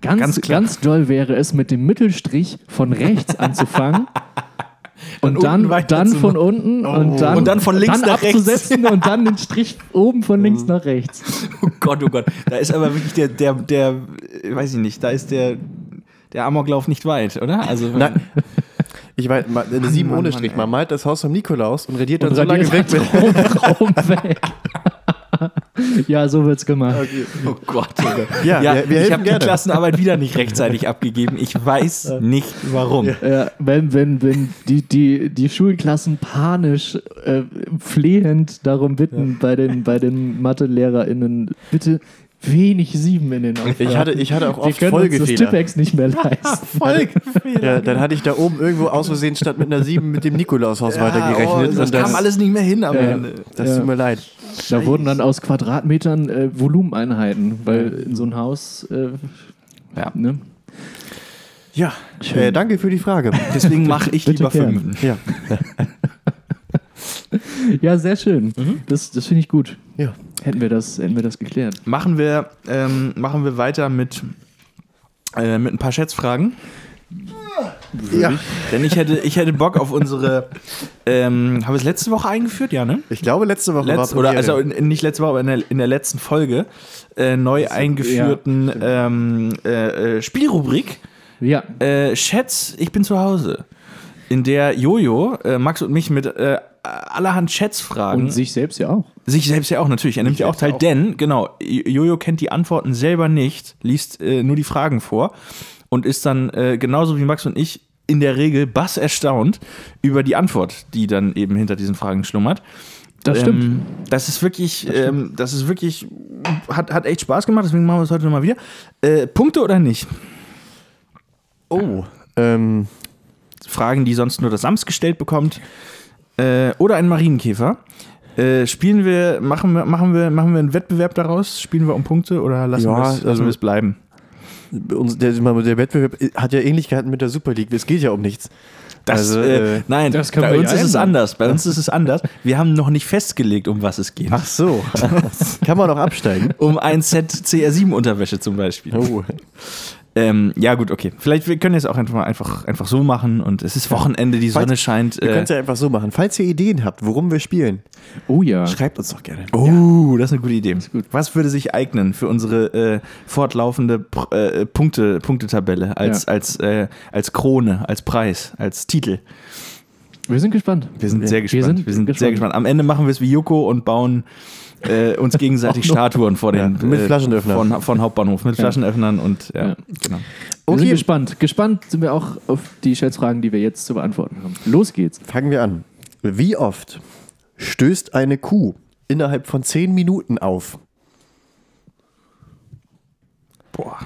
Ganz, Ganz ganz, doll wäre es, mit dem Mittelstrich von rechts anzufangen. Und unten dann, weiter dann von unten und dann, Und dann von links dann nach rechts. abzusetzen und dann den Strich oben von links nach rechts. Oh Gott, oh Gott. Da ist aber wirklich der, der, der, weiß ich nicht, da ist der, der Amoklauf nicht weit, oder? Also, Nein. Ich weiß, eine 7 Mann, ohne Strich. Man malt das Haus vom Nikolaus und radiert dann Und so lange weg. Raum weg. ja, so wird's gemacht. oh Gott, oh Gott. Ja, wir- wir ich habe die. Klassenarbeit wieder nicht rechtzeitig abgegeben. Ich weiß nicht warum. Ja, wenn, wenn, wenn die, die, die Schulklassen panisch, äh, flehend darum bitten bei den, bei den MathelehrerInnen, bitte wenig sieben in den Aufgaben. Ich hatte, ich hatte auch Wir oft können uns das Folgefehler. Nicht mehr leisten. Ja, dann hatte ich da oben irgendwo aus Versehen statt mit einer 7 mit dem Nikolaushaus weitergerechnet. Oh, das und das, kam alles nicht mehr hin am Ja. Ende. das Ja. tut mir leid. Da wurden dann aus Quadratmetern äh, Volumeneinheiten, weil in so ein Haus, äh, Ja. ne? Ja, äh, danke für die Frage. Deswegen mache ich lieber gern. fünf. Ja, Ja, sehr schön. Das, das finde ich gut. Ja. Hätten wir das, hätten wir das geklärt. Machen wir, ähm, machen wir weiter mit, äh, mit ein paar Schätzfragen. ja. Denn ich hätte, ich hätte Bock auf unsere. Ähm, haben wir es letzte Woche eingeführt? Ja, ne? Ich glaube, letzte Woche Letz, war oder Premiere. also in, in, nicht letzte Woche, aber in der, in der letzten Folge äh, neu eingeführten ähm, äh, äh, Spielrubrik Ja, äh, Schätz, ich bin zu Hause. In der Jojo, äh, Max und mich mit äh, allerhand Schätzfragen. und sich selbst ja auch. Sich selbst ja auch, natürlich. Er nimmt ja auch teil, auch. denn, genau, Jojo kennt die Antworten selber nicht, liest äh, nur die Fragen vor und ist dann äh, genauso wie Max und ich in der Regel bass erstaunt über die Antwort, die dann eben hinter diesen Fragen schlummert. Das stimmt. Ähm, das ist wirklich, ähm, das ist wirklich, hat, hat echt Spaß gemacht, deswegen machen wir es heute nochmal wieder. Äh, Punkte oder nicht? Oh, ähm, Fragen, die sonst nur das Sams gestellt bekommt. Äh, oder ein Marienkäfer. Äh, spielen wir, machen wir, machen wir, machen wir einen Wettbewerb daraus? Spielen wir um Punkte oder lassen Ja, wir es also- bleiben? uns- der, der Wettbewerb hat ja Ähnlichkeiten mit der Super League. Es geht ja um nichts. Das, Also, äh, äh, nein, das bei uns ja ist es anders. Bei uns ist es anders. Wir haben noch nicht festgelegt, um was es geht. Ach so. Kann man auch absteigen. Um ein Set CR7-Unterwäsche zum Beispiel. Oh. Ähm, ja, gut, okay. Vielleicht wir können jetzt auch einfach, einfach, einfach so machen und es ist Wochenende, die Falls- Sonne scheint. Wir können Äh, es ja einfach so machen. Falls ihr Ideen habt, worum wir spielen, Oh ja. schreibt uns doch gerne. Oh, das ist eine gute Idee. Was würde sich eignen für unsere äh, fortlaufende äh, Punkte, Punktetabelle als, Ja. als, äh, als Krone, als Preis, als Titel? Wir sind gespannt. Wir sind sehr Wir gespannt. Wir sind sind, sehr gespannt. Am Ende machen wir es wie Joko und bauen äh, uns gegenseitig Statuen vor den Ja, mit Flaschenöffnern. Von, von Hauptbahnhof mit Flaschenöffnern und ja, Ja. genau. Wir Okay. sind gespannt. Gespannt sind wir auch auf die Schätzfragen, die wir jetzt zu beantworten haben. Los geht's. Fangen wir an. Wie oft stößt eine Kuh innerhalb von 10 Minuten auf? Boah.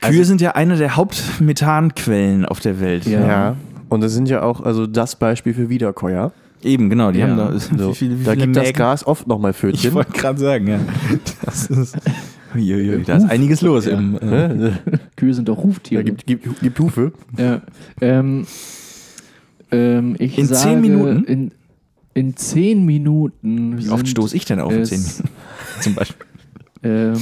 Kühe sind ja eine der Hauptmethanquellen auf der Welt. Ja. Und das sind ja auch also das Beispiel für Wiederkäuer. Eben, genau. Die Ja. haben da, So. wie viele, wie da viele gibt das Mägen? Gras oft nochmal Ich Pfötchen. wollte gerade sagen, ja. Das ist, Uiuiui, da ist einiges los. Im, äh? Kühe sind doch Da Huftiere. gibt, gibt, gibt Hufe. Ja. Ähm, ähm, ich In sage, zehn Minuten? In, in zehn Minuten. wie oft stoße ich denn auf in 10 Minuten? Zum Beispiel. Ähm,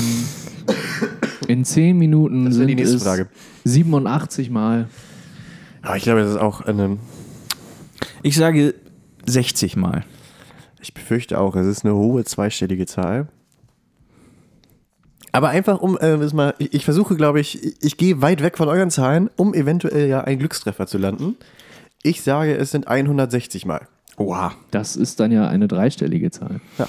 in zehn Minuten Das ist sind die nächste es Frage. 87 Mal. Aber ich glaube, das ist auch eine. Ich sage 60 Mal. Ich befürchte auch, es ist eine hohe zweistellige Zahl. Aber einfach um, äh, mal, ich, ich versuche, glaube ich, ich, ich gehe weit weg von euren Zahlen, um eventuell ja einen Glückstreffer zu landen. Ich sage, es sind 160 Mal. Oha. Das ist dann ja eine dreistellige Zahl. Ja.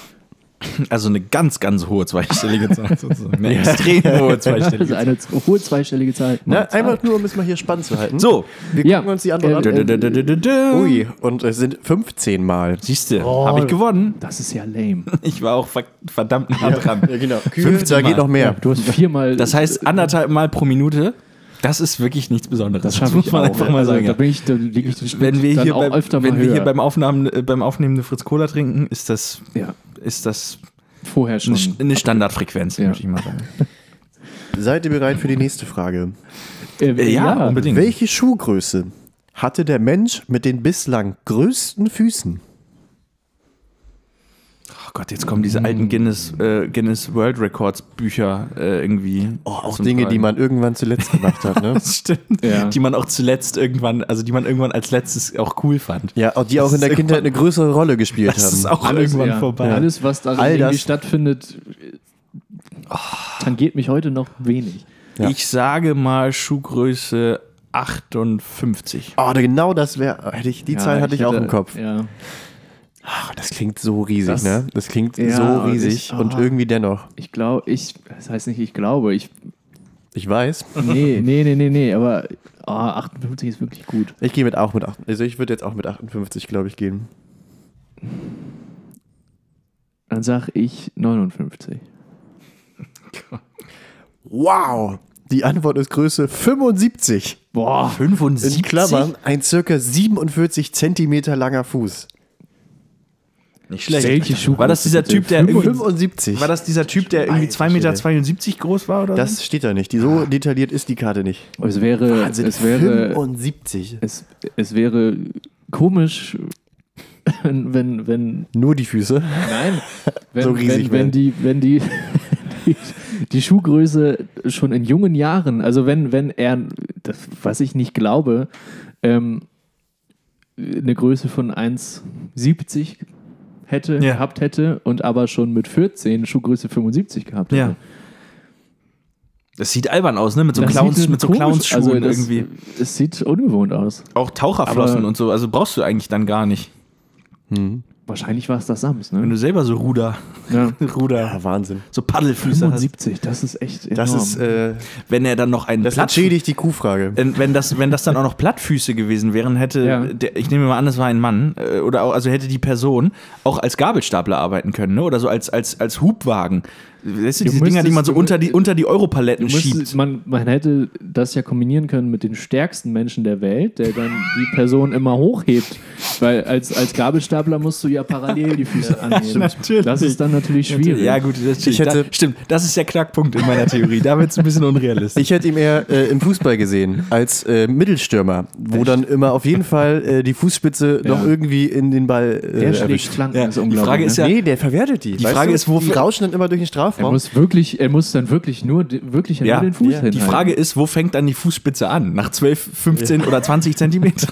Also eine ganz, ganz hohe zweistellige Zahl sozusagen. Eine extrem hohe zweistellige Also Zahl. eine hohe zweistellige Zahl. Na, einfach nur, um es mal hier spannend zu halten. So. Wir Ja. gucken uns die Antwort Äh, an. Dö, dö. Ui, und es sind 15 Mal. Siehst du, Oh. habe ich gewonnen. Das ist ja lame. Ich war auch ver- verdammt nah dran. Ja, genau. 15 da geht Mal. noch mehr. Du hast viermal. Das heißt anderthalb Mal pro Minute. Das ist wirklich nichts Besonderes. das schaffe ich auch. einfach mal also, sagen. Da bin ich, da liege ich den wenn wir dann hier, auch beim, öfter wenn mal wir höher. hier beim, Aufnahmen, äh, beim Aufnehmen eine Fritz Cola trinken, ist das, ja, ist das vorher schon. eine, Standardfrequenz, Ja. möchte ich mal sagen. Seid ihr bereit für die nächste Frage? Äh, ja, unbedingt. Welche Schuhgröße hatte der Mensch mit den bislang größten Füßen? Oh Gott, jetzt kommen diese alten Guinness, äh, Guinness World Records Bücher äh, irgendwie. Oh, auch Dinge, die Tragen. man irgendwann zuletzt gemacht hat, ne? Das stimmt. Ja. Die man auch zuletzt irgendwann, also die man irgendwann als letztes auch cool fand. Ja, auch die auch in der ist Kindheit eine größere Rolle gespielt Das ist haben. auch irgendwann ja, vorbei. Alles, was da All irgendwie das- stattfindet, äh, tangiert mich heute noch wenig. Ja. Ich sage mal Schuhgröße 58. Oh, genau das wäre, hätte ich, die Zahl hatte ich auch im Kopf. Ja. Ah, das klingt so riesig, Das- ne? Das klingt Ja, so und riesig ich- und oh. irgendwie dennoch. Ich glaube, ich, das heißt nicht, ich glaube, ich, Ich weiß. nee, nee, nee, nee, nee, aber oh, 58 ist wirklich gut. Ich gehe mit auch mit 8. Also ich würde jetzt auch mit 58, glaube ich, gehen. Dann sag ich 59. Wow! Die Antwort ist Größe 75. Boah, 75? In Klammern ein circa 47 Zentimeter langer Fuß. Nicht schlecht. Welche Schuhgröße War das dieser? Typ, der irgendwie, 75. war das dieser Typ, der irgendwie Alter 2,72 Meter groß war oder so? Das steht da nicht. Die, so detailliert ist die Karte nicht. es wäre, Wahnsinn, es wäre, 75. es, es wäre komisch, wenn, wenn, Nur die Füße. nein, wenn, So riesig wenn, wenn die, wenn die, die, die Schuhgröße schon in jungen Jahren, also wenn, wenn er, das, was ich nicht glaube, ähm, eine Größe von 1,70 hätte, Ja. gehabt hätte und aber schon mit 14 Schuhgröße 75 gehabt hätte. Ja. Das sieht albern aus, ne? Mit so Das Clowns, mit so Clownsschuhen also das- irgendwie. Es sieht ungewohnt aus. Auch Taucherflossen Aber- und so. Also brauchst du eigentlich dann gar nicht. Wahrscheinlich war es das Sams, Wenn ne? du selber so Ruder, Ja. Ruder, Ja, Wahnsinn. so Paddelfüße hast. 75, das ist echt enorm. Das ist, äh, Wenn er dann noch einen das Plattfuß- entschädigt die Kuhfrage. wenn, wenn, das, wenn das dann auch noch Plattfüße gewesen wären, hätte, Ja. der, ich nehme mal an, es war ein Mann, äh, oder auch, also hätte die Person auch als Gabelstapler arbeiten können, ne? oder so als, als, als Hubwagen. Weißt du, Du diese Dinger, die man so unter die, unter die Du Europaletten müsstest- schiebt. man, man hätte das ja kombinieren können mit den stärksten Menschen der Welt, der dann die Person immer hochhebt. Weil als, als Gabelstapler musst du ja parallel die Füße anheben. natürlich. Das ist dann natürlich schwierig. Ja, gut, das Ich hätte- da, stimmt. Das ist der Knackpunkt in meiner Theorie. Da wird es ein bisschen unrealistisch. Ich hätte ihn eher äh, im Fußball gesehen, als äh, Mittelstürmer, wo dann immer auf jeden Fall äh, die Fußspitze noch irgendwie in den Ball äh, Der schlägt erwischt. Flanken, Ja, das ist die unglaublich. Frage ist ne? ja- Nee, der verwertet die. Die Frage ist, Die wofür- rauschen dann immer durch den er Strafraum. muss wirklich, er muss dann wirklich nur, wirklich ja, nur den Fuß ja. hinhalten. die Frage ist, wo fängt dann die Fußspitze an? Nach 12, 15 oder 20 Zentimeter?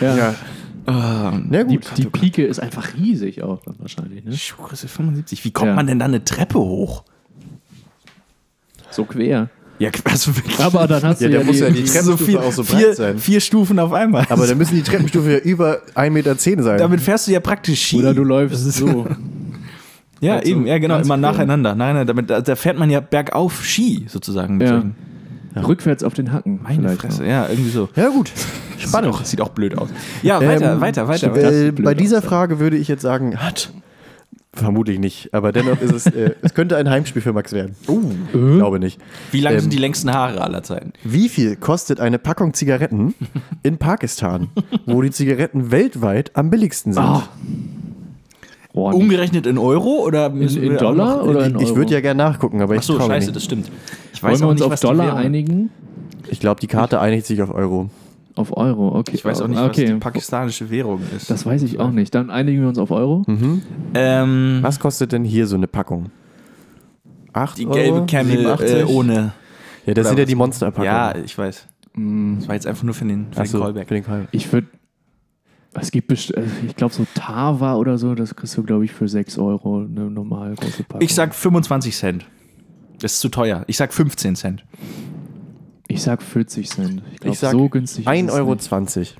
ja. ja. Ah, Na Die, gut. die Pike ist einfach riesig auch dann wahrscheinlich. Ne? Schuhgröße 75. Wie kommt Ja. man denn da eine Treppe hoch? So quer. Ja, also wirklich. Aber dann hast Ja, du der ja muss ja die die, Treppenstufe auch so breit vier, sein. vier Stufen auf einmal. Aber dann müssen die Treppenstufe ja über 1,10 Meter sein. damit fährst du ja praktisch Ski. oder du läufst so. ja, halt so eben, ja, genau, immer quer. nacheinander. Nein, nein, damit, da, fährt man ja bergauf Ski sozusagen. Mit Ja. solchen- Rückwärts auf den Hacken. Meine Fresse, noch. ja, irgendwie so. ja, gut. Spannend. Sieht auch, sieht auch blöd aus. Ja, weiter, Ähm, weiter, weiter. Äh, weiter. bei dieser Frage würde ich jetzt sagen, hat. Vermutlich nicht, aber dennoch ist es, äh, es könnte ein Heimspiel für Max werden. Oh. Ich glaube nicht. Wie lang ähm, sind die längsten Haare aller Zeiten? Wie viel kostet eine Packung Zigaretten in Pakistan, wo die Zigaretten weltweit am billigsten sind? Ah. Nicht. Umgerechnet in Euro oder in auch Dollar noch- oder in ich Euro? würde ja gerne nachgucken, aber ich Achso, traue scheiße, nicht. das stimmt. Ich Wollen wir uns nicht, auf Dollar einigen? Ich glaube, die Karte einigt sich auf Euro. Auf Euro, okay. Ich weiß auch nicht, okay. was die pakistanische Währung ist. Das weiß ich auch nicht. Dann einigen wir uns auf Euro. ähm, Was kostet denn hier so eine Packung? 8 die Euro? gelbe Camel 87? äh, ohne. Ja, das oder sind ja die Monsterpackungen. Ja, ich weiß. Das war jetzt einfach nur für den, für den Achso, Callback. für den Call. Ich würde. Es gibt, best- äh, ich glaube, so Tava oder so, das kriegst du, glaube ich, für 6 Euro eine normal große Packung. Ich sag 25 Cent. Das ist zu teuer. Ich sag 15 Cent. ich sag 40 Cent. Ich glaube, so günstig ist 1,20 es Euro. nicht.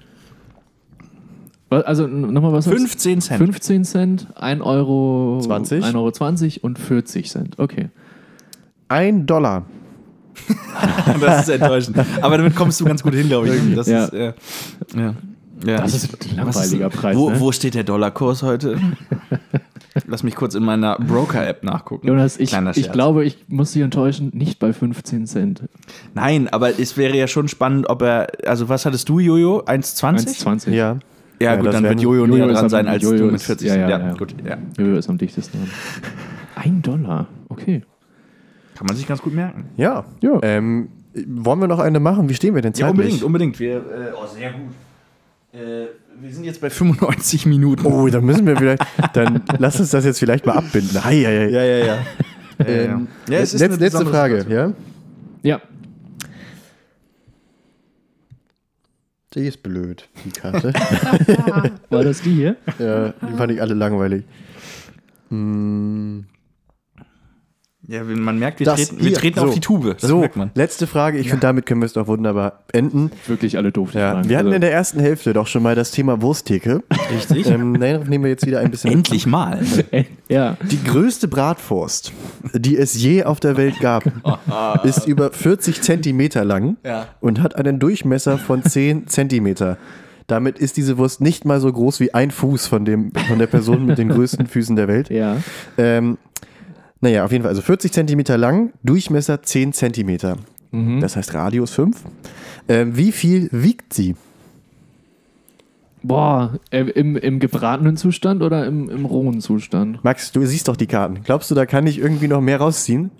Also nochmal was? 15 Cent. 15 Cent, 1 Euro 20. 1 Euro 20 und 40 Cent. Okay. Ein Dollar. Das ist enttäuschend. Aber damit kommst du ganz gut hin, glaube ich. Das Ja. ist, äh, ja. Ja, Das ist ein langweiliger ist- Preis, Wo, ne? wo steht der Dollarkurs heute? Lass mich kurz in meiner Broker-App nachgucken. Jonas, ich, ich glaube, ich muss dich enttäuschen, nicht bei 15 Cent. Nein, aber es wäre ja schon spannend, ob er. Also, was hattest du, Jojo? 1,20? 1,20. Ja. Ja, Ja, gut, dann wird Jojo, näher dran sein als Jojo du mit ist- 40 ja, Cent. ja, ja. gut. Ja. Jojo ist am dichtesten dran. Ein Dollar. Okay. Kann man sich ganz gut merken. Ja. Ja. Ähm, wollen wir noch eine machen? Wie stehen wir denn Ja, zeitlich? unbedingt, unbedingt. Wir, äh, oh, sehr gut. Äh, wir sind jetzt bei 95 Minuten. Oh, dann müssen wir vielleicht, dann lass uns das jetzt vielleicht mal abbinden. Hei, hei. Ja, ja, ja. Ähm, Ja, es ist letz- eine letzte Frage, Situation. ja? Ja. Die ist blöd, die Karte. War das die hier? ja, die fand ich alle langweilig. Mm, Ja, man merkt, wir Das treten, wir treten so. auf die Tube. Das so, merkt man. letzte Frage. Ich finde, damit können wir es doch wunderbar enden. Wirklich alle doof. die Ja, Fragen. wir hatten Also, in der ersten Hälfte doch schon mal das Thema Wursttheke. Richtig. Ähm, nein, nehmen wir jetzt wieder ein bisschen. Endlich mal. äh, ja. Die größte Bratwurst, die es je auf der Welt gab, ist über 40 Zentimeter lang Ja. und hat einen Durchmesser von 10 Zentimeter. Damit ist diese Wurst nicht mal so groß wie ein Fuß von, dem, von der Person mit den größten Füßen der Welt. Ja. Ähm, naja, auf jeden Fall. Also 40 Zentimeter lang, Durchmesser 10 Zentimeter. Mhm. Das heißt Radius 5. Ähm, wie viel wiegt sie? Boah, im, im gebratenen Zustand oder im, im rohen Zustand? Max, du siehst doch die Karten. Glaubst du, da kann ich irgendwie noch mehr rausziehen?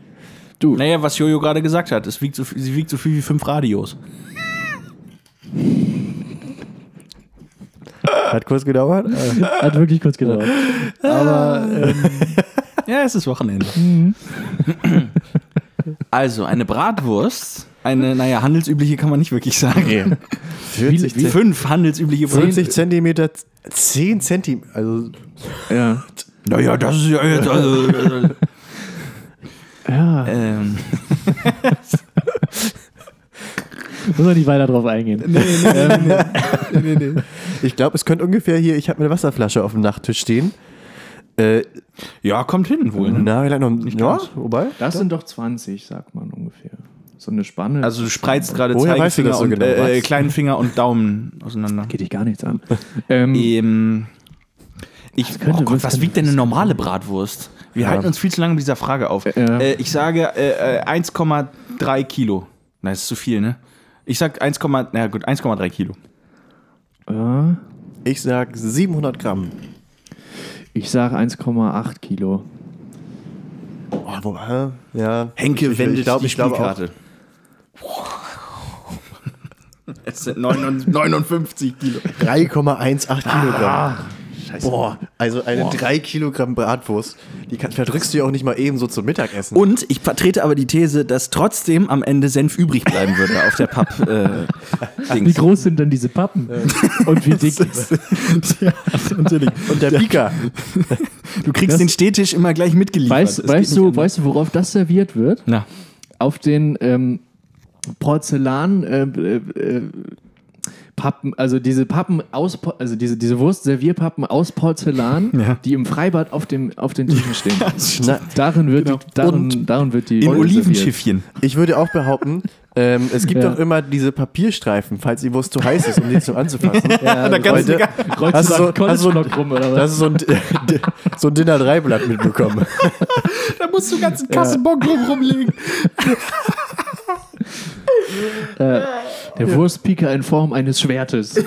Du, Naja, was Jojo gerade gesagt hat, es wiegt so, sie wiegt so viel wie fünf Radios. Hat kurz gedauert. Hat wirklich kurz gedauert. Aber ähm, Ja, es ist Wochenende. also, eine Bratwurst, eine, naja, handelsübliche kann man nicht wirklich sagen. 40, wie- Fünf handelsübliche 40 Zentimeter, 10 Zentimeter. Also, ja. Naja, das ist ja jetzt. Also, also, Ja, ähm, muss man nicht weiter drauf eingehen. ich glaube, es könnte ungefähr hier, ich habe eine Wasserflasche auf dem Nachttisch stehen. Äh, ja, kommt hin wohl. Ne? na, vielleicht noch nicht ja, ganz. wobei. Das sind doch 20, sagt man ungefähr. So eine Spanne. Also, du spreizt gerade Woher Zeigefinger das so und genau? äh, Was? kleinen Finger und Daumen auseinander. geht dich gar nichts an. ähm, Ähm, ich, könnte- oh Gott, was wiegt denn eine normale Bratwurst? Wir halten uns viel zu lange mit dieser Frage auf. Ja. Äh, ich sage äh, äh, 1,3 Kilo. Nein, das ist zu viel, ne? Ich sag 1, na gut, 1,3 Kilo. ja, Ich sag 700 Gramm. ich sage 1,8 Kilo. Oh, wo, hä? ja. Henke ich, wendet ich glaub, die ich glaube auch. Spielkarte. Es sind 59 Kilo. 3,18 Kilogramm. Ah, Boah, also eine 3 Kilogramm Bratwurst, die kann, verdrückst du ja auch nicht mal eben so zum Mittagessen. Und ich vertrete aber die These, dass trotzdem am Ende Senf übrig bleiben würde auf der Papp. Äh, Wie groß sind denn diese Pappen? Und wie dick? ja, natürlich. Und der Pika. Du kriegst den Stehtisch immer gleich mitgeliefert. Weißt, weißt, du, weißt du, worauf das serviert wird? anders. Auf den ähm, Porzellan äh, äh, äh, Pappen, also diese Pappen aus, also diese, diese Wurstservierpappen aus Porzellan, Ja. die im Freibad auf, dem, auf den Tischen stehen. Na, Darin wird, die, darin, Und darin wird die In. Olivenschiffchen. ich würde auch behaupten, ähm, es gibt Ja. doch immer diese Papierstreifen, falls die Wurst zu heiß ist, um die zu anzufassen. Ja, da kannst du Leute, Hast du du so, hast so- College rum oder was? Das ist so ein, so ein Dinner 3 Blatt mitbekommen. Da musst du ganzen Kassenbock rum rumlegen. Der Wurstpiker in Form eines Schwertes.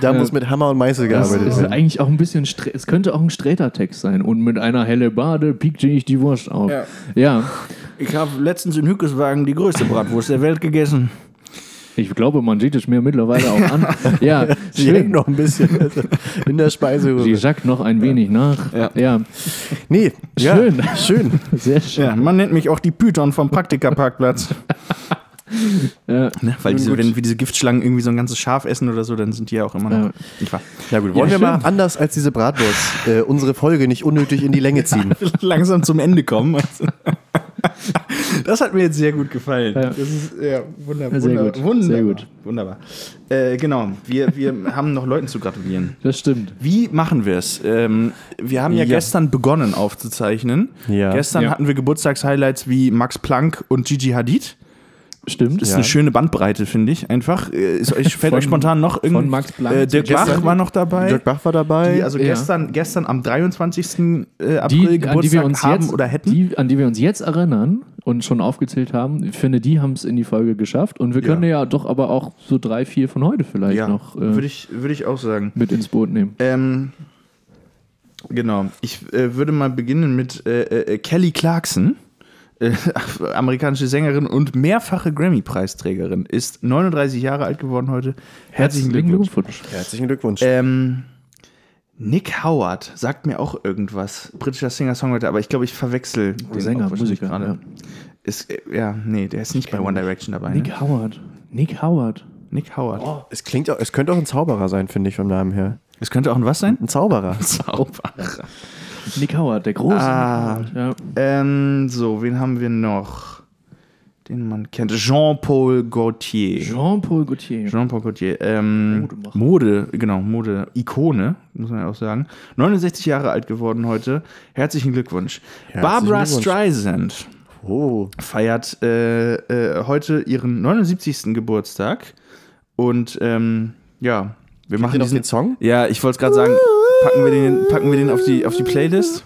Da muss mit Hammer und Meißel Das gearbeitet ist werden. eigentlich auch ein bisschen, es könnte auch ein Sträter-Text sein. Und mit einer helle Bade piekte ich die Wurst auf. Ja. Ja, Ich habe letztens in Hückeswagen die größte Bratwurst der Welt gegessen. Ich glaube, man sieht es mir mittlerweile auch an. Ja, Die hängt schön. noch ein bisschen also in der Sie Speiseröhre. sackt noch ein wenig nach. Ja. ja Nee, ja, Schön. schön. sehr schön. Ja, man nennt mich auch die Python vom Praktikerparkplatz. Ja. ne? Weil diese, gut. wenn wir diese Giftschlangen irgendwie so ein ganzes Schaf essen oder so, dann sind die ja auch immer noch. Ja. Ja gut, wollen Ja, wir mal schön. anders als diese Bratwurst äh, unsere Folge nicht unnötig in die Länge ziehen. Langsam zum Ende kommen. Das hat mir jetzt sehr gut gefallen. Ja. Das ist ja wunderbar. Sehr gut. Wunderbar. Sehr gut. Wunderbar. Äh, genau, wir, wir haben noch Leuten zu gratulieren. Das stimmt. Wie machen wir es? Ähm, wir haben ja, Ja. gestern begonnen aufzuzeichnen. Ja. Gestern Ja. hatten wir Geburtstagshighlights wie Max Planck und Gigi Hadid. Stimmt. Das ist Ja. eine schöne Bandbreite, finde ich. Einfach. Äh, Ist euch, fällt Von- euch spontan noch irgendwie. von Max Planck Äh, Dirk Bach war noch dabei. Dirk Bach war dabei. die also Ja. gestern, gestern am 23. äh, April Die, an die Geburtstag wir uns haben jetzt, oder hätten. Die, an die wir uns jetzt erinnern und schon aufgezählt haben, ich finde, die haben es in die Folge geschafft. Und wir Ja. können ja doch aber auch so drei, vier von heute vielleicht ja, noch äh, würde ich, würde ich auch sagen. mit ins Boot nehmen. Ähm, genau. Ich äh, würde mal beginnen mit äh, äh, Kelly Clarkson. Äh, amerikanische Sängerin und mehrfache Grammy-Preisträgerin. Ist 39 Jahre alt geworden heute. Herzlichen Glückwunsch. Herzlichen Glückwunsch. Ähm, Nick Howard sagt mir auch irgendwas. Britischer Singer-Songwriter, aber ich glaube, ich verwechsel den Sänger, Musiker, gerade. ja. Ist, äh, ja, nee, der ist nicht bei One Direction dabei. Nick ne? Howard. Nick Howard. Nick Howard. es klingt auch, es könnte auch ein Zauberer sein, finde ich vom Namen her. Es könnte auch ein was sein? Ein Zauberer. Zauberer. Nick Howard, der große. Ah. Nick Howard, ja. Ähm, so, wen haben wir noch? Den man kennt. Jean-Paul Gaultier. Jean-Paul Gaultier. Jean-Paul Gaultier. Ähm, Modemacher. Mode, genau, Mode-Ikone, muss man ja auch sagen. 69 Jahre alt geworden heute. Herzlichen Glückwunsch. Herzlichen Barbara Glückwunsch. Streisand Oh. feiert äh, äh, heute ihren 79. Geburtstag. Und ähm, ja, wir machen Kennt ihr noch diesen den Song? Ja, ich wollte es gerade sagen, packen wir den, packen wir den auf, die, auf die Playlist.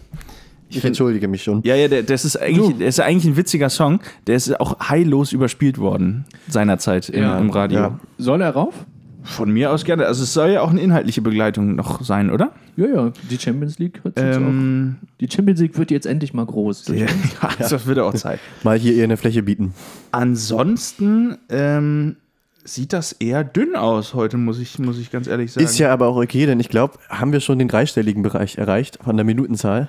Ich entschuldige mich schon. Ja, ja, der, das ist eigentlich, der ist eigentlich ein witziger Song. Der ist auch heillos überspielt worden seinerzeit im, Ja. im Radio. Ja. Soll er rauf? Von mir aus gerne. Also es soll ja auch eine inhaltliche Begleitung noch sein, oder? Ja, ja. Die Champions League jetzt Ähm, auch. Die Champions League wird jetzt endlich mal groß. ja, das wird auch Zeit. Mal hier ihr eine Fläche bieten. Ansonsten ähm, sieht das eher dünn aus heute, muss ich, muss ich ganz ehrlich sagen. Ist ja aber auch okay, denn ich glaube, haben wir schon den dreistelligen Bereich erreicht von der Minutenzahl?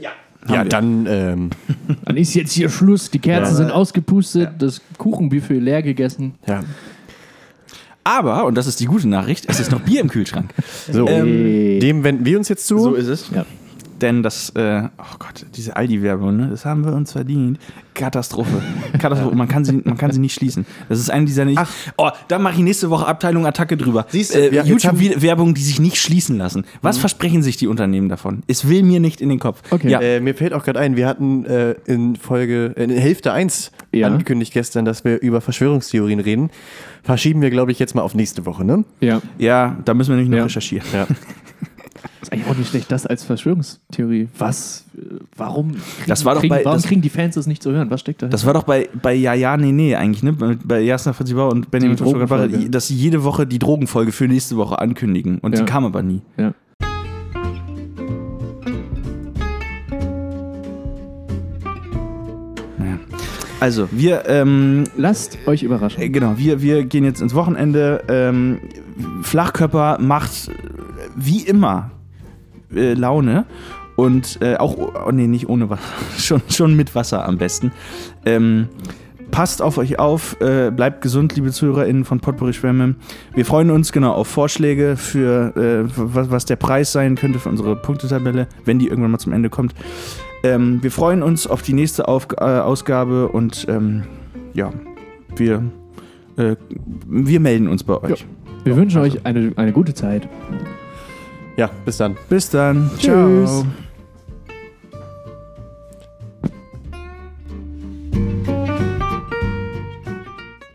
ja. Ja, Haben wir. dann ähm, Dann ist jetzt hier Schluss. Die Kerzen Ja. sind ausgepustet, das Kuchenbuffet leer gegessen. ja. Aber, und das ist die gute Nachricht, es ist noch Bier im Kühlschrank. So, Ähm, dem wenden wir uns jetzt zu. So ist es. Ja. Denn das, äh, oh Gott, diese Aldi-Werbung, ne, das haben wir uns verdient. Katastrophe. Katastrophe. Man kann sie, man kann sie nicht schließen. Das ist eine dieser nicht. Ach. Oh, da mache ich nächste Woche Abteilung Attacke drüber. Siehst du, äh, ja, YouTube-Werbung, die sich nicht schließen lassen. Was versprechen sich die Unternehmen davon? Es will mir nicht in den Kopf. Okay. Ja. Äh, mir fällt auch gerade ein, wir hatten äh, in Folge, in Hälfte 1 Ja. angekündigt gestern, dass wir über Verschwörungstheorien reden. Verschieben wir, glaube ich, jetzt mal auf nächste Woche, ne? Ja. ja, da müssen wir nämlich noch Ja. recherchieren. Ja. Ist eigentlich auch nicht schlecht, das als Verschwörungstheorie. Was? äh, Warum, kriegen, Das war doch kriegen, bei- warum das- kriegen die Fans das nicht zu hören? Was steckt da Das war doch bei, bei Ja, Ja, Nee, Nee eigentlich, ne? Bei- Bei Jasna Fritzi Bauer und Benjamin Die Drogenfolge. dass sie jede Woche die Drogenfolge für nächste Woche ankündigen. Und Ja. sie kam aber nie. Ja. Also, wir, ähm, Lasst euch äh, überraschen. genau, wir, wir gehen jetzt ins Wochenende. Ähm, Flachkörper macht äh, wie immer äh, Laune. Und äh, auch, oh, nee, nicht ohne Wasser, schon, schon mit Wasser am besten. Ähm, passt auf euch auf, äh, bleibt gesund, liebe ZuhörerInnen von Potpourri Schwämme. Wir freuen uns genau auf Vorschläge für, äh, was, was der Preis sein könnte für unsere Punktetabelle, wenn die irgendwann mal zum Ende kommt. Ähm, wir freuen uns auf die nächste auf, äh, Ausgabe und ähm, ja, wir, äh, wir melden uns bei euch. Wir wünschen euch eine, eine gute Zeit. Ja, bis dann. Bis dann. Tschüss. Ciao.